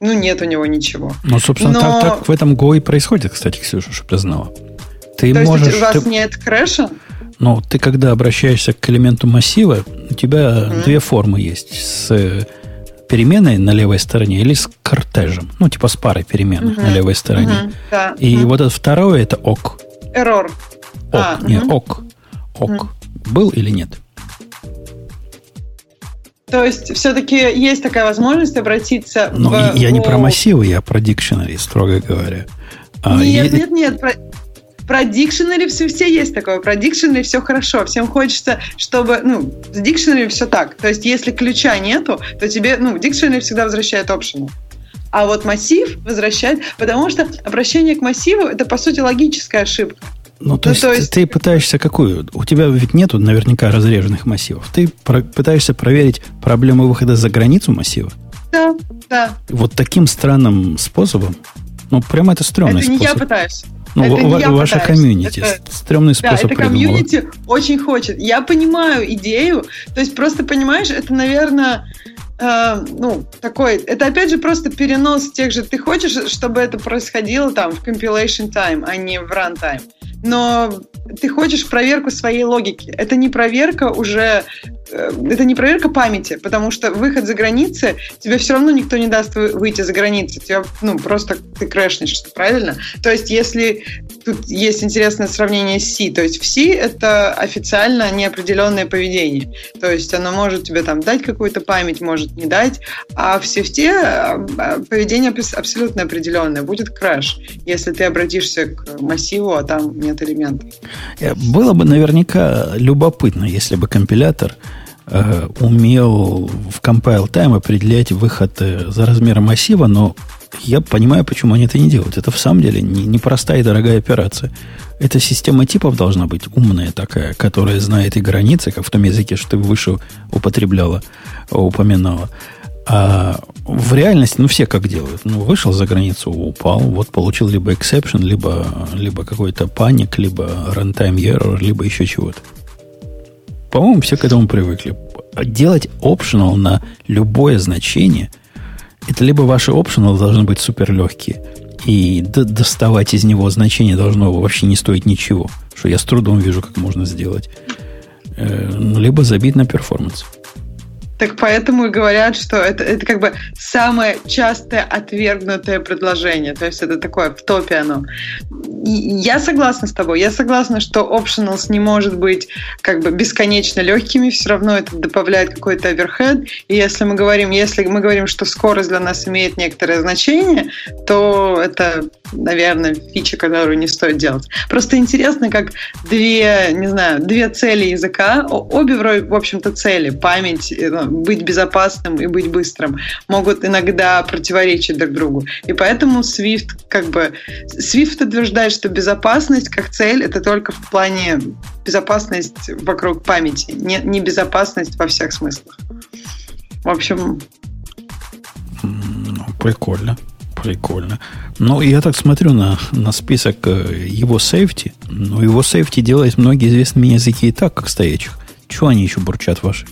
Speaker 4: ну, нет у него ничего.
Speaker 1: Ну, собственно, Но... так, так в этом Go и происходит, кстати, Ксюша, чтобы ты знала.
Speaker 4: Ты То можешь, есть у вас ты... нет крэша?
Speaker 1: Ну, ты когда обращаешься к элементу массива, у тебя mm-hmm. две формы есть. С переменной на левой стороне или с кортежем. Ну, типа с парой переменных mm-hmm. на левой стороне. Да. И mm-hmm. вот это второе это ок.
Speaker 4: Error.
Speaker 1: Ок, а, нет, mm-hmm. ок. Ок. Mm-hmm. Был или нет?
Speaker 4: То есть, все-таки есть такая возможность обратиться
Speaker 1: Но в... я не про массивы, я про дикшенери, строго говоря.
Speaker 4: А нет, нет, нет, про, про дикшенери все, все есть такое. Про дикшенери все хорошо. Всем хочется, чтобы... Ну, с дикшенери все так. То есть, если ключа нету, то тебе... Ну, дикшенери всегда возвращает optional. А вот массив возвращает... Потому что обращение к массиву – это, по сути, логическая ошибка.
Speaker 1: Ну, то, ну, есть, то есть ты пытаешься какую? У тебя ведь нету наверняка разреженных массивов. Ты про- пытаешься проверить проблему выхода за границу массива?
Speaker 4: Да, да.
Speaker 1: Вот таким странным способом? Ну, прямо это стрёмный
Speaker 4: это
Speaker 1: способ.
Speaker 4: Это не я пытаюсь.
Speaker 1: Ну, это в, не ваша комьюнити. Это, стрёмный способ
Speaker 4: Да, это комьюнити очень хочет. Я понимаю идею. То есть, просто понимаешь, это, наверное, э, ну, такой, это опять же просто перенос тех же, ты хочешь, чтобы это происходило там в compilation time, а не в runtime но ты хочешь проверку своей логики. Это не проверка уже, э, это не проверка памяти, потому что выход за границы, тебе все равно никто не даст выйти за границы. Тебя, ну, просто ты крэшнешь, правильно? То есть, если тут есть интересное сравнение с C, то есть в C это официально неопределенное поведение. То есть оно может тебе там дать какую-то память, может не дать, а в Swift э, поведение абсолютно определенное. Будет крэш, если ты обратишься к массиву, а там не нет элементов.
Speaker 1: Э, было бы наверняка любопытно, если бы компилятор э, умел в compile time определять выход э, за размером массива, но я понимаю, почему они это не делают. Это в самом деле непростая не, не и дорогая операция. Эта система типов должна быть умная такая, которая знает и границы, как в том языке, что ты выше употребляла, упоминала. А в реальности, ну, все как делают. Ну, вышел за границу, упал, вот получил либо exception, либо, либо какой-то паник, либо runtime error, либо еще чего-то. По-моему, все к этому привыкли. Делать optional на любое значение, это либо ваши optional должны быть супер легкие, и доставать из него значение должно вообще не стоить ничего, что я с трудом вижу, как можно сделать, э, либо забить на перформанс.
Speaker 4: Так поэтому и говорят, что это, это как бы самое частое отвергнутое предложение. То есть это такое в топе оно. И я согласна с тобой. Я согласна, что optionals не может быть как бы бесконечно легкими. Все равно это добавляет какой-то оверхед. И если мы говорим, если мы говорим, что скорость для нас имеет некоторое значение, то это, наверное, фича, которую не стоит делать. Просто интересно, как две, не знаю, две цели языка, обе, в общем-то, цели, память, ну, быть безопасным и быть быстрым могут иногда противоречить друг другу. И поэтому Swift как бы... Swift утверждает, что безопасность как цель — это только в плане безопасность вокруг памяти, не, не безопасность во всех смыслах. В общем...
Speaker 1: Ну, прикольно. Прикольно. Ну, я так смотрю на, на список э, его сейфти. Ну, его сейфти делает многие известные мне языки и так, как стоячих. Чего они еще бурчат ваши?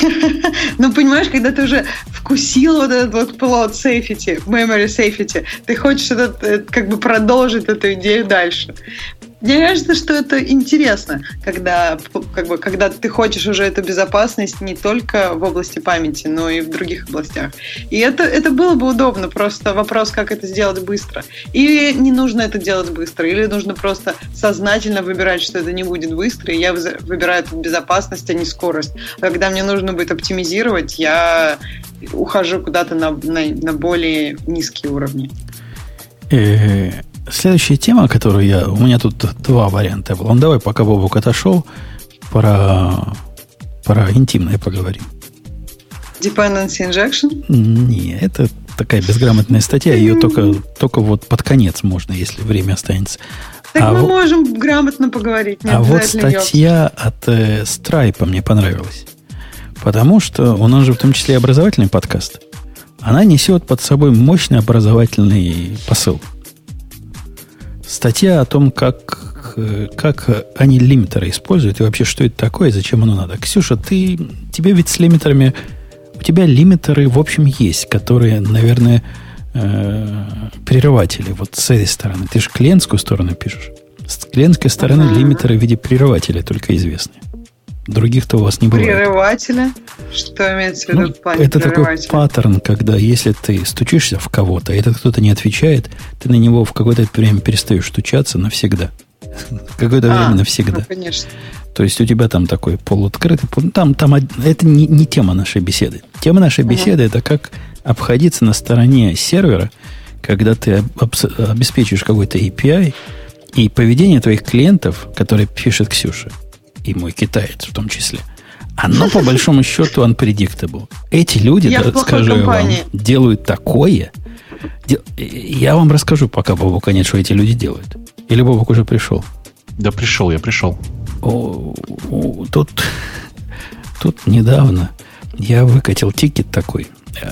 Speaker 4: Ну, понимаешь, когда ты уже вкусил вот этот вот plot safety, memory safety, ты хочешь этот, э, как бы продолжить эту идею дальше. Мне кажется, что это интересно, когда, как бы, когда ты хочешь уже эту безопасность не только в области памяти, но и в других областях. И это, это было бы удобно, просто вопрос, как это сделать быстро. Или не нужно это делать быстро, или нужно просто сознательно выбирать, что это не будет быстро, и я выбираю эту безопасность, а не скорость. А когда мне нужно будет оптимизировать, я ухожу куда-то на, на, на более низкие уровни.
Speaker 1: Следующая тема, которую я... У меня тут два варианта было. Ну, давай, пока Бобук отошел, про, про интимное поговорим.
Speaker 4: Dependency injection?
Speaker 1: Не, это такая безграмотная статья. Ее только, только вот под конец можно, если время останется.
Speaker 4: Так а мы вот, можем грамотно поговорить.
Speaker 1: а вот статья ее. от э, Stripe мне понравилась. Потому что у нас же в том числе образовательный подкаст. Она несет под собой мощный образовательный посыл. Статья о том, как, как, они лимитеры используют и вообще что это такое, зачем оно надо. Ксюша, ты, тебе ведь с лимитерами, у тебя лимитеры в общем есть, которые, наверное, э, прерыватели вот с этой стороны. Ты же клиентскую сторону пишешь. С клиентской стороны лимитеры в виде прерывателя только известны. Других-то у вас не бывает.
Speaker 4: Прерывателя? Что имеется в виду
Speaker 1: ну,
Speaker 4: в плане
Speaker 1: Это такой паттерн, когда если ты стучишься в кого-то, и этот кто-то не отвечает, ты на него в какое-то время перестаешь стучаться навсегда. Какое-то а, время навсегда. Ну,
Speaker 4: конечно.
Speaker 1: То есть у тебя там такой полуоткрытый... Там, там это не, не тема нашей беседы. Тема нашей беседы это как обходиться на стороне сервера, когда ты обеспечиваешь какой-то API, и поведение твоих клиентов, которые пишет Ксюша, и мой китаец в том числе, оно по большому счету unpredictable. Эти люди, да, скажу я вам, делают такое. Я вам расскажу, пока Бобок нет, что эти люди делают. Или Бобок уже пришел?
Speaker 2: Да пришел, я пришел.
Speaker 1: О, о, тут, тут недавно я выкатил тикет такой.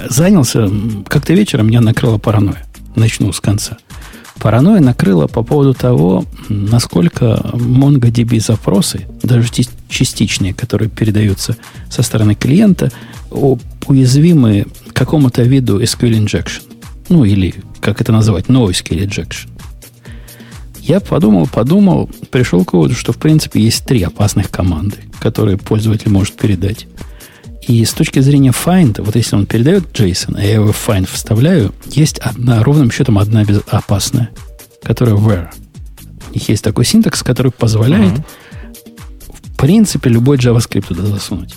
Speaker 1: Занялся, как-то вечером меня накрыла паранойя. Начну с конца. Паранойя накрыла по поводу того, насколько MongoDB запросы, даже частичные, которые передаются со стороны клиента, уязвимы какому-то виду SQL injection. Ну, или, как это называть, NoSQL injection. Я подумал, подумал, пришел к выводу, что, в принципе, есть три опасных команды, которые пользователь может передать. И с точки зрения find, вот если он передает JSON, а я его в find вставляю, есть одна, ровным счетом одна опасная, которая where. У них есть такой синтакс, который позволяет, mm-hmm. в принципе, любой JavaScript туда засунуть.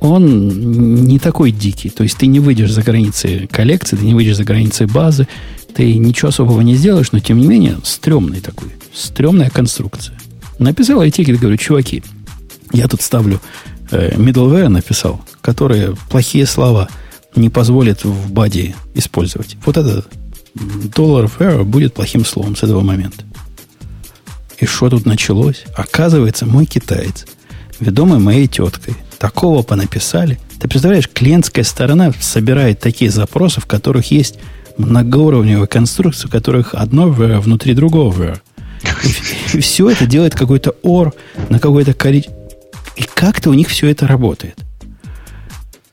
Speaker 1: Он не такой дикий. То есть ты не выйдешь за границы коллекции, ты не выйдешь за границы базы, ты ничего особого не сделаешь, но тем не менее стрёмный такой. Стрёмная конструкция. Написал я тикет, говорю, чуваки, я тут ставлю middleware написал, которые плохие слова не позволят в баде использовать. Вот это доллар error будет плохим словом с этого момента. И что тут началось? Оказывается, мой китаец, ведомый моей теткой, такого понаписали. Ты представляешь, клиентская сторона собирает такие запросы, в которых есть многоуровневые конструкции, в которых одно внутри другого. И, и все это делает какой-то OR на какой-то количество и как-то у них все это работает.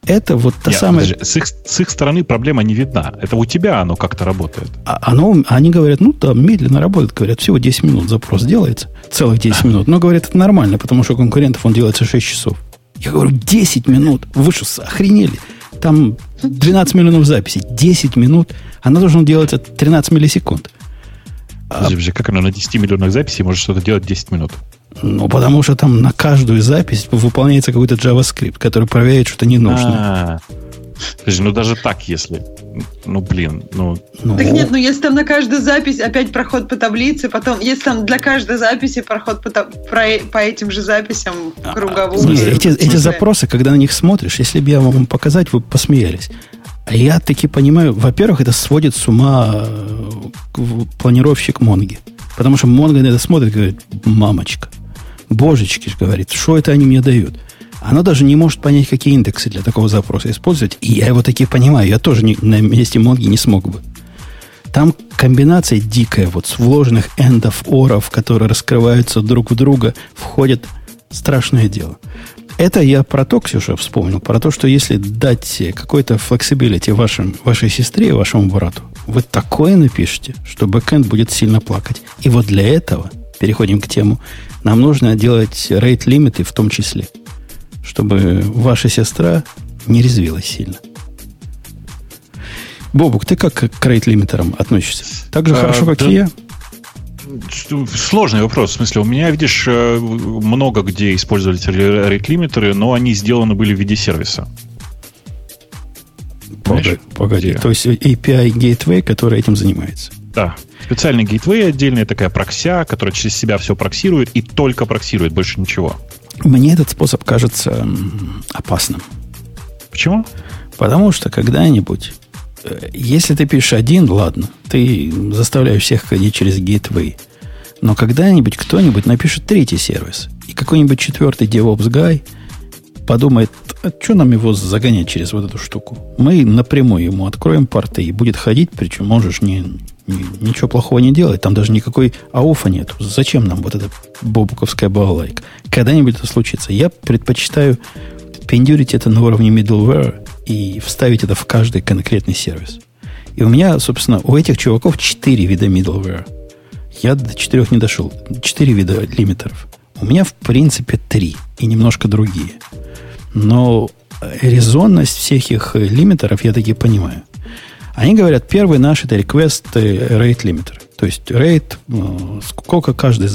Speaker 1: Это вот та Нет, самая...
Speaker 2: Подожди, с, их, с их стороны проблема не видна. Это у тебя оно как-то работает.
Speaker 1: А, оно, они говорят, ну да, медленно работает. Говорят, всего 10 минут запрос делается. Целых 10 минут. Но говорят, это нормально, потому что у конкурентов он делается 6 часов. Я говорю, 10 минут? Вы что, охренели? Там 12 миллионов записей. 10 минут. Она должна делать 13 миллисекунд.
Speaker 2: Подожди, подожди, как она на 10 миллионах записей может что-то делать 10 минут?
Speaker 1: Ну, потому что там на каждую запись выполняется какой-то JavaScript, который проверяет что-то ненужное.
Speaker 2: Подожди, ну даже так, если. Ну, блин, ну...
Speaker 4: ну... Так нет, ну если там на каждую запись опять проход по таблице, потом, если там для каждой записи проход по, про, по этим же записям а, круговую...
Speaker 1: Нет, эти, эти запросы, когда на них смотришь, если бы я вам показать, вы посмеялись. А я таки понимаю, во-первых, это сводит с ума э, планировщик Монги. Потому что Монго на это смотрит и говорит, мамочка, божечки, говорит, что это они мне дают? Оно даже не может понять, какие индексы для такого запроса использовать. И я его таки понимаю. Я тоже не, на месте Монги не смог бы. Там комбинация дикая, вот с вложенных эндов, оров, которые раскрываются друг в друга, входит страшное дело. Это я про то, Ксюша, вспомнил, про то, что если дать какой-то flexibility вашим, вашей сестре вашему брату, вы такое напишете, что бэкэнд будет сильно плакать. И вот для этого, переходим к тему, нам нужно делать рейт-лимиты в том числе, чтобы ваша сестра не резвилась сильно. Бобук, ты как к рейт-лимитерам относишься? Так же а, хорошо, как да, и я?
Speaker 2: Сложный вопрос. В смысле, у меня, видишь, э, много где использовали рейт-лимитеры, но они сделаны были в виде сервиса.
Speaker 1: Погоди, погоди. То есть API Gateway, который этим занимается.
Speaker 2: Да. Специальный гейтвей отдельная такая прокся, которая через себя все проксирует и только проксирует, больше ничего.
Speaker 1: Мне этот способ кажется опасным.
Speaker 2: Почему?
Speaker 1: Потому что когда-нибудь, э, если ты пишешь один, ладно, ты заставляешь всех ходить через гейтвей. Но когда-нибудь кто-нибудь напишет третий сервис, и какой-нибудь четвертый DevOps guy подумает, А что нам его загонять через вот эту штуку? Мы напрямую ему откроем порты и будет ходить, причем можешь не, не, ничего плохого не делать. Там даже никакой ауфа нет. Зачем нам вот эта бобуковская балалайка? Когда-нибудь это случится. Я предпочитаю пендюрить это на уровне middleware и вставить это в каждый конкретный сервис. И у меня, собственно, у этих чуваков четыре вида middleware. Я до четырех не дошел. Четыре вида лимитеров. У меня, в принципе, три. И немножко другие. Но резонность всех их лимитеров я таки понимаю. Они говорят, первый наш это request rate limiter. То есть rate, э, сколько каждый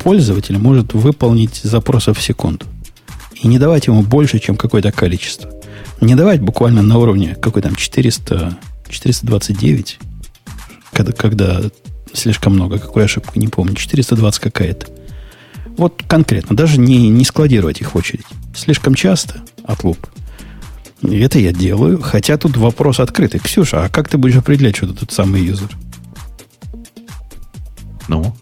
Speaker 1: пользователь может выполнить запросов в секунду. И не давать ему больше, чем какое-то количество. Не давать буквально на уровне какой там 400, 429, когда, когда слишком много, какую ошибку, не помню, 420 какая-то. Вот конкретно, даже не, не складировать их в очередь. Слишком часто от луп. И это я делаю, хотя тут вопрос открытый. Ксюша, а как ты будешь определять, что ты тут самый юзер?
Speaker 2: Ну?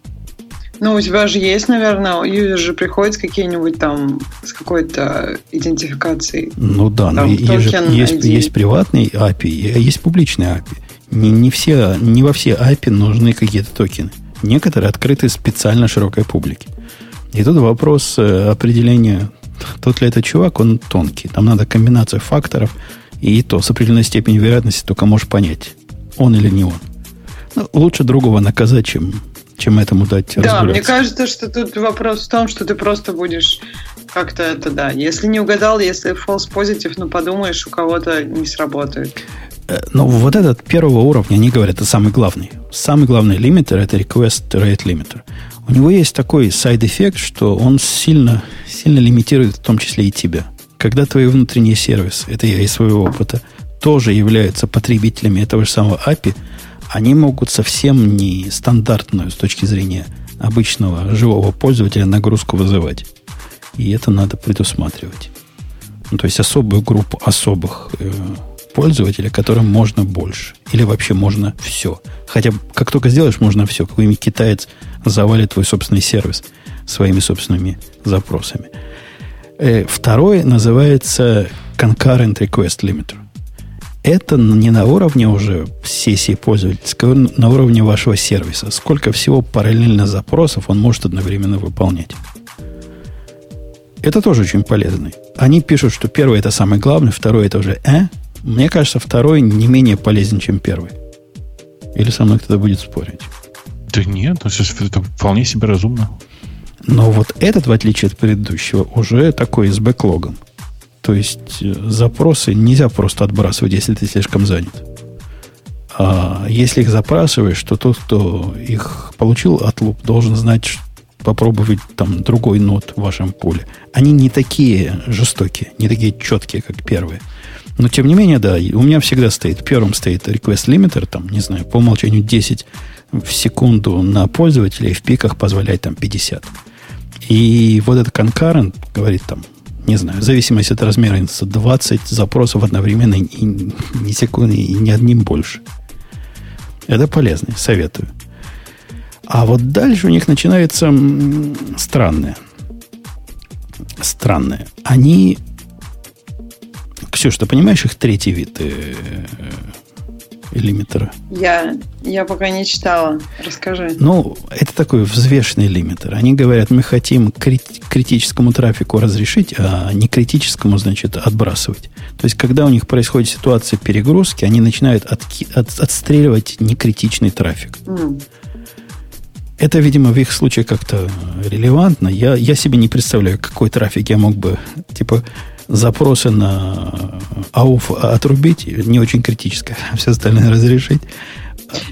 Speaker 4: Ну, у тебя же есть, наверное, юзер же приходит с какие-нибудь там, с какой-то идентификацией.
Speaker 1: Ну да, но есть, есть, есть приватный API, а есть публичный API. Не, не, все, не во все API нужны какие-то токены. Некоторые открыты специально широкой публике. И тут вопрос э, определения, тот ли это чувак, он тонкий. Там надо комбинация факторов, и то с определенной степенью вероятности только можешь понять, он или не он. Ну, лучше другого наказать, чем, чем этому дать
Speaker 4: Да, мне кажется, что тут вопрос в том, что ты просто будешь как-то это, да. Если не угадал, если false positive, ну подумаешь, у кого-то не сработает.
Speaker 1: Э, но вот этот первого уровня, они говорят, это самый главный. Самый главный лимитер это request rate limiter. У него есть такой side effect, что он сильно, сильно лимитирует в том числе и тебя. Когда твои внутренние сервисы, это я из своего опыта, тоже являются потребителями этого же самого API, они могут совсем не стандартную с точки зрения обычного живого пользователя нагрузку вызывать. И это надо предусматривать. Ну, то есть особую группу особых э, пользователя, которым можно больше. Или вообще можно все. Хотя, как только сделаешь, можно все. Какой-нибудь китаец завалит твой собственный сервис своими собственными запросами. Э, второе называется Concurrent Request Limiter. Это не на уровне уже сессии пользовательской, на уровне вашего сервиса. Сколько всего параллельно запросов он может одновременно выполнять. Это тоже очень полезно. Они пишут, что первый это самый главный, второй это уже э, мне кажется, второй не менее полезен, чем первый. Или со мной кто-то будет спорить?
Speaker 2: Да нет, ну, это вполне себе разумно.
Speaker 1: Но вот этот, в отличие от предыдущего, уже такой с бэклогом. То есть э, запросы нельзя просто отбрасывать, если ты слишком занят. А если их запрашиваешь, то тот, кто их получил от луп, должен знать, попробовать там другой нот в вашем поле. Они не такие жестокие, не такие четкие, как первые. Но, тем не менее, да, у меня всегда стоит, первым стоит request limiter, там, не знаю, по умолчанию 10 в секунду на пользователя, и в пиках позволяет там 50. И вот этот concurrent говорит там, не знаю, в зависимости от размера 20 запросов одновременно и не секунды, и ни одним больше. Это полезно, советую. А вот дальше у них начинается странное. Странное. Они Ксюша, ты понимаешь их третий вид э, э, лимитера?
Speaker 4: Я, я пока не читала. Расскажи.
Speaker 1: Ну, это такой взвешенный лимитер. Они говорят, мы хотим крит- критическому трафику разрешить, а не критическому, значит, отбрасывать. То есть, когда у них происходит ситуация перегрузки, они начинают отки- от- отстреливать некритичный трафик. Mm. Это, видимо, в их случае как-то релевантно. Я, я себе не представляю, какой трафик я мог бы, типа, запросы на АУФ отрубить, не очень критическое, а все остальное разрешить.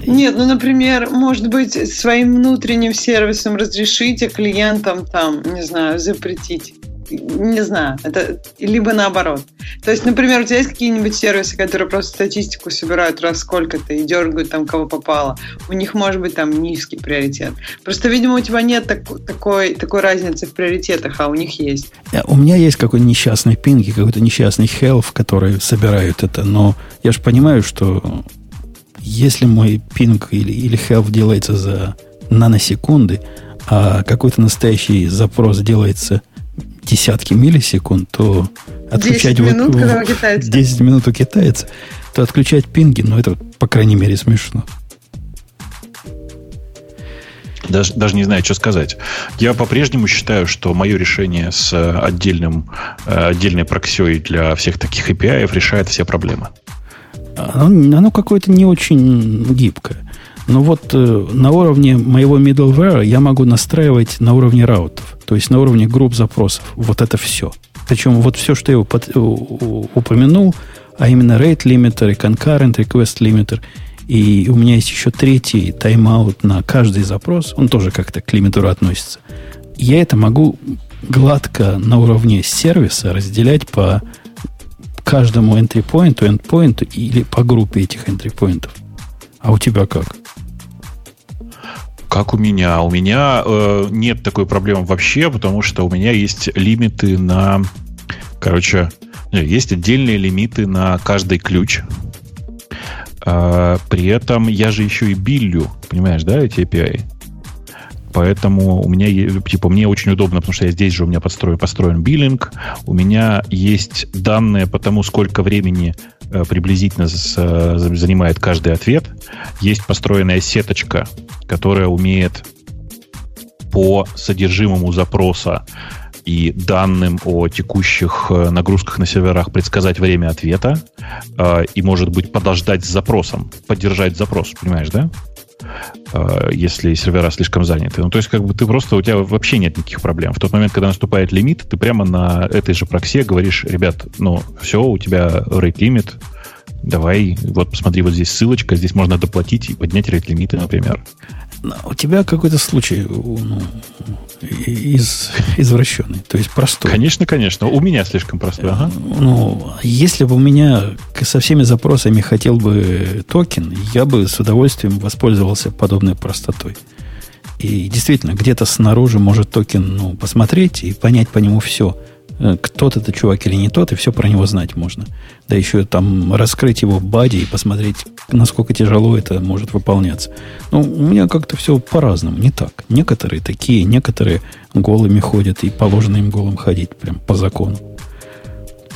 Speaker 4: Нет, ну, например, может быть, своим внутренним сервисом разрешить, а клиентам там, не знаю, запретить не знаю, это либо наоборот. То есть, например, у тебя есть какие-нибудь сервисы, которые просто статистику собирают раз сколько-то и дергают там, кого попало. У них может быть там низкий приоритет. Просто, видимо, у тебя нет так, такой, такой разницы в приоритетах, а у них есть.
Speaker 1: Э, у меня есть какой-то несчастный пинг и какой-то несчастный health, которые собирают это, но я же понимаю, что если мой пинг или, или health делается за наносекунды, а какой-то настоящий запрос делается десятки миллисекунд, то отключать
Speaker 4: 10 минут, когда у китайца.
Speaker 1: 10 минут у китайца, то отключать пинги, ну, это, по крайней мере, смешно.
Speaker 2: Даже, даже не знаю, что сказать. Я по-прежнему считаю, что мое решение с отдельным, э, отдельной проксей для всех таких API решает все проблемы.
Speaker 1: Оно, оно какое-то не очень гибкое. Но вот э, на уровне моего middleware я могу настраивать на уровне раутов, то есть на уровне групп запросов. Вот это все. Причем вот все, что я упомянул, а именно rate limiter и concurrent request limiter, и у меня есть еще третий тайм-аут на каждый запрос, он тоже как-то к лимитеру относится. Я это могу гладко на уровне сервиса разделять по каждому entry point, endpoint или по группе этих entry point. А у тебя как?
Speaker 2: Как у меня? У меня э, нет такой проблемы вообще, потому что у меня есть лимиты на... Короче, есть отдельные лимиты на каждый ключ. Э, при этом я же еще и биллю, понимаешь, да, эти API? Поэтому у меня, типа, мне очень удобно, потому что я здесь же у меня построен, построен биллинг, у меня есть данные по тому, сколько времени э, приблизительно с, занимает каждый ответ. Есть построенная сеточка, которая умеет по содержимому запроса и данным о текущих э, нагрузках на серверах предсказать время ответа э, и, может быть, подождать с запросом, поддержать запрос, понимаешь, да? Э, если сервера слишком заняты. Ну, то есть, как бы ты просто, у тебя вообще нет никаких проблем. В тот момент, когда наступает лимит, ты прямо на этой же проксе говоришь, ребят, ну, все, у тебя rate лимит, давай, вот посмотри, вот здесь ссылочка, здесь можно доплатить и поднять рейт лимиты, например.
Speaker 1: У тебя какой-то случай ну, из, извращенный, то есть простой.
Speaker 2: Конечно, конечно. У меня слишком простой. Ага.
Speaker 1: Ну, если бы у меня со всеми запросами хотел бы токен, я бы с удовольствием воспользовался подобной простотой. И действительно, где-то снаружи может токен ну, посмотреть и понять по нему все – тот это чувак или не тот, и все про него знать можно. Да еще там раскрыть его в body и посмотреть, насколько тяжело это может выполняться. Ну, у меня как-то все по-разному, не так. Некоторые такие, некоторые голыми ходят, и положено им голым ходить, прям по закону.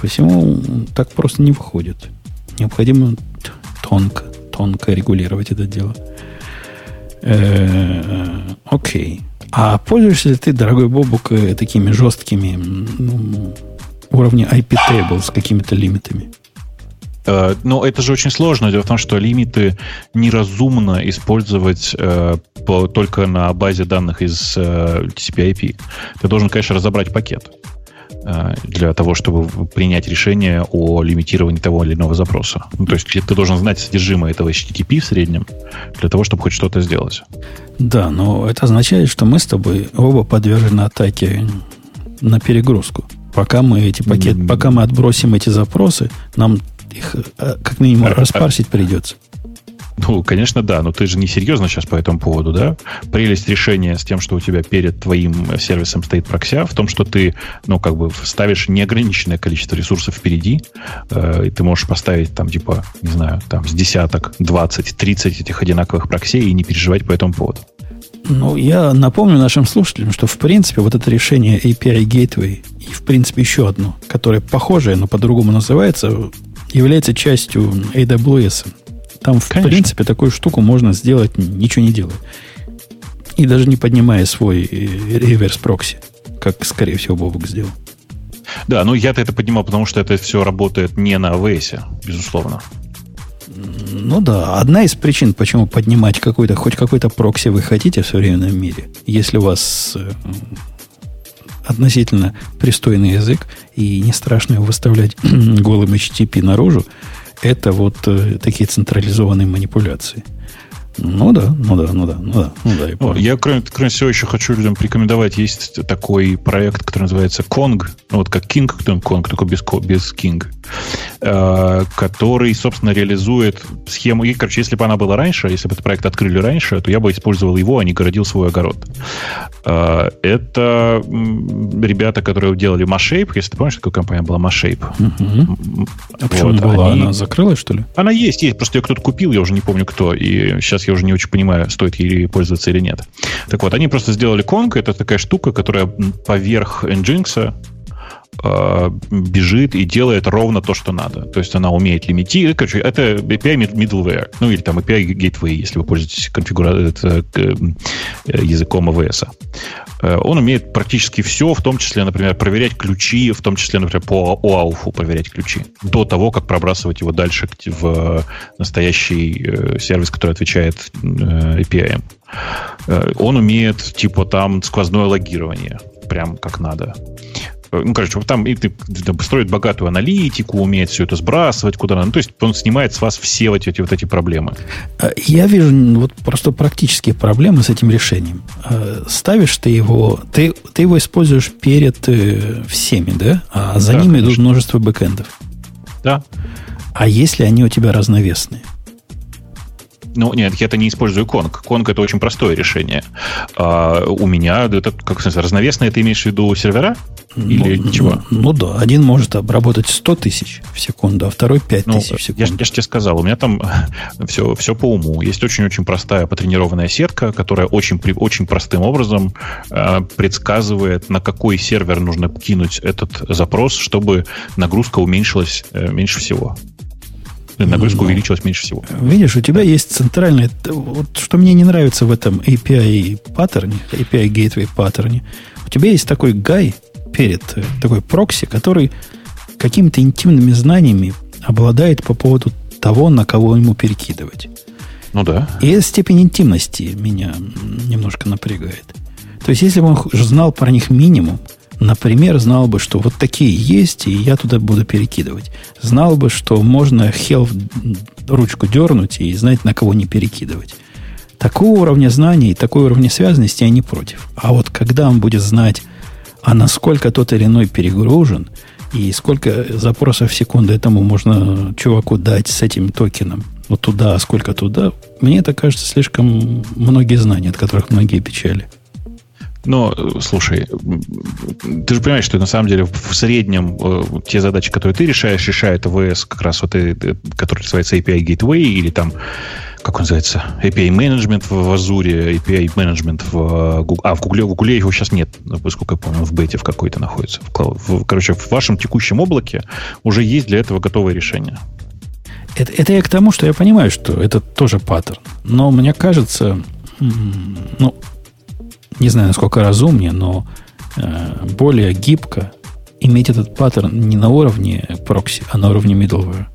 Speaker 1: Посему так просто не выходит. Необходимо тонко, тонко регулировать это дело. Э, окей. А пользуешься ли ты, дорогой Бобук, э, такими жесткими ну, уровня IP table с какими-то лимитами?
Speaker 2: Uh, но это же очень сложно. Дело в том, что лимиты неразумно использовать uh, по, только на базе данных из uh, TCP/IP. Ты должен, конечно, разобрать пакет. Э, для того, чтобы принять решение о лимитировании того или иного запроса. Ну, то есть ты должен знать содержимое этого HTTP в среднем для того, чтобы хоть что-то сделать.
Speaker 1: Да, но это означает, что мы с тобой оба подвержены атаке на перегрузку. Пока мы эти пакеты, mm-hmm. пока мы отбросим эти запросы, нам их э, как минимум распарсить придется.
Speaker 2: Ну, конечно, да, но ты же не серьезно сейчас по этому поводу, да? Прелесть решения с тем, что у тебя перед твоим сервисом стоит прокся, в том, что ты, ну, как бы ставишь неограниченное количество ресурсов впереди, э, и ты можешь поставить там, типа, не знаю, там с десяток, 20, 30 этих одинаковых проксей и не переживать по этому поводу.
Speaker 1: Ну, я напомню нашим слушателям, что, в принципе, вот это решение API Gateway и, в принципе, еще одно, которое похожее, но по-другому называется, является частью AWS. Там, в Конечно. принципе, такую штуку можно сделать, ничего не делая. И даже не поднимая свой э, реверс прокси, как, скорее всего, Бобок сделал.
Speaker 2: Да, ну я-то это поднимал, потому что это все работает не на AWS, безусловно.
Speaker 1: Ну да, одна из причин, почему поднимать какой-то, хоть какой-то прокси вы хотите в современном мире, если у вас э, относительно пристойный язык и не страшно его выставлять голым HTTP наружу, это вот э, такие централизованные манипуляции. Ну да, ну да, ну да, ну да, ну да.
Speaker 2: Я, я кроме, кроме всего еще хочу людям порекомендовать. Есть такой проект, который называется Kong, ну вот как King Kong, только без, без King, э, который, собственно, реализует схему. И, короче, если бы она была раньше, если бы этот проект открыли раньше, то я бы использовал его, а не городил свой огород. Э, это ребята, которые делали Mashape. Если ты помнишь, такая компания была Mashape.
Speaker 1: Угу. А почему вот, была? Они... Она закрылась, что ли?
Speaker 2: Она есть, есть. Просто ее кто-то купил, я уже не помню кто. И сейчас я уже не очень понимаю, стоит ей пользоваться или нет. Так вот, они просто сделали Kong. Это такая штука, которая поверх Nginx э, бежит и делает ровно то, что надо. То есть она умеет лимитировать. Короче, это API middleware. Ну, или там API gateway, если вы пользуетесь конфигура... это, э, языком AWS. Э, он умеет практически все, в том числе, например, проверять ключи, в том числе, например, по OAuth проверять ключи, до того, как пробрасывать его дальше в настоящий э, сервис, который отвечает API. Он умеет, типа, там сквозное логирование, прям как надо. Ну, короче, там и ты, строит богатую аналитику, умеет все это сбрасывать куда надо. Ну, то есть он снимает с вас все вот эти, вот эти проблемы.
Speaker 1: А, я вижу вот просто практические проблемы с этим решением. А, ставишь ты его, ты, ты его используешь перед э, всеми, да? А за да, ним конечно. идут множество бэкэндов.
Speaker 2: Да.
Speaker 1: А если они у тебя разновесные?
Speaker 2: Ну, нет, я это не использую Конг. Конг это очень простое решение. А у меня это, как сказать, разновесное, ты имеешь в виду сервера? Или
Speaker 1: ну,
Speaker 2: чего?
Speaker 1: Ну, ну да, один может обработать 100 тысяч в секунду, а второй 5 ну, тысяч в секунду.
Speaker 2: Я, я же тебе сказал, у меня там все, все по уму. Есть очень-очень простая потренированная сетка, которая очень, очень простым образом э, предсказывает, на какой сервер нужно кинуть этот запрос, чтобы нагрузка уменьшилась э, меньше всего нагрузка ну, увеличилась меньше всего.
Speaker 1: Видишь, у тебя есть центральный... Вот что мне не нравится в этом API паттерне, API Gateway паттерне, у тебя есть такой гай перед, э, такой прокси, который какими-то интимными знаниями обладает по поводу того, на кого ему перекидывать.
Speaker 2: Ну да.
Speaker 1: И эта степень интимности меня немножко напрягает. То есть, если бы он знал про них минимум, Например, знал бы, что вот такие есть, и я туда буду перекидывать. Знал бы, что можно health ручку дернуть и знать, на кого не перекидывать. Такого уровня знаний, такой уровня связанности я не против. А вот когда он будет знать, а насколько тот или иной перегружен, и сколько запросов в секунду этому можно чуваку дать с этим токеном, вот туда, а сколько туда, мне это кажется слишком многие знания, от которых многие печали.
Speaker 2: Но, слушай, ты же понимаешь, что на самом деле в среднем э, те задачи, которые ты решаешь, решает ВС как раз вот, и, который называется API Gateway или там, как он называется, API Management в Azure, API Management в Google. А, в Google, в Google его сейчас нет, поскольку я помню, в бете в какой-то находится. В, в, короче, в вашем текущем облаке уже есть для этого готовое решение.
Speaker 1: Это, это я к тому, что я понимаю, что это тоже паттерн. Но мне кажется, ну, не знаю, насколько разумнее, но э, более гибко иметь этот паттерн не на уровне прокси, а на уровне middleware.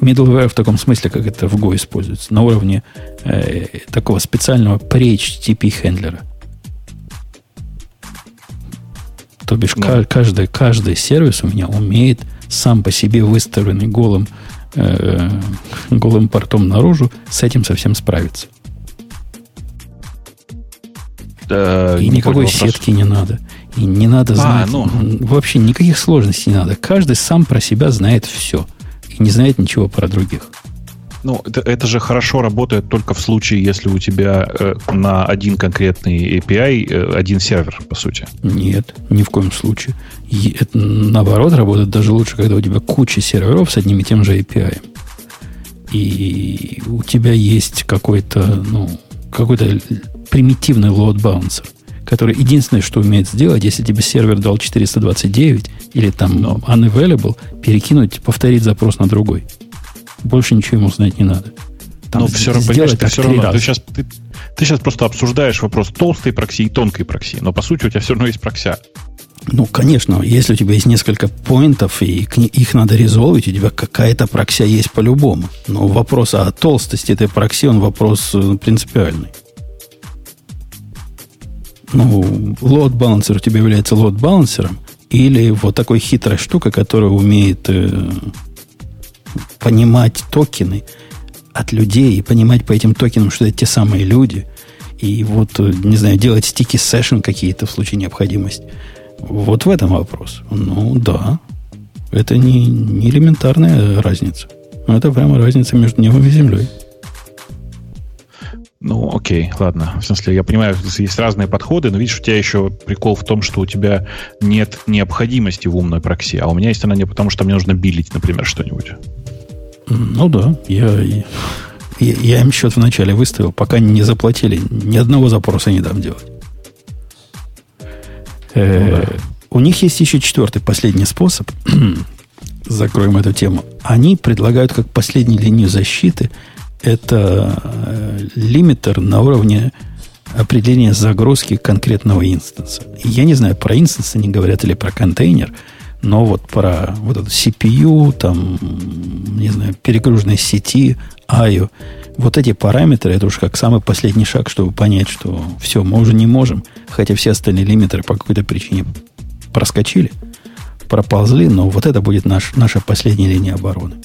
Speaker 1: Middleware в таком смысле, как это в Go используется, на уровне э, такого специального pre-HTTP хендлера. То бишь, да. каждый, каждый сервис у меня умеет сам по себе выставленный голым, э, голым портом наружу с этим совсем справиться. Э, и никакой сетки не надо. И не надо а, знать. А, ну. Вообще никаких сложностей не надо. Каждый сам про себя знает все. И не знает ничего про других.
Speaker 2: Ну, это, это же хорошо работает только в случае, если у тебя э, на один конкретный API э, один сервер, по сути.
Speaker 1: Нет, ни в коем случае. И это, наоборот, работает даже лучше, когда у тебя куча серверов с одним и тем же API. И у тебя есть какой-то, ну, какой-то примитивный load balancer, который единственное, что умеет сделать, если тебе сервер дал 429 или там no. unavailable, перекинуть, повторить запрос на другой. Больше ничего ему знать не надо.
Speaker 2: Там Но все равно, понимаешь, ты все равно, ты сейчас, ты, ты сейчас просто обсуждаешь вопрос толстой прокси и тонкой прокси, но по сути у тебя все равно есть прокся.
Speaker 1: Ну, конечно, если у тебя есть несколько поинтов, и их надо резолвить, у тебя какая-то прокся есть по-любому. Но вопрос о толстости этой прокси, он вопрос э, принципиальный ну, лот балансер у тебя является лот балансером, или вот такой хитрая штука, которая умеет э, понимать токены от людей и понимать по этим токенам, что это те самые люди, и вот, э, не знаю, делать стики сессион какие-то в случае необходимости. Вот в этом вопрос. Ну, да. Это не, не элементарная разница. Это прямо разница между небом и землей.
Speaker 2: Ну, окей, ладно. В смысле, я понимаю, есть разные подходы, но видишь, у тебя еще прикол в том, что у тебя нет необходимости в умной прокси, а у меня есть она не потому, что мне нужно билить, например, что-нибудь.
Speaker 1: Ну да, я, я, я им счет вначале выставил, пока не заплатили, ни одного запроса не дам делать. Э, ну, да. У них есть еще четвертый, последний способ. Закроем эту тему. Они предлагают как последнюю линию защиты это э, лимитер на уровне определения загрузки конкретного инстанса. Я не знаю, про инстанс они говорят или про контейнер, но вот про вот эту CPU, там, не знаю, перегруженной сети, IO, вот эти параметры, это уж как самый последний шаг, чтобы понять, что все, мы уже не можем, хотя все остальные лимитеры по какой-то причине проскочили, проползли, но вот это будет наш, наша последняя линия обороны.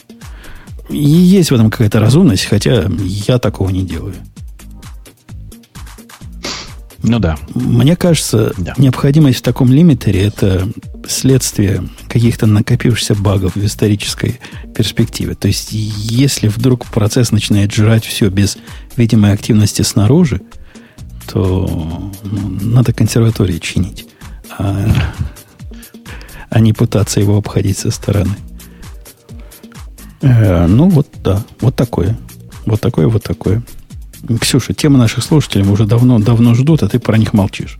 Speaker 1: И есть в этом какая-то разумность, хотя я такого не делаю.
Speaker 2: Ну да.
Speaker 1: Мне кажется, да. необходимость в таком лимитере это следствие каких-то накопившихся багов в исторической перспективе. То есть, если вдруг процесс начинает жрать все без видимой активности снаружи, то ну, надо консерватории чинить, а, а не пытаться его обходить со стороны. Э, ну, вот да, вот такое. Вот такое, вот такое. Ксюша, темы наших слушателей уже давно, давно ждут, а ты про них молчишь.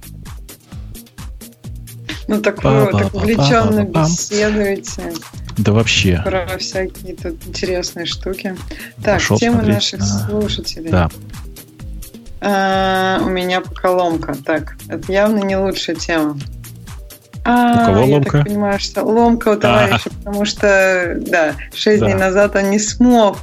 Speaker 4: Ну, так вы так увлеченно беседуете.
Speaker 2: Да вообще.
Speaker 4: Про всякие тут интересные штуки. Так, Пошел темы смотреть. наших а, слушателей.
Speaker 2: Да.
Speaker 4: А, у меня поколомка. Так, это явно не лучшая тема.
Speaker 2: А, у кого я ломка?
Speaker 4: так понимаю, что ломка у товарища, а. потому что, да, шесть да. дней назад он не смог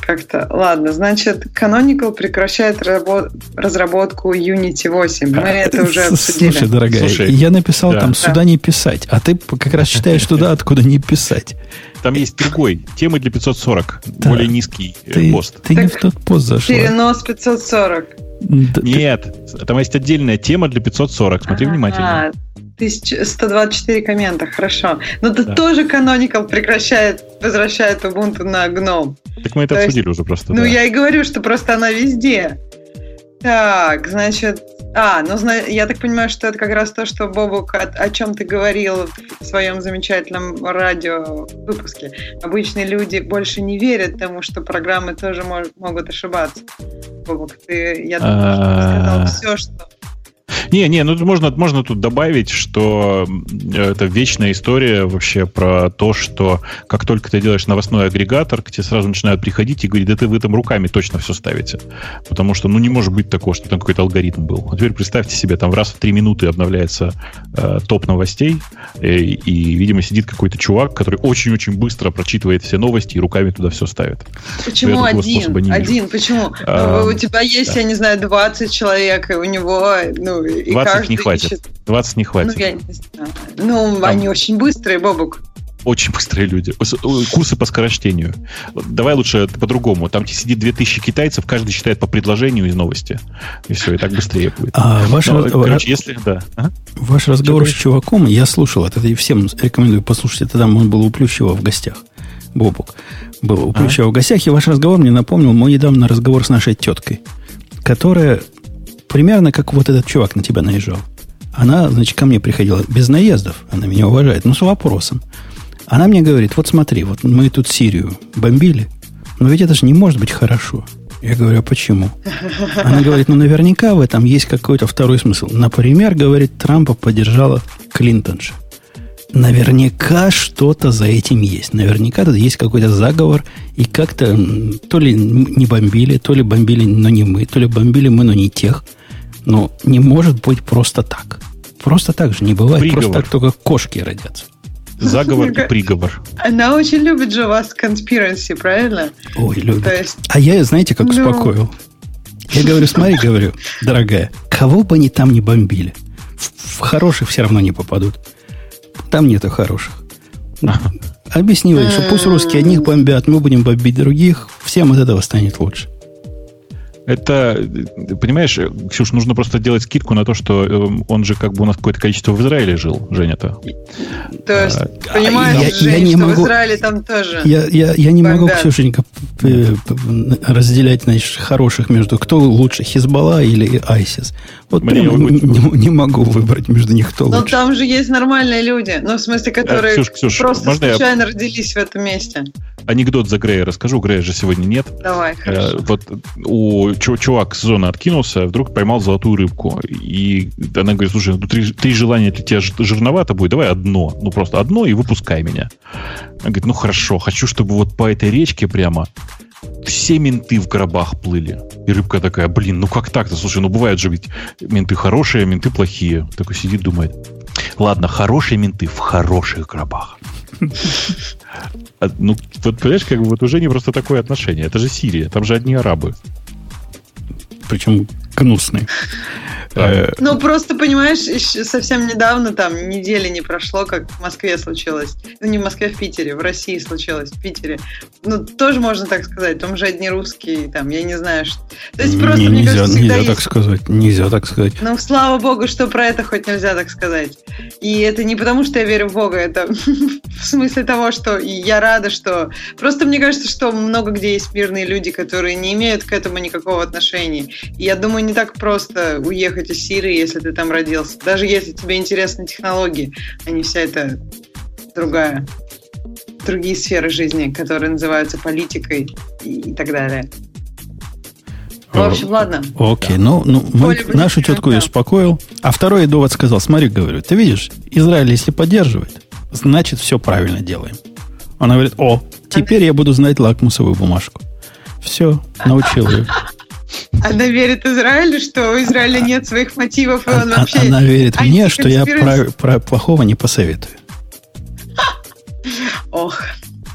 Speaker 4: как-то. Ладно, значит, Canonical прекращает рабо- разработку Unity 8. Мы а, это уже обсудили.
Speaker 1: Слушай, дорогая, Слушай, я написал да. там сюда да. не писать, а ты как раз считаешь туда, откуда не писать.
Speaker 2: Там есть другой. Темы для 540. Да. Более низкий
Speaker 1: э, ты,
Speaker 2: пост.
Speaker 1: Ты так не в тот пост зашла.
Speaker 4: Перенос 540.
Speaker 2: Да, Нет, там есть отдельная тема для 540. Смотри а, внимательно.
Speaker 4: 124 коммента, хорошо. Но тут да. тоже Canonical прекращает, возвращает Ubuntu на гном.
Speaker 2: Так мы это То обсудили есть, уже просто.
Speaker 4: Ну, да. я и говорю, что просто она везде. Так, значит... А, ну, я так понимаю, что это как раз то, что, Бобук, о, о чем ты говорил в своем замечательном радио выпуске. Обычные люди больше не верят тому, что программы тоже мож, могут ошибаться. Бобук, ты, я думаю, что сказал все, что
Speaker 2: не, не, ну можно, можно тут добавить, что это вечная история вообще про то, что как только ты делаешь новостной агрегатор, к тебе сразу начинают приходить и говорить, да ты вы там руками точно все ставите. Потому что, ну, не может быть такого, что там какой-то алгоритм был. А теперь представьте себе, там раз в три минуты обновляется э, топ новостей, и, э, и, видимо, сидит какой-то чувак, который очень-очень быстро прочитывает все новости и руками туда все ставит.
Speaker 4: Почему один? Один, почему? А, у тебя есть, да. я не знаю, 20 человек, и у него, ну, и
Speaker 2: 20 не хватит. Ищет... 20 не хватит.
Speaker 4: Ну, я не знаю. Ну, Там... они очень быстрые, Бобук.
Speaker 2: Очень быстрые люди. Курсы по скорочтению. Давай лучше по-другому. Там сидит 2000 китайцев, каждый читает по предложению из новости. И все, и так быстрее будет.
Speaker 1: А ваш, Но, короче, если, да. Ага. ваш разговор с чуваком, я слушал это, и всем рекомендую послушать. Это там он был у Плющева в гостях. Бобук был у Плющева а? в гостях, и ваш разговор мне напомнил мой недавно разговор с нашей теткой, которая Примерно как вот этот чувак на тебя наезжал. Она, значит, ко мне приходила без наездов. Она меня уважает, но с вопросом. Она мне говорит, вот смотри, вот мы тут Сирию бомбили, но ведь это же не может быть хорошо. Я говорю, а почему? Она говорит, ну наверняка в этом есть какой-то второй смысл. Например, говорит, Трампа поддержала Клинтонша. Наверняка что-то за этим есть. Наверняка тут есть какой-то заговор. И как-то то ли не бомбили, то ли бомбили, но не мы, то ли бомбили мы, но не тех. Но не может быть просто так. Просто так же не бывает. Приговор. Просто так только кошки родятся.
Speaker 2: Заговор и приговор.
Speaker 4: Она очень любит же вас conspiracy, правильно?
Speaker 1: Ой, любит. есть... А я, знаете, как ну... успокоил? Я говорю, смотри, говорю, дорогая, кого бы они там не бомбили, в, в хороших все равно не попадут. Там нету хороших. Объясни, что пусть русские одних бомбят, мы будем бомбить других, всем от этого станет лучше.
Speaker 2: Это, понимаешь, Ксюш, нужно просто делать скидку на то, что эм, он же как бы у нас какое-то количество в Израиле жил, Женя-то.
Speaker 4: То есть, а, понимаешь, я, Жень, я не могу, в Израиле там тоже
Speaker 1: Я, я, я не бомбят. могу, Ксюшенька, разделять, значит, хороших между кто лучше, Хизбалла или Айсис. Вот Мне прямо не, не, не могу выбрать между них кто
Speaker 4: Но
Speaker 1: лучше.
Speaker 4: там же есть нормальные люди, ну, в смысле, которые Ксюш, Ксюш, просто случайно я... родились в этом месте.
Speaker 2: Анекдот за Грея расскажу. Грея же сегодня нет.
Speaker 4: Давай, э, хорошо.
Speaker 2: Вот у чувак с зоны откинулся, вдруг поймал золотую рыбку. И она говорит, слушай, ну три, три желания для тебя жирновато будет, давай одно. Ну, просто одно и выпускай меня. Она говорит, ну хорошо, хочу, чтобы вот по этой речке прямо все менты в гробах плыли. И рыбка такая, блин, ну как так-то? Слушай, ну бывают же ведь менты хорошие, менты плохие. Такой сидит, думает, ладно, хорошие менты в хороших гробах. Ну, вот, понимаешь, как бы вот уже не просто такое отношение. Это же Сирия, там же одни арабы.
Speaker 1: Причем гнусные.
Speaker 4: Э, ну, просто, понимаешь, совсем недавно, там, недели не прошло, как в Москве случилось. Ну, не в Москве, в Питере, в России случилось, в Питере. Ну, тоже можно так сказать, там же одни русские, там, я не знаю. Что...
Speaker 1: То есть просто, не, мне нельзя, кажется, нельзя есть... так сказать, нельзя так сказать.
Speaker 4: Ну, слава богу, что про это хоть нельзя так сказать. И это не потому, что я верю в Бога, это в смысле того, что я рада, что... Просто мне кажется, что много где есть мирные люди, которые не имеют к этому никакого отношения. И я думаю, не так просто уехать из Сирии, если ты там родился. Даже если тебе интересны технологии, а не вся эта другая, другие сферы жизни, которые называются политикой и, и так далее. В общем, ладно.
Speaker 1: Окей, ну, ну мы нашу тетку я успокоил. А второй довод сказал, смотри, говорю, ты видишь, Израиль, если поддерживает, значит, все правильно делаем. Она говорит, о, теперь я буду знать лакмусовую бумажку. Все, научил ее.
Speaker 4: Она верит Израилю, что у Израиля нет своих мотивов, и он
Speaker 1: а,
Speaker 4: вообще...
Speaker 1: Она верит мне, что я про, про плохого не посоветую.
Speaker 4: Ох.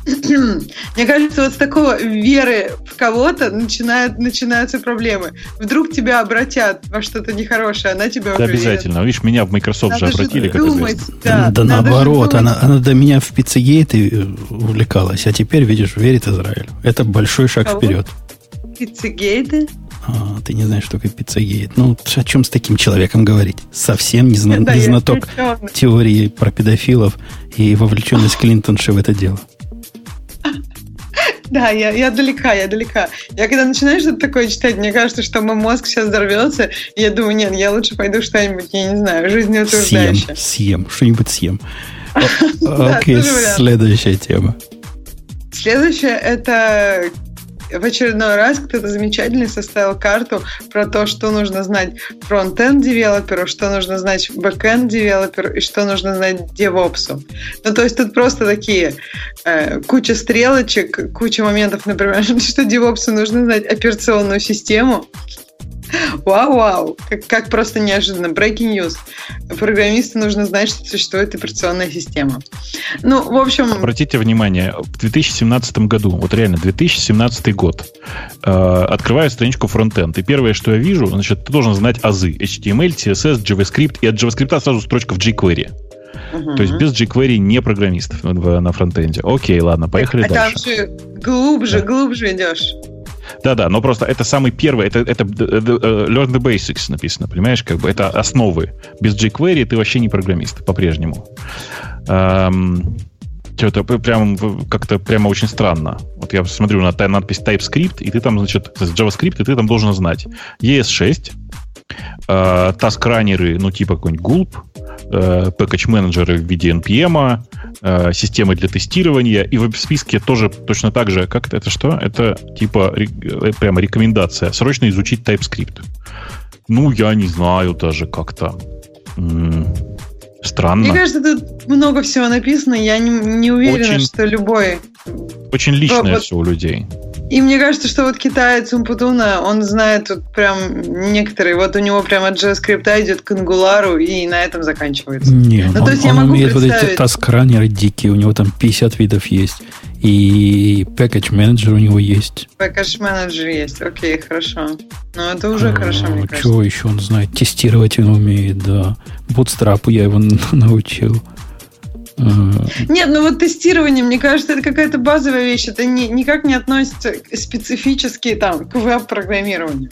Speaker 4: Мне кажется, вот с такого веры в кого-то начинают, начинаются проблемы. Вдруг тебя обратят во что-то нехорошее, она тебя
Speaker 2: да, обязательно. Верит. Видишь, меня в Microsoft надо же обратили, как думать,
Speaker 1: Да, да наоборот, она, она до меня в пиццегейты увлекалась, а теперь, видишь, верит Израилю. Это большой шаг Кого? вперед.
Speaker 4: Пиццегейты?
Speaker 1: А, ты не знаешь, что такое пиццагейт. Ну, о чем с таким человеком говорить? Совсем не, зна- да, не знаток теории про педофилов и вовлеченность Клинтонши в это дело.
Speaker 4: Да, я, я далека, я далека. Я когда начинаю что-то такое читать, мне кажется, что мой мозг сейчас взорвется, и я думаю, нет, я лучше пойду что-нибудь, я не знаю, жизнеутверждающее.
Speaker 1: Съем, съем, что-нибудь съем. Окей, следующая тема.
Speaker 4: Следующая – это в очередной раз кто-то замечательный составил карту про то, что нужно знать фронт-энд девелоперу, что нужно знать бэк-энд девелоперу и что нужно знать девопсу. Ну, то есть тут просто такие э, куча стрелочек, куча моментов, например, что девопсу нужно знать операционную систему, Вау-вау, как, как просто неожиданно. Breaking news. Программисту нужно знать, что существует операционная система. Ну, в общем...
Speaker 2: Обратите внимание, в 2017 году, вот реально, 2017 год, э, открываю страничку фронтенд, и первое, что я вижу, значит, ты должен знать азы. HTML, CSS, JavaScript, и от JavaScript сразу строчка в jQuery. Угу. То есть без jQuery не программистов на, на фронтенде. Окей, ладно, поехали а дальше.
Speaker 4: Там же глубже, да. глубже идешь.
Speaker 2: Да-да, но просто это самый первый, это, это uh, Learn the Basics написано, понимаешь, как бы это основы. Без jQuery ты вообще не программист по-прежнему. Um, что-то прям как-то прямо очень странно. Вот я смотрю на надпись TypeScript, и ты там, значит, JavaScript, и ты там должен знать ES6, э, ну, типа какой-нибудь Gulp, э, package-менеджеры в виде NPM, э, системы для тестирования, и в списке тоже точно так же, как это, это что? Это типа э, прямо рекомендация. Срочно изучить TypeScript. Ну, я не знаю даже как-то. Странно.
Speaker 4: Мне кажется, тут много всего написано. Я не, не уверена, очень, что любой...
Speaker 2: Очень личное вот, все у людей.
Speaker 4: И мне кажется, что вот китаец Умпутуна, он знает вот прям некоторые, вот у него прямо от JavaScript идет к Angular, и на этом заканчивается.
Speaker 1: Не, ну, он, то есть он я могу умеет представить... вот эти таскранеры дикие, у него там 50 видов есть. И package менеджер у него есть.
Speaker 4: Package менеджер есть, окей, хорошо. Ну, это уже а, хорошо, мне кажется.
Speaker 1: Чего еще он знает? Тестировать он умеет, да. Bootstrap я его научил.
Speaker 4: А. Нет, ну вот тестирование, мне кажется, это какая-то базовая вещь. Это не, никак не относится специфически там, к веб-программированию.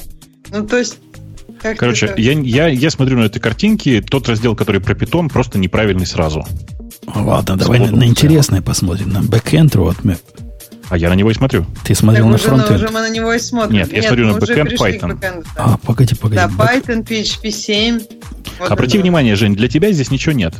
Speaker 4: Ну, то есть
Speaker 2: Короче, я, я, я смотрю на эти картинки, тот раздел, который про питон, просто неправильный сразу.
Speaker 1: Ладно, давай на, на интересное посмотрим. На backend roadmap.
Speaker 2: А я на него и смотрю.
Speaker 1: Ты смотрел так на фронтенд?
Speaker 4: Уже мы на него и смотрим.
Speaker 2: Нет, я смотрю на backend Python.
Speaker 1: Backend, да. А, погоди, погоди.
Speaker 4: Да, Python, PHP 7.
Speaker 2: Вот Обрати это. внимание, Жень, для тебя здесь ничего нет.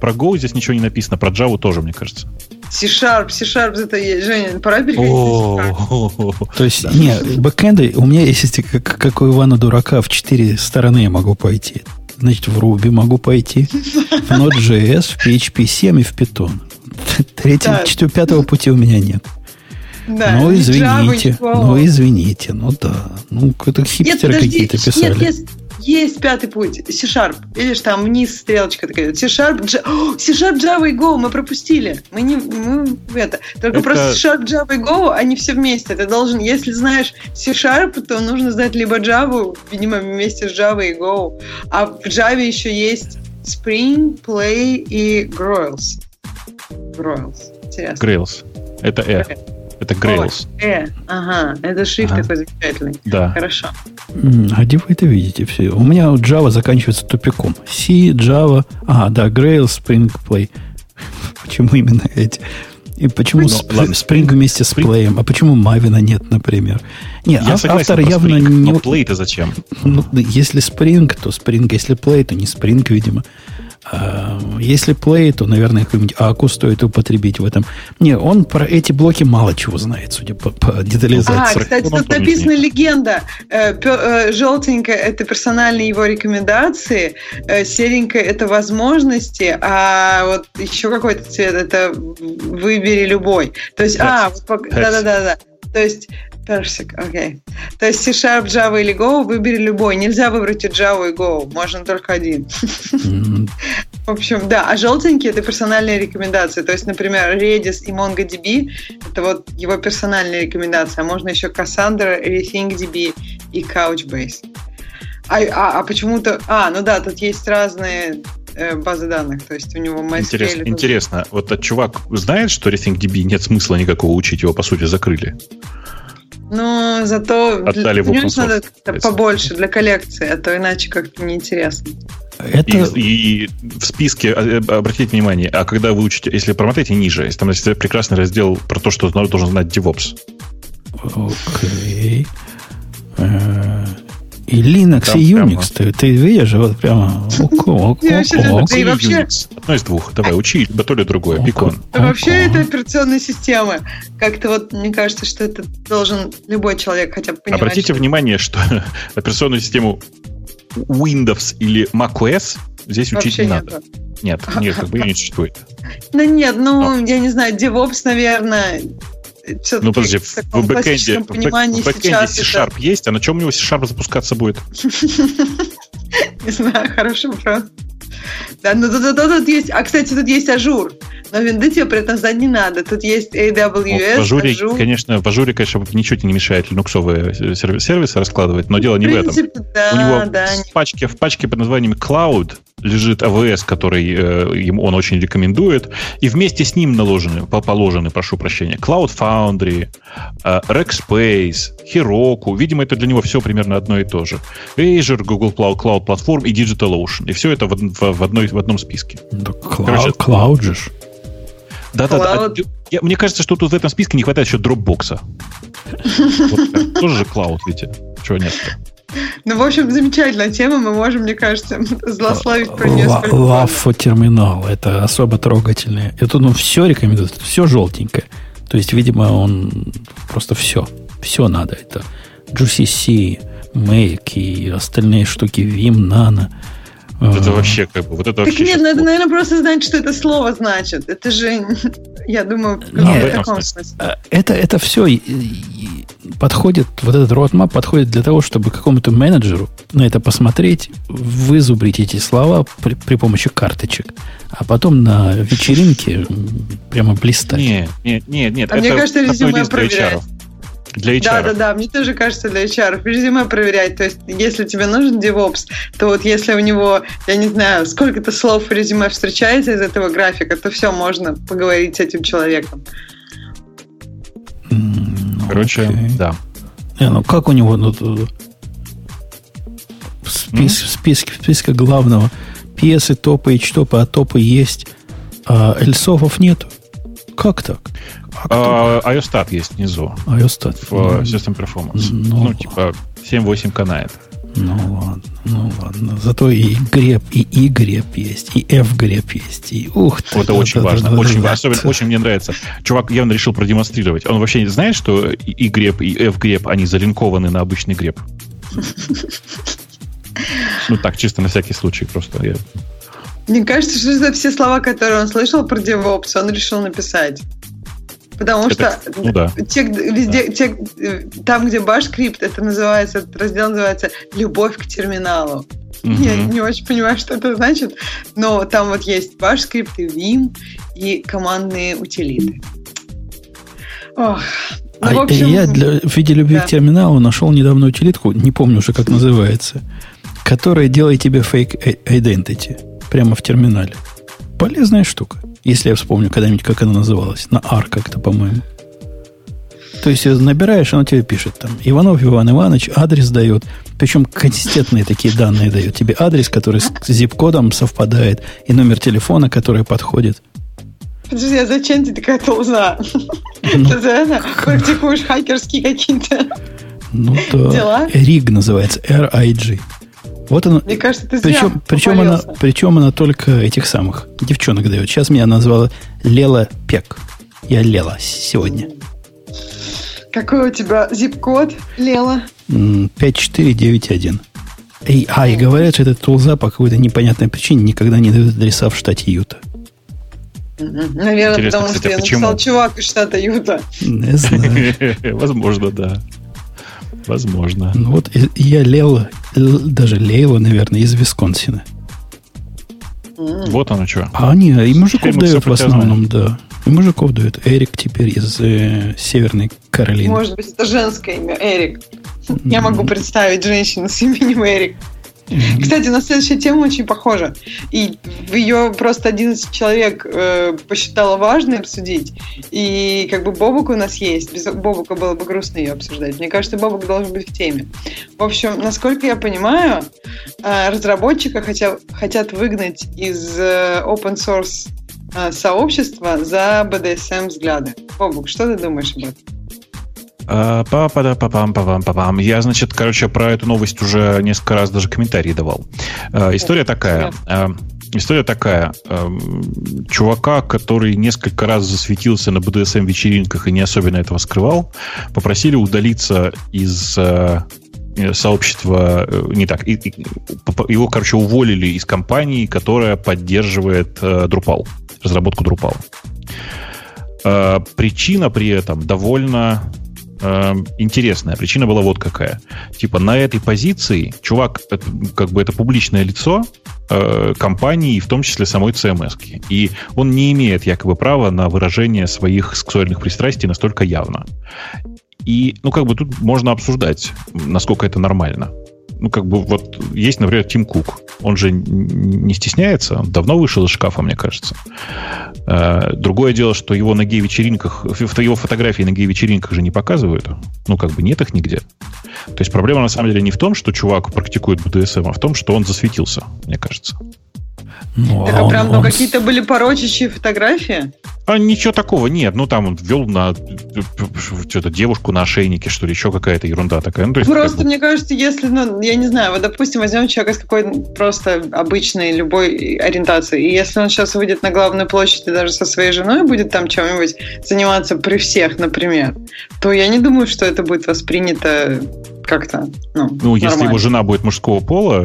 Speaker 2: Про Go здесь ничего не написано, про Java тоже, мне кажется.
Speaker 4: C-Sharp, C-Sharp это есть. Женя, пора переходить
Speaker 1: То есть, не, бэкэнды, у меня есть, как, как у Ивана Дурака, в четыре стороны я могу пойти. Значит, в Ruby могу пойти, в Node.js, в PHP 7 и в Python. Третьего,
Speaker 4: Да.
Speaker 1: четвертого, пятого пути у меня нет.
Speaker 4: Да,
Speaker 1: ну,
Speaker 4: ни Java,
Speaker 1: извините,
Speaker 4: ничего.
Speaker 1: ну, извините, ну да. Ну, это
Speaker 4: Нет,
Speaker 1: хипстеры
Speaker 4: подожди,
Speaker 1: какие-то писали.
Speaker 4: нет, есть, есть пятый путь. C-Sharp. Видишь, там вниз стрелочка такая. C-Sharp, J- О, C-Sharp, Java и Go мы пропустили. Мы не мы это. Только
Speaker 2: Это-
Speaker 4: просто C-Sharp, Java и Go, они все вместе. Ты должен, если знаешь C-Sharp, то нужно знать либо Java, видимо, вместе с Java и Go. А в Java еще есть Spring, Play и Grails. Grails. Интересно.
Speaker 2: Grails. Это Э. Это Grails.
Speaker 4: Э, ага, это шрифт
Speaker 2: Ага.
Speaker 4: такой замечательный.
Speaker 2: Да.
Speaker 4: Хорошо.
Speaker 1: А где вы это видите все? У меня Java заканчивается тупиком. C, Java, а, да, Grails, Spring, Play. Почему именно эти? И почему
Speaker 2: Ну,
Speaker 1: сп-
Speaker 2: ладно,
Speaker 1: Spring вместе с
Speaker 2: Spring-
Speaker 1: Play? А почему Mavina нет, например? Не,
Speaker 2: Я
Speaker 1: ав-
Speaker 2: согласен
Speaker 1: автор
Speaker 2: про
Speaker 1: явно
Speaker 2: Spring,
Speaker 1: не...
Speaker 2: но Play-то зачем?
Speaker 1: Ну, если Spring, то Spring. Если Play, то не Spring, видимо. А, если Play, то, наверное, какой-нибудь Аку стоит употребить в этом. Не, он про эти блоки мало чего знает, судя по, по
Speaker 4: А,
Speaker 1: детализации.
Speaker 4: кстати,
Speaker 2: Рахмон
Speaker 4: тут написана легенда. Э, э, Желтенькая – это персональные его рекомендации, э, серенькая – это возможности, а вот еще какой-то цвет – это выбери любой. То есть, а, вот пок-
Speaker 2: Persic.
Speaker 4: да-да-да. То есть, персик, окей. То есть C-Sharp, Java или Go выбери любой. Нельзя выбрать и Java, и Go. Можно только один.
Speaker 1: М,
Speaker 4: В общем, да, а желтенькие это персональные рекомендации. То есть, например, Redis и MongoDB это вот его персональные рекомендации. А можно еще Cassandra, RethinkDB и Couchbase. А, а, а почему-то... А, ну да, тут есть разные э, базы данных. То есть у него MySQL...
Speaker 2: Интересно,
Speaker 4: тут-
Speaker 2: интересно, вот этот чувак знает, что RethinkDB нет смысла никакого учить, его, по сути, закрыли?
Speaker 4: Но зато...
Speaker 2: Отдали в open source,
Speaker 4: надо побольше для коллекции, а то иначе как-то неинтересно.
Speaker 1: Это...
Speaker 2: И, и в списке, э, э, обратите внимание, а когда вы учите, если промотаете ниже, есть там есть прекрасный раздел про то, что должен знать DevOps.
Speaker 1: Окей. Э, И Linux,
Speaker 2: Там
Speaker 1: и
Speaker 2: прямо.
Speaker 1: Unix, ты, ты видишь, вот прямо ок.
Speaker 4: Да и
Speaker 2: Или
Speaker 4: вообще-.
Speaker 2: Одно из двух. Давай, учи, либо то, ли другое. Пикон.
Speaker 4: Да вообще это операционная система. Как-то вот мне кажется, что это должен любой человек хотя бы понимать.
Speaker 2: Обратите
Speaker 4: что-
Speaker 2: внимание, что операционную систему Windows или macOS здесь учить не надо. Нет, нет, как бы ее не существует.
Speaker 4: Ну нет, ну, я не знаю, DevOps, наверное,
Speaker 2: Ну, подожди,
Speaker 4: в
Speaker 2: в бэкэнде, в бэкэнде C-Sharp есть, а на чем у него C-Sharp запускаться будет?
Speaker 4: это... Не знаю, хороший вопрос. Да, ну тут, тут- тут есть... А, кстати, тут есть Azure. Но винды тебе при этом знать не надо. Тут есть
Speaker 2: Ну,
Speaker 4: AWS,
Speaker 2: в Azure,
Speaker 4: Azure.
Speaker 2: конечно, в Azure, конечно, ничего тебе не мешает линуксовые серви- сервисы раскладывать, но дело не в этом.
Speaker 4: принципе, да,
Speaker 2: у него
Speaker 4: да,
Speaker 2: в, пачке, в пачке под названием Cloud лежит AWS, который э, ему он очень рекомендует, и вместе с ним наложены, по- положены, прошу прощения, Cloud Foundry, э, Rackspace, Heroku. Видимо, это для него все примерно одно и то же. Azure, Google Cloud, Cloud Platform и DigitalOcean. И все это в, од- в- в одной, в одном списке.
Speaker 1: Да,
Speaker 2: Короче,
Speaker 1: клау- Клауд же ж.
Speaker 2: Да-да-да.
Speaker 4: Cloud.
Speaker 2: А, я- Мне кажется, что тут в этом списке не хватает еще Dropbox. Вот, Тоже же Cloud, видите? Чего нет
Speaker 4: Ну, в общем, замечательная тема. Мы можем, мне кажется, злословить про нее.
Speaker 1: Лафо терминал. Это особо трогательное. Это ну все рекомендует. Все желтенькое. То есть, видимо, он просто все. Все надо. Это GCC, Make и остальные штуки, Vim, Nano.
Speaker 2: Вот Это вообще как бы, вот это
Speaker 4: Так
Speaker 2: вообще
Speaker 4: нет, ну это, наверное, просто знать, что это слово значит. Это же, я думаю, в
Speaker 1: Нет,
Speaker 2: в
Speaker 4: таком
Speaker 2: смысле.
Speaker 1: э, Это, это все подходит, вот этот roadmap подходит для того, чтобы какому-то менеджеру на это посмотреть, вызубрить эти слова при, при помощи карточек, а потом на вечеринке прямо блистать.
Speaker 2: Не, не, не, нет.
Speaker 4: А мне
Speaker 2: это
Speaker 4: кажется,
Speaker 2: одно
Speaker 4: резюме
Speaker 2: лист для. HR.
Speaker 4: Да, да, да, мне тоже кажется для HR. Резюме проверять. То есть, если тебе нужен DevOps, то вот если у него, я не знаю, сколько-то слов в резюме встречается из этого графика, то все, можно поговорить с этим человеком.
Speaker 1: Ну,
Speaker 2: Короче,
Speaker 1: окей.
Speaker 2: да.
Speaker 1: Не, ну как у него ну, тут в, спис- в списке, в списке главного пьесы, топы и топы, а топы есть, а эльсофов нету. Как так? А кто?
Speaker 2: А, iOStat есть внизу
Speaker 1: iOS
Speaker 2: в э, System Performance.
Speaker 1: Ну.
Speaker 2: Ну, типа 7-8 канает.
Speaker 1: Ну ладно, ну ладно. Зато и греб, и и греб есть, и f греб есть, и ух
Speaker 2: ты. Это очень важно, очень особенно, очень мне нравится. Чувак явно решил продемонстрировать. Он вообще не знает, что и греб, и f греб, они залинкованы на обычный греб. Ну так, чисто на всякий случай просто. Я...
Speaker 4: Мне кажется, что это все слова, которые он слышал про DevOps, он решил написать. Потому это, что ну, да. те, везде, да. те, там, где башкрипт, это называется, этот раздел называется «Любовь к терминалу». Угу. Я не очень понимаю, что это значит, но там вот есть башкрипт и Vim и командные утилиты.
Speaker 1: Ох. Ну, а общем, я для, в виде любви да. к терминалу нашел недавно утилитку, не помню уже, как называется, которая делает тебе fake identity прямо в терминале. Полезная штука. Если я вспомню когда-нибудь, как она называлась. На R как-то, по-моему. То есть набираешь, оно тебе пишет там Иванов Иван Иванович, адрес дает. Причем консистентные такие данные дает. Тебе адрес, который с zip-кодом совпадает, и номер телефона, который подходит.
Speaker 4: Подожди, а зачем тебе такая толза? Ну, Ты за это практикуешь хакерские какие-то
Speaker 1: ну, да. дела? RIG называется, R-I-G. Вот она.
Speaker 4: Мне кажется, ты
Speaker 1: причем, причем она, причем она только этих самых девчонок дает. Сейчас меня назвала Лела Пек. Я Лела сегодня.
Speaker 4: Какой у тебя зип-код, Лела?
Speaker 1: 5491. И, а, и говорят, что этот тулза по какой-то непонятной причине никогда не дает адреса в штате Юта.
Speaker 4: Наверное, Интересно, потому кстати, что я почему? написал чувак из штата Юта.
Speaker 1: Не знаю.
Speaker 2: Возможно, да. Возможно.
Speaker 1: Ну вот я Лела, даже Лейла, наверное, из Висконсина.
Speaker 2: Вот оно что.
Speaker 1: А они, и мужиков дают в основном, да. И мужиков дают. Эрик теперь из э, Северной Каролины.
Speaker 4: Может быть, это женское имя, Эрик. Я могу представить женщину с именем Эрик. Mm-hmm. Кстати, на следующая тема очень похожа. И ее просто 11 человек э, посчитало важно обсудить. И как бы Бобук у нас есть. Без Бобука было бы грустно ее обсуждать. Мне кажется, Бобук должен быть в теме. В общем, насколько я понимаю, э, разработчика хотят, хотят выгнать из э, open source э, сообщества за BDSM взгляды. Бобук, что ты думаешь об этом?
Speaker 2: Па па па па пам па пам па пам Я, значит, короче, про эту новость уже несколько раз даже комментарии давал. История такая. История такая. Чувака, который несколько раз засветился на BDSM-вечеринках и не особенно этого скрывал, попросили удалиться из сообщества, не так, его, короче, уволили из компании, которая поддерживает Drupal, разработку Drupal. Причина при этом довольно э, интересная. Причина была вот какая. Типа на этой позиции чувак, как бы это публичное лицо э, компании, в том числе самой CMS. И он не имеет якобы права на выражение своих сексуальных пристрастий настолько явно. И, ну, как бы тут можно обсуждать, насколько это нормально ну, как бы вот есть, например, Тим Кук. Он же не стесняется, он давно вышел из шкафа, мне кажется. Э, другое дело, что его на гей-вечеринках, его фотографии на гей-вечеринках же не показывают. Ну, как бы нет их нигде. То есть проблема на самом деле не в том, что чувак практикует БДСМ, а в том, что он засветился, мне кажется.
Speaker 4: Ну, так, а, а прям ну, какие-то были порочащие фотографии?
Speaker 2: А ничего такого нет. Ну, там он ввел на что-то девушку на ошейнике, что ли, еще какая-то ерунда такая. Ну,
Speaker 4: то есть, просто, как бы... мне кажется, если, ну, я не знаю, вот, допустим, возьмем человека с какой-то просто обычной любой ориентацией, и если он сейчас выйдет на главную площадь и даже со своей женой будет там чем-нибудь заниматься при всех, например, то я не думаю, что это будет воспринято как-то. Ну,
Speaker 2: ну если его жена будет мужского пола,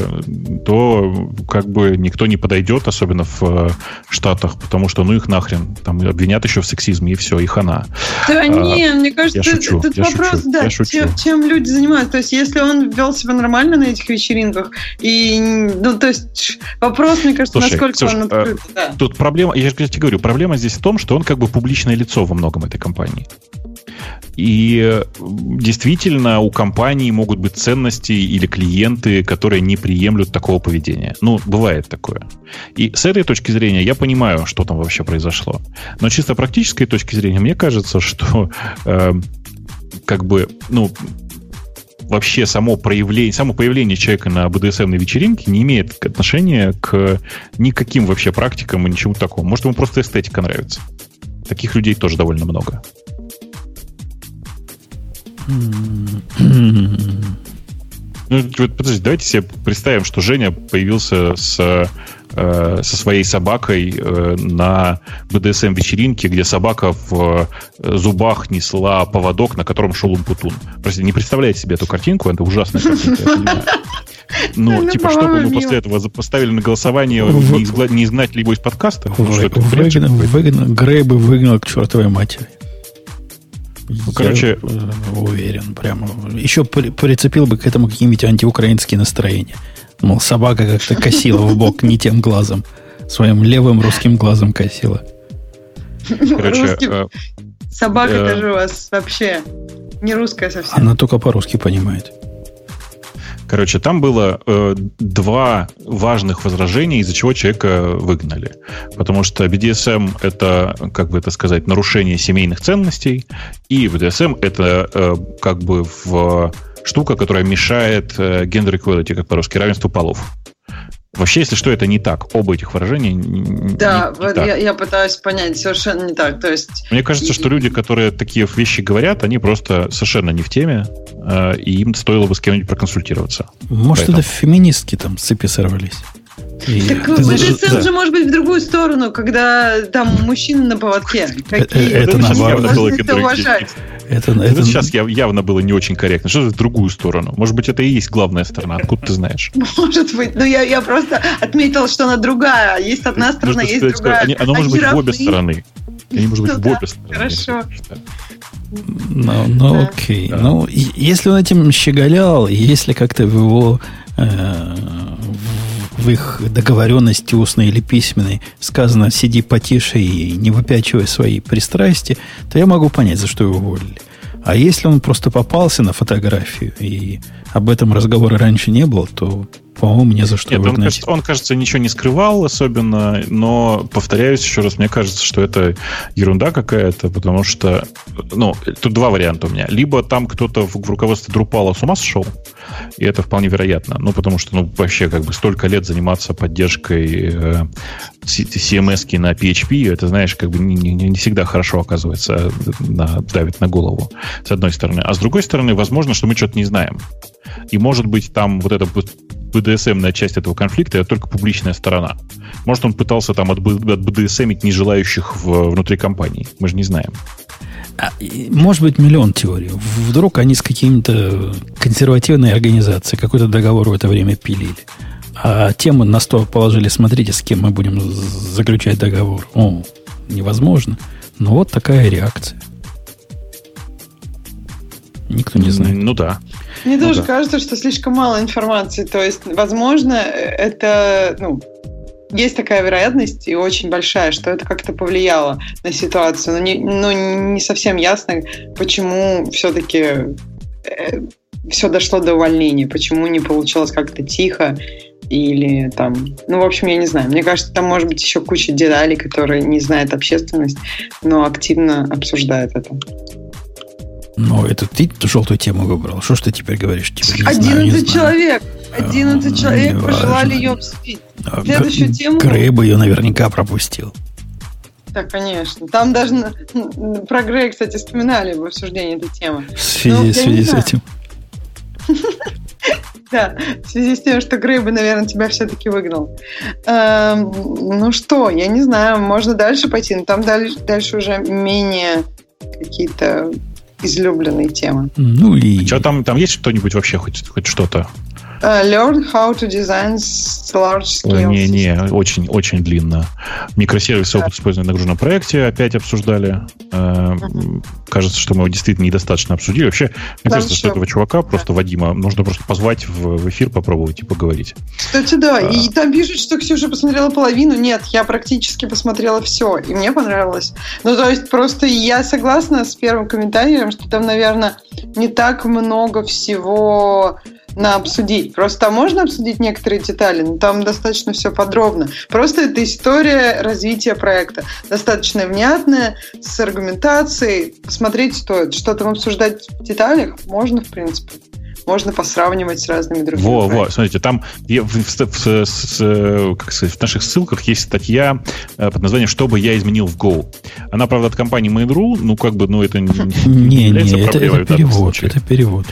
Speaker 2: то как бы никто не подойдет, особенно в э, Штатах, потому что ну их нахрен. Там обвинят еще в сексизме, и все, их она.
Speaker 4: Да а, не, мне кажется, я шучу, тут я вопрос, шучу, да, я шучу. Чем, чем люди занимаются. То есть, если он вел себя нормально на этих вечеринках, и, ну, то есть, вопрос, мне кажется, Слушай, насколько Ксюш, он открыт.
Speaker 2: Э, да. Тут проблема, я же тебе говорю, проблема здесь в том, что он как бы публичное лицо во многом этой компании. И действительно у компании могут быть ценности или клиенты, которые не приемлют такого поведения. Ну, бывает такое. И с этой точки зрения я понимаю, что там вообще произошло. Но чисто практической точки зрения мне кажется, что э, как бы, ну, вообще само проявление, само появление человека на БДСМной вечеринке не имеет отношения к никаким вообще практикам и ничему такому. Может, ему просто эстетика нравится. Таких людей тоже довольно много. Ну, вот, подожди, давайте себе представим, что Женя появился с, э, со своей собакой э, на БДСМ-вечеринке, где собака в э, зубах несла поводок, на котором шел умпутун. Простите, не представляете себе эту картинку, это ужасная картинка, я понимаю. Ну, типа, чтобы мы после этого поставили на голосование, не, изгнать либо из подкаста?
Speaker 1: Выгнал, выгнал, Грейба выгнал к чертовой матери. Ну, короче, Я уверен, прямо. Еще прицепил бы к этому какие-нибудь антиукраинские настроения. Мол, собака как-то косила в бок не тем глазом. Своим левым русским глазом косила.
Speaker 4: Короче, э, Собака э, даже у вас вообще не русская совсем.
Speaker 1: Она только по-русски понимает.
Speaker 2: Короче, там было э, два важных возражения, из-за чего человека выгнали. Потому что BDSM — это, как бы это сказать, нарушение семейных ценностей, и BDSM — это э, как бы в штука, которая мешает э, gender equality, как по-русски, равенству полов. Вообще, если что, это не так. Оба этих выражения
Speaker 4: Да, не, не так. Я, я пытаюсь понять, совершенно не так. То есть...
Speaker 2: Мне кажется, и... что люди, которые такие вещи говорят, они просто совершенно не в теме, э, и им стоило бы с кем-нибудь проконсультироваться.
Speaker 1: Может, Поэтому. это феминистки там с цепи сорвались.
Speaker 4: И так BDSM да. же может быть в другую сторону, когда там мужчина на поводке.
Speaker 1: Какие? Это, это наоборот. Было это
Speaker 2: уважать. Это, это, это сейчас явно было не очень корректно. Что за другую сторону? Может быть, это и есть главная сторона. Откуда ты знаешь?
Speaker 4: Может быть. Но я, я просто отметила, что она другая. Есть одна сторона, есть другая. Они,
Speaker 2: оно может быть в обе стороны. Они, может быть, в обе стороны.
Speaker 4: Хорошо.
Speaker 1: Ну, ну да. окей. Да. Ну, если он этим щеголял, если как-то в его э, в их договоренности устной или письменной сказано «сиди потише и не выпячивай свои пристрастия», то я могу понять, за что его уволили. А если он просто попался на фотографию, и об этом разговора раньше не было, то по-моему, не за что
Speaker 2: Нет, он кажется, он, кажется, ничего не скрывал особенно, но, повторяюсь еще раз, мне кажется, что это ерунда какая-то, потому что, ну, тут два варианта у меня. Либо там кто-то в, в руководстве Drupal с ума сошел, и это вполне вероятно, ну, потому что, ну, вообще, как бы столько лет заниматься поддержкой э, CMS на PHP, это, знаешь, как бы не, не, не всегда хорошо оказывается, на, давит на голову, с одной стороны. А с другой стороны, возможно, что мы что-то не знаем. И, может быть, там вот это BDSM-ная часть этого конфликта это только публичная сторона. Может, он пытался там от, от BDSM не желающих в, внутри компании. Мы же не знаем.
Speaker 1: А, может быть, миллион теорий. Вдруг они с какими-то консервативной организацией какой-то договор в это время пилили. А тему на стол положили, смотрите, с кем мы будем заключать договор. О, невозможно. Но вот такая реакция. Никто не знает.
Speaker 2: Ну да.
Speaker 4: Мне ну, тоже да. кажется, что слишком мало информации. То есть, возможно, это, ну, есть такая вероятность и очень большая, что это как-то повлияло на ситуацию. Но не, но не совсем ясно, почему все-таки э, все дошло до увольнения, почему не получилось как-то тихо или там, ну, в общем, я не знаю. Мне кажется, там может быть еще куча деталей, которые не знает общественность, но активно обсуждает это.
Speaker 1: Ну, это ты желтую тему выбрал. Что ж ты теперь говоришь? Теперь
Speaker 4: не 11 знаю, не человек. 11 а, человек не пожелали ее обсудить. А, Следующую Г- тему...
Speaker 1: Грей бы ее наверняка пропустил.
Speaker 4: Да, конечно. Там даже про Грея, кстати, вспоминали в обсуждении этой темы.
Speaker 1: В связи, ну, в связи с этим.
Speaker 4: Да, в связи с тем, что Грей бы, наверное, тебя все-таки выгнал. Эм, ну что, я не знаю, можно дальше пойти, но там дальше уже менее какие-то излюбленные темы.
Speaker 1: Ну и...
Speaker 2: Что там, там есть что-нибудь вообще, хоть, хоть что-то?
Speaker 4: Uh, learn how to design large scale.
Speaker 2: Не, не, очень, очень длинно. Микросервисы опыт использования на нагруженном проекте опять обсуждали. Uh-huh. Кажется, что мы его действительно недостаточно обсудили. Вообще, мне Там кажется, что этого чувака, просто. Вадима, нужно просто позвать в, в эфир, попробовать и поговорить.
Speaker 4: Кстати, да. А... И там пишут, что Ксюша посмотрела половину. Нет, я практически посмотрела все. И мне понравилось. Ну, то есть, просто я согласна с первым комментарием, что там, наверное, не так много всего на обсудить. Просто можно обсудить некоторые детали, но там достаточно все подробно. Просто это история развития проекта. Достаточно внятная, с аргументацией. Посмотреть стоит. Что там обсуждать в деталях можно, в принципе можно посравнивать с разными другими.
Speaker 2: Во, во, смотрите, там в, в, в, как сказать, в наших ссылках есть статья э, под названием «Что бы я изменил в Go». Она, правда, от компании Mail.ru, ну, как бы, ну, это не,
Speaker 1: не, не, не это, это перевод, это перевод.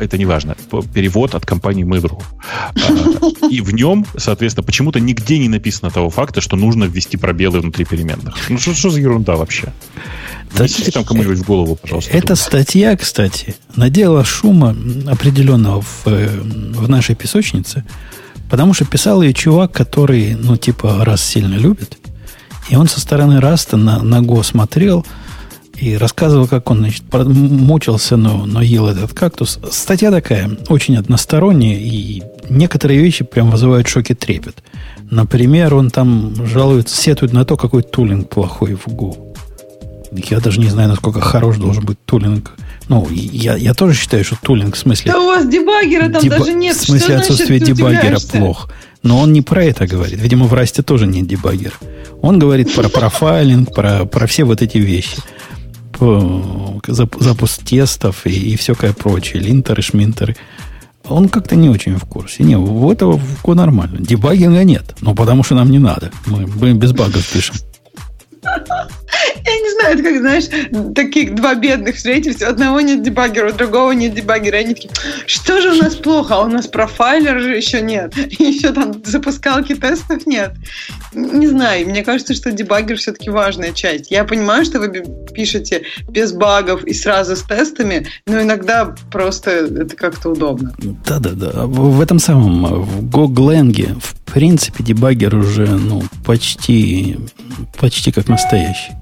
Speaker 2: Это не важно. Перевод от компании Mail.ru. А, и в нем, соответственно, почему-то нигде не написано того факта, что нужно ввести пробелы внутри переменных. Ну что, что за ерунда вообще? Несите там кому-нибудь в голову, пожалуйста.
Speaker 1: Эта статья, кстати, надела шума определенного в, э, в нашей песочнице, потому что писал ее чувак, который, ну, типа, Rust сильно любит, и он со стороны Раста на, на Го смотрел и рассказывал, как он, значит, мучился, но, но ел этот кактус. Статья такая, очень односторонняя, и некоторые вещи прям вызывают шок и трепет. Например, он там жалуется, сетует на то, какой tooling плохой в Go. Я даже не знаю, насколько хорош должен быть tooling. Ну, я, я тоже считаю, что tooling в смысле...
Speaker 4: Да у вас дебаггера там Деба... даже нет.
Speaker 1: В смысле Что отсутствие значит, дебаггера плохо. Но он не про это говорит. Видимо, в Расте тоже нет дебаггера. Он говорит про профайлинг, про, про все вот эти вещи. Запуск тестов и, и всякое прочее. Линтеры, шминтеры. Он как-то не очень в курсе. Не, у этого все нормально. Дебагинга нет. Ну, потому что нам не надо. Мы, мы без багов пишем.
Speaker 4: Я не знаю, это как, знаешь, таких два бедных встретились, у одного нет дебаггера, у другого нет дебаггера. Они такие, что же у нас плохо? А у нас профайлер же еще нет. Еще там запускалки тестов нет. Не знаю, мне кажется, что дебаггер все-таки важная часть. Я понимаю, что вы пишете без багов и сразу с тестами, но иногда просто это как-то удобно.
Speaker 1: Да-да-да. В этом самом, в GoGlang, в принципе, дебаггер уже, ну, почти, почти как настоящий.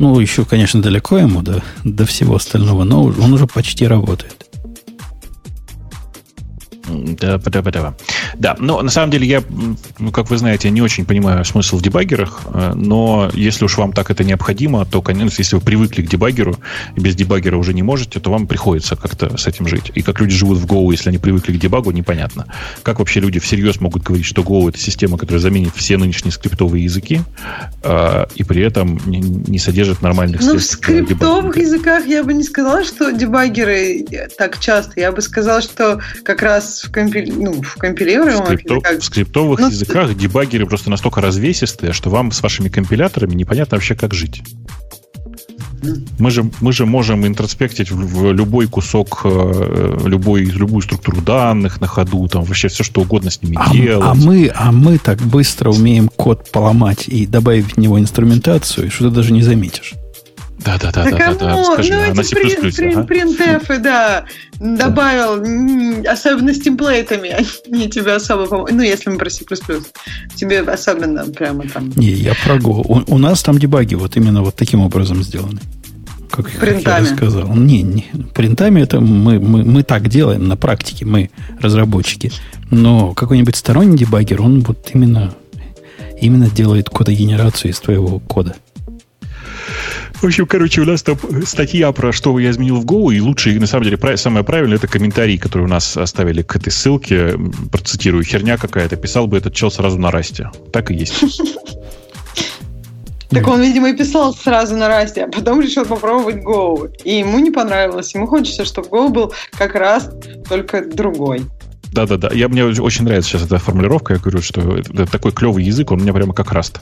Speaker 1: Ну, еще, конечно, далеко ему до, до всего остального, но он уже почти работает.
Speaker 2: Да, да, да. Да, но на самом деле я, ну, как вы знаете, не очень понимаю смысл в дебаггерах, э, но если уж вам так это необходимо, то, конечно, если вы привыкли к дебаггеру и без дебаггера уже не можете, то вам приходится как-то с этим жить. И как люди живут в Go, если они привыкли к дебагу, непонятно. Как вообще люди всерьез могут говорить, что Go это система, которая заменит все нынешние скриптовые языки, э, и при этом не содержит нормальных.
Speaker 4: Ну, в скриптовых языках я бы не сказала, что дебаггеры так часто. Я бы сказала, что как раз в, компили... ну, в компилируемых
Speaker 2: в, скрипто... языках... в скриптовых ну, языках дебаггеры просто настолько развесистые, что вам с вашими компиляторами непонятно вообще, как жить. Мы же, мы же можем интроспектить в, в любой кусок, э, любой, любую структуру данных на ходу, там вообще все, что угодно с ними
Speaker 1: а,
Speaker 2: делать.
Speaker 1: А мы, а мы так быстро умеем код поломать и добавить в него инструментацию, что ты даже не заметишь.
Speaker 2: Да, да, да, да, да, да.
Speaker 4: Скажи, ну, на C++, при, при, ага. принтефы, да, добавил, особенно с темплейтами, они тебе особо помогут. Ну, если мы про C++, тебе особенно прямо там.
Speaker 1: Не, я про Go. У, у нас там дебаги вот именно вот таким образом сделаны. Как, принтами. как я сказал. Не, не, принтами это мы, мы, мы так делаем на практике, мы разработчики. Но какой-нибудь сторонний дебагер, он вот именно, именно делает кодогенерацию из твоего кода.
Speaker 2: В общем, короче, у нас там статья про что я изменил в Go, и лучше, на самом деле, самое правильное, это комментарий, который у нас оставили к этой ссылке. Процитирую, херня какая-то. Писал бы этот чел сразу на расте. Так и есть.
Speaker 4: Так он, видимо, и писал сразу на расте, а потом решил попробовать Go. И ему не понравилось. Ему хочется, чтобы Go был как раз только другой.
Speaker 2: Да-да-да. Я, мне очень нравится сейчас эта формулировка. Я говорю, что это такой клевый язык, он у меня прямо как раст.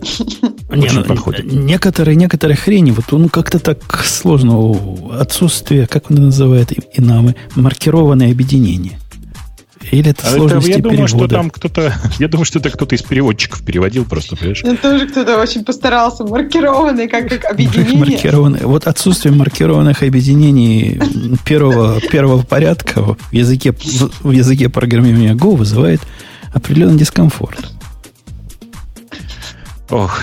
Speaker 1: Не, ну, подходит. Некоторые, некоторые хрени, вот он как-то так сложно. Отсутствие, как он называет, и намы, маркированное объединение. Или это а сложности это, я
Speaker 2: думаю, что там кто-то, я думаю, что это кто-то из переводчиков переводил просто, понимаешь?
Speaker 4: Это тоже кто-то очень постарался. Маркированный, как, как объединение.
Speaker 1: Маркированный. Вот отсутствие маркированных объединений первого, первого порядка в языке, в языке программирования Go вызывает определенный дискомфорт.
Speaker 2: Ох,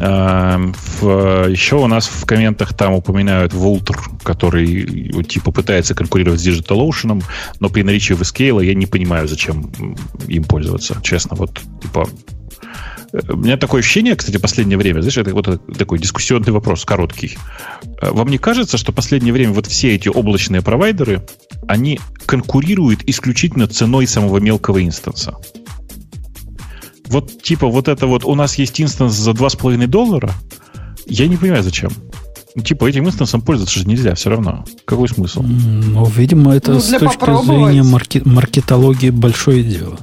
Speaker 2: э, в, еще у нас в комментах там упоминают Vultr, который типа пытается конкурировать с DigitalOcean, но при наличии VScale я не понимаю, зачем им пользоваться. Честно, вот типа э, у меня такое ощущение, кстати, последнее время, знаешь, это вот такой дискуссионный вопрос, короткий. Э, вам не кажется, что последнее время вот все эти облачные провайдеры, они конкурируют исключительно ценой самого мелкого инстанса? Вот типа вот это вот у нас есть инстанс за 2,5 доллара, я не понимаю, зачем. Типа, этим инстансом пользоваться же нельзя все равно. Какой смысл?
Speaker 1: Ну, видимо, это ну, с точки зрения маркет, маркетологии большое дело.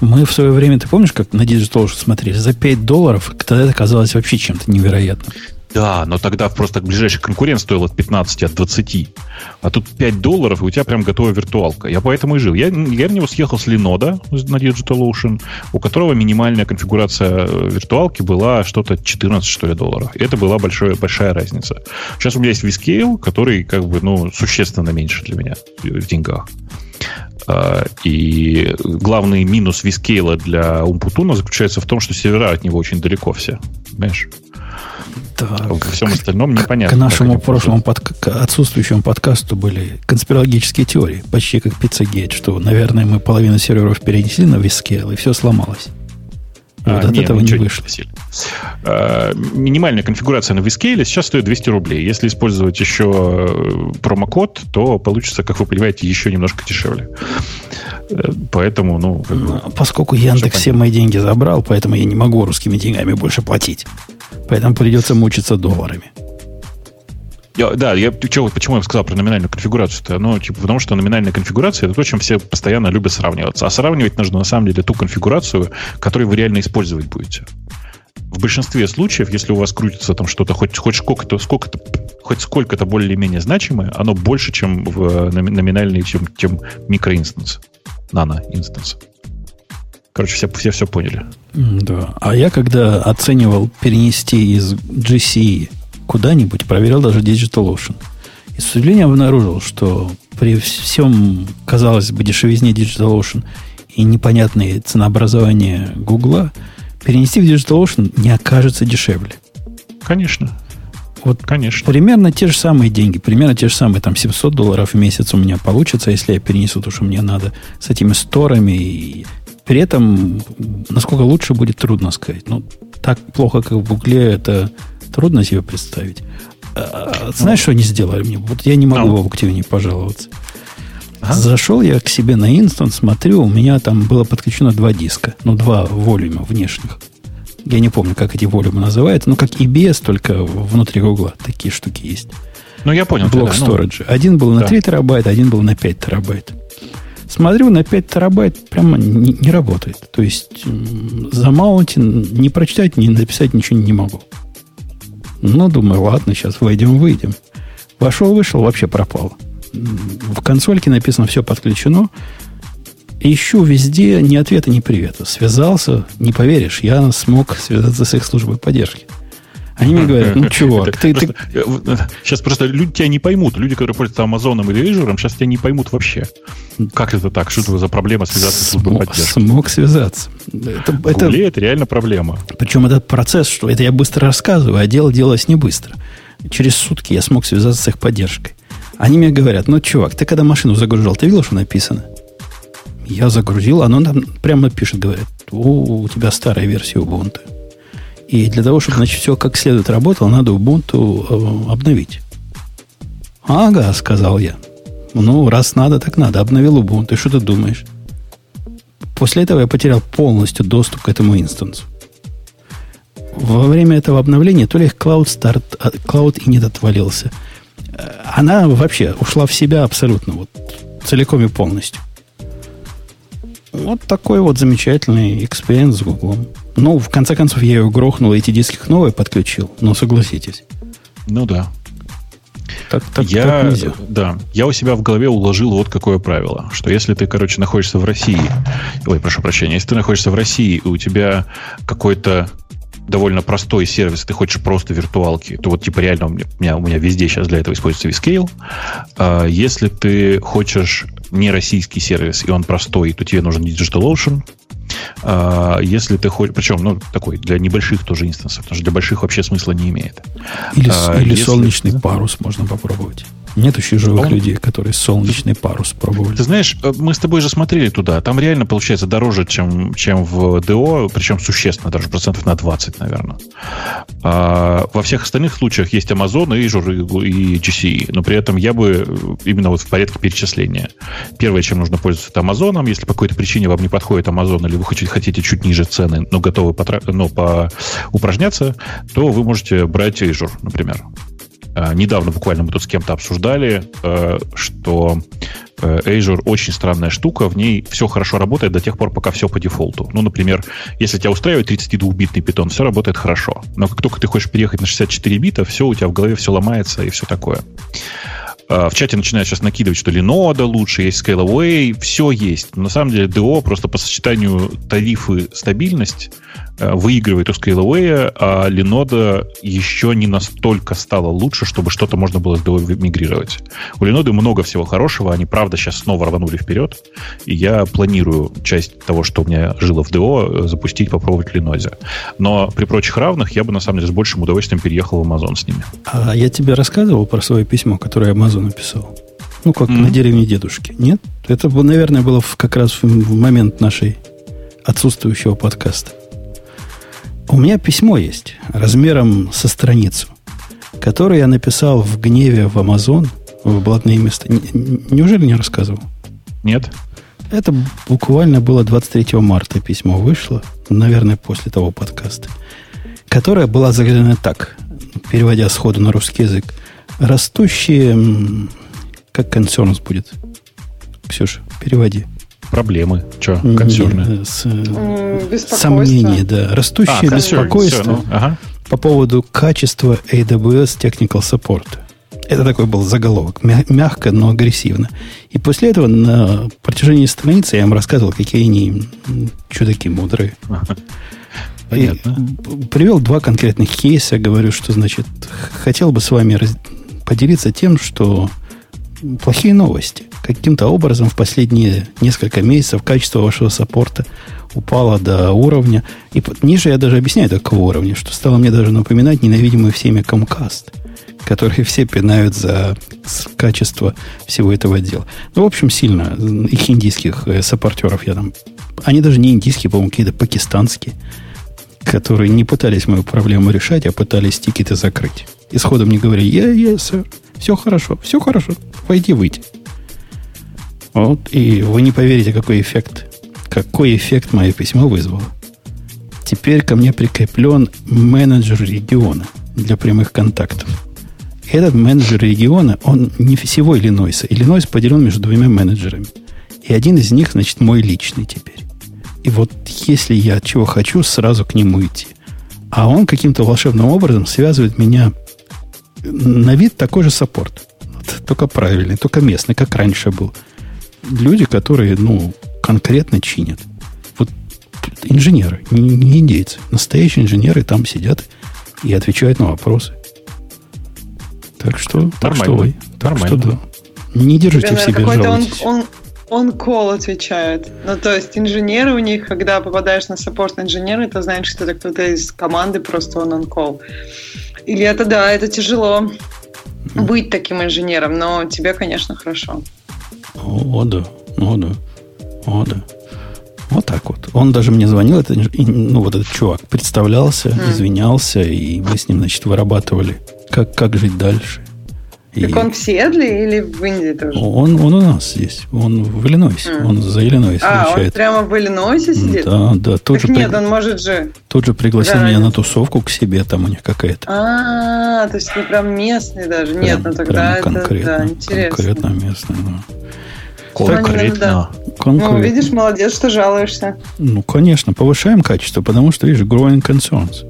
Speaker 1: Мы в свое время, ты помнишь, как на Digital смотрели? За 5 долларов, тогда это казалось вообще чем-то невероятным.
Speaker 2: Да, но тогда просто ближайший конкурент стоил от 15, от 20. А тут 5 долларов, и у тебя прям готовая виртуалка. Я поэтому и жил. Я, я в него съехал с Linode на DigitalOcean, у которого минимальная конфигурация э, виртуалки была что-то 14, что ли, долларов. И это была большая, большая разница. Сейчас у меня есть Vscale, который как бы, ну, существенно меньше для меня в деньгах. А, и главный минус Vscale для Умпутуна заключается в том, что сервера от него очень далеко все. Понимаешь?
Speaker 1: Так,
Speaker 2: Во всем остальном непонятно.
Speaker 1: К нашему прошлому подка- отсутствующему подкасту были конспирологические теории, почти как Pizzagate, что, наверное, мы половину серверов перенесли на Vscale, и все сломалось.
Speaker 2: А,
Speaker 1: вот от
Speaker 2: не,
Speaker 1: этого
Speaker 2: мы
Speaker 1: не вышло.
Speaker 2: просили. А, минимальная конфигурация на Vscale сейчас стоит 200 рублей. Если использовать еще э, промокод, то получится, как вы понимаете, еще немножко дешевле. Э, Поэтому, ну, как бы,
Speaker 1: Ну, Поскольку Яндекс все мои деньги забрал, поэтому я не могу русскими деньгами больше платить. Поэтому придется мучиться долларами.
Speaker 2: Я- да, я чё- почему я сказал про номинальную конфигурацию-то? Ну, типа, потому что номинальная конфигурация это то, чем все постоянно любят сравниваться. А сравнивать нужно на самом деле ту конфигурацию, которую вы реально использовать будете. В большинстве случаев, если у вас крутится там что-то хоть, хоть сколько-то, сколько-то, хоть сколько-то более-менее значимое, оно больше, чем в э, номи- номинальный, чем, чем микроинстанс, нано-инстанс. Короче, все, все все поняли.
Speaker 1: Да. А я когда оценивал перенести из GC куда-нибудь, проверял даже DigitalOcean. И с удивлением обнаружил, что при всем, казалось бы, дешевизне DigitalOcean и непонятное ценообразование Гугла, перенести в DigitalOcean не окажется дешевле.
Speaker 2: Конечно,
Speaker 1: Вот
Speaker 2: конечно.
Speaker 1: примерно те же самые деньги, примерно те же самые, там, 700 долларов в месяц у меня получится, если я перенесу то, что мне надо, с этими сторами. И при этом, насколько лучше будет, трудно сказать. Ну, так плохо, как в Гугле, это трудно себе представить. А, знаешь, что они сделали мне? Вот я не могу
Speaker 2: Ну.
Speaker 1: в объективе пожаловаться. Зашел я к себе на инстанс, смотрю, у меня там было подключено два диска, ну, два волюма внешних. Я не помню, как эти волюмы называются, ну, как EBS, только внутри Гугла такие штуки есть.
Speaker 2: Ну, я понял.
Speaker 1: Блок
Speaker 2: тебя, ну.
Speaker 1: Один был на
Speaker 2: да.
Speaker 1: 3 терабайта, один был на 5 терабайт. Смотрю, на 5 терабайт прямо не, не работает. То есть замаунтин не прочитать, не написать ничего не могу. Ну, думаю, ладно, сейчас войдем, выйдем. Вошел, вышел, вообще пропало. М, В консольке написано все подключено. Ищу везде ни ответа, ни привета. Связался, не поверишь, я смог связаться с их службой поддержки. Они мне говорят, ну, чувак, ты, ты,
Speaker 2: Сейчас просто люди тебя не поймут. Люди, которые пользуются Амазоном или Azure, сейчас тебя не поймут вообще. Как это так? Что это за проблема связаться с службой поддержки?
Speaker 1: смог связаться. Это, это,
Speaker 2: Гугле это реально проблема.
Speaker 1: причем этот процесс, что это я быстро рассказываю, а дело делалось не быстро. Через сутки я смог связаться с их поддержкой. Они мне говорят, ну, чувак, ты когда машину загружал, ты видел, что написано? Я загрузил, оно там прямо пишет, говорит, о, у тебя старая версия Ubuntu. И для того, чтобы значит, все как следует работало, надо Ubuntu э, обновить. Ага, сказал я. Ну, раз надо, так надо. Обновил Ubuntu. И что ты думаешь? После этого я потерял полностью доступ к этому инстансу. Во время этого обновления то ли их Cloud, Start, а, Cloud Init отвалился. Э, Она вообще ушла в себя абсолютно, вот целиком и полностью. Вот такой вот замечательный experience с Гуглом. Ну, в конце концов, я ее грохнул, эти диски к новой подключил. Но согласитесь,
Speaker 2: Ну да.
Speaker 1: так, так,
Speaker 2: я,
Speaker 1: так нельзя.
Speaker 2: да, я у себя в голове уложил вот какое правило, что если ты, короче, находишься в России, ой, прошу прощения, если ты находишься в России, и у тебя какой-то довольно простой сервис, ты хочешь просто виртуалки, то вот типа реально у меня, у меня, у меня везде сейчас для этого используется Vscale. А если ты хочешь не российский сервис, и он простой, то тебе нужен DigitalOcean. А если ты хочешь, причем, ну, такой, для небольших тоже инстансов, потому что для больших вообще смысла не имеет.
Speaker 1: Или,
Speaker 2: а,
Speaker 1: или
Speaker 2: если-
Speaker 1: солнечный парус можно попробовать. Нет еще живых
Speaker 2: Он-
Speaker 1: людей, которые солнечный парус пробовали.
Speaker 2: Ты знаешь, э, мы с тобой же смотрели туда. Там реально получается дороже, чем, чем в ДО, причем существенно, даже процентов на 20, наверное. А во всех остальных случаях есть Amazon, Azure и GCE, но при этом я бы э, именно вот в порядке перечисления. Первое, чем нужно пользоваться, это Amazon. Если по какой-то причине вам не подходит Amazon, или вы хотите, чуть ниже цены, но готовы потра- ну, по упражняться, то вы можете брать Azure, например. А, Недавно буквально мы тут с кем-то обсуждали, э, что Э, Azure очень странная штука, в ней все хорошо работает до тех пор, пока все по дефолту. Ну, например, если тебя устраивает 32-битный питон, все работает хорошо. Но как только ты хочешь переехать на 64 бита, все у тебя в голове все ломается и все такое. А, в чате начинают сейчас накидывать, что Linode лучше, есть Scalaway, все есть. Но на самом деле DO просто по сочетанию тарифы стабильность выигрывает у Scalaway, а Linode еще не настолько стало лучше, чтобы что-то можно было с DO мигрировать. У Linode много всего хорошего, они, правда, сейчас снова рванули вперед, и я планирую часть того, что у меня жило в DO, запустить, попробовать Linode. Но при прочих равных я бы, на самом деле, с большим удовольствием переехал в Amazon с ними.
Speaker 1: А я тебе рассказывал про свое письмо, которое Amazon написал? Ну, как mm-hmm. на деревне дедушки. Нет? Это, наверное, было как раз в момент нашей отсутствующего подкаста. У меня письмо есть размером со страницу, которое я написал в гневе в Amazon, в блатные места. Неужели не рассказывал?
Speaker 2: Нет.
Speaker 1: Это буквально было 23 марта письмо вышло, наверное, после того подкаста, которое было заглянено так, переводя сходу на русский язык. Растущие... Как консернс будет? Ксюша, переводи
Speaker 2: проблемы. Что, консерны? С,
Speaker 1: сомнения, да. Растущее а, беспокойство все, ну, ага. по поводу качества AWS Technical Support. Это такой был заголовок. Мягко, но агрессивно. И после этого на протяжении страницы я им рассказывал, какие они чудаки мудрые. Понятно. И привел два конкретных кейса. Говорю, что, значит, хотел бы с вами раз... поделиться тем, что плохие новости. Каким-то образом в последние несколько месяцев качество вашего саппорта упало до уровня. И ниже я даже объясняю такого уровня, что стало мне даже напоминать ненавидимый всеми Comcast, которые все пинают за качество всего этого дела. Ну, в общем, сильно их индийских э, саппортеров я там... Они даже не индийские, по-моему, какие-то пакистанские, которые не пытались мою проблему решать, а пытались тикеты закрыть. Исходом не говорили, я, я, сэр, все хорошо, все хорошо, войти, выйти. Вот, и вы не поверите, какой эффект, какой эффект мое письмо вызвало. Теперь ко мне прикреплен менеджер региона для прямых контактов. Этот менеджер региона, он не всего Иллинойса. Иллинойс поделен между двумя менеджерами. И один из них, значит, мой личный теперь. И вот если я чего хочу, сразу к нему идти. А он каким-то волшебным образом связывает меня на вид такой же саппорт. Только правильный, только местный, как раньше был. Люди, которые, ну, конкретно чинят. Вот инженеры, не, не индейцы. Настоящие инженеры там сидят и отвечают на вопросы. Так что, так что вы. Так Нормально. что да. Не держите в себе жалуйтесь.
Speaker 4: Он, он, on call отвечает. Ну, то есть инженеры у них, когда попадаешь на саппорт инженера, это значит, что это кто-то из команды, просто он on call. Или это да, это тяжело быть таким инженером, но тебе, конечно, хорошо.
Speaker 1: О, да, о, да, о, да. Вот так вот. Он даже мне звонил, это, ну, вот этот чувак представлялся, mm. извинялся, и мы с ним, значит, вырабатывали, как, как жить дальше.
Speaker 4: Так и... он в Сиэтле или в Индии тоже?
Speaker 1: Он, он у нас здесь. Он в Иллинойсе. Mm. Он за Иллинойс
Speaker 4: а, отвечает. он прямо в Иллинойсе сидит?
Speaker 1: Да, да.
Speaker 4: Тут так же нет, при... он может же...
Speaker 1: Тут же пригласил да, меня на тусовку к себе, там у них какая-то.
Speaker 4: А, то есть не прям местный даже. Прям, нет, ну тогда это конкретно, да, интересно.
Speaker 1: Конкретно местный, да.
Speaker 2: Конкретно. Да.
Speaker 4: Конкретно. Ну, видишь, молодец, что жалуешься.
Speaker 1: Ну, конечно, повышаем качество, потому что, видишь, growing concerns.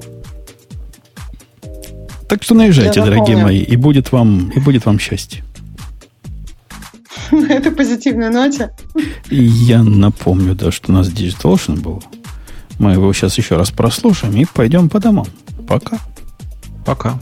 Speaker 1: Так что наезжайте, Я дорогие мои, и будет вам, и будет вам счастье.
Speaker 4: На этой позитивной ноте.
Speaker 1: Я напомню, да, что у нас Digital Ocean был. Мы его сейчас еще раз прослушаем и пойдем по домам. Пока.
Speaker 2: Пока.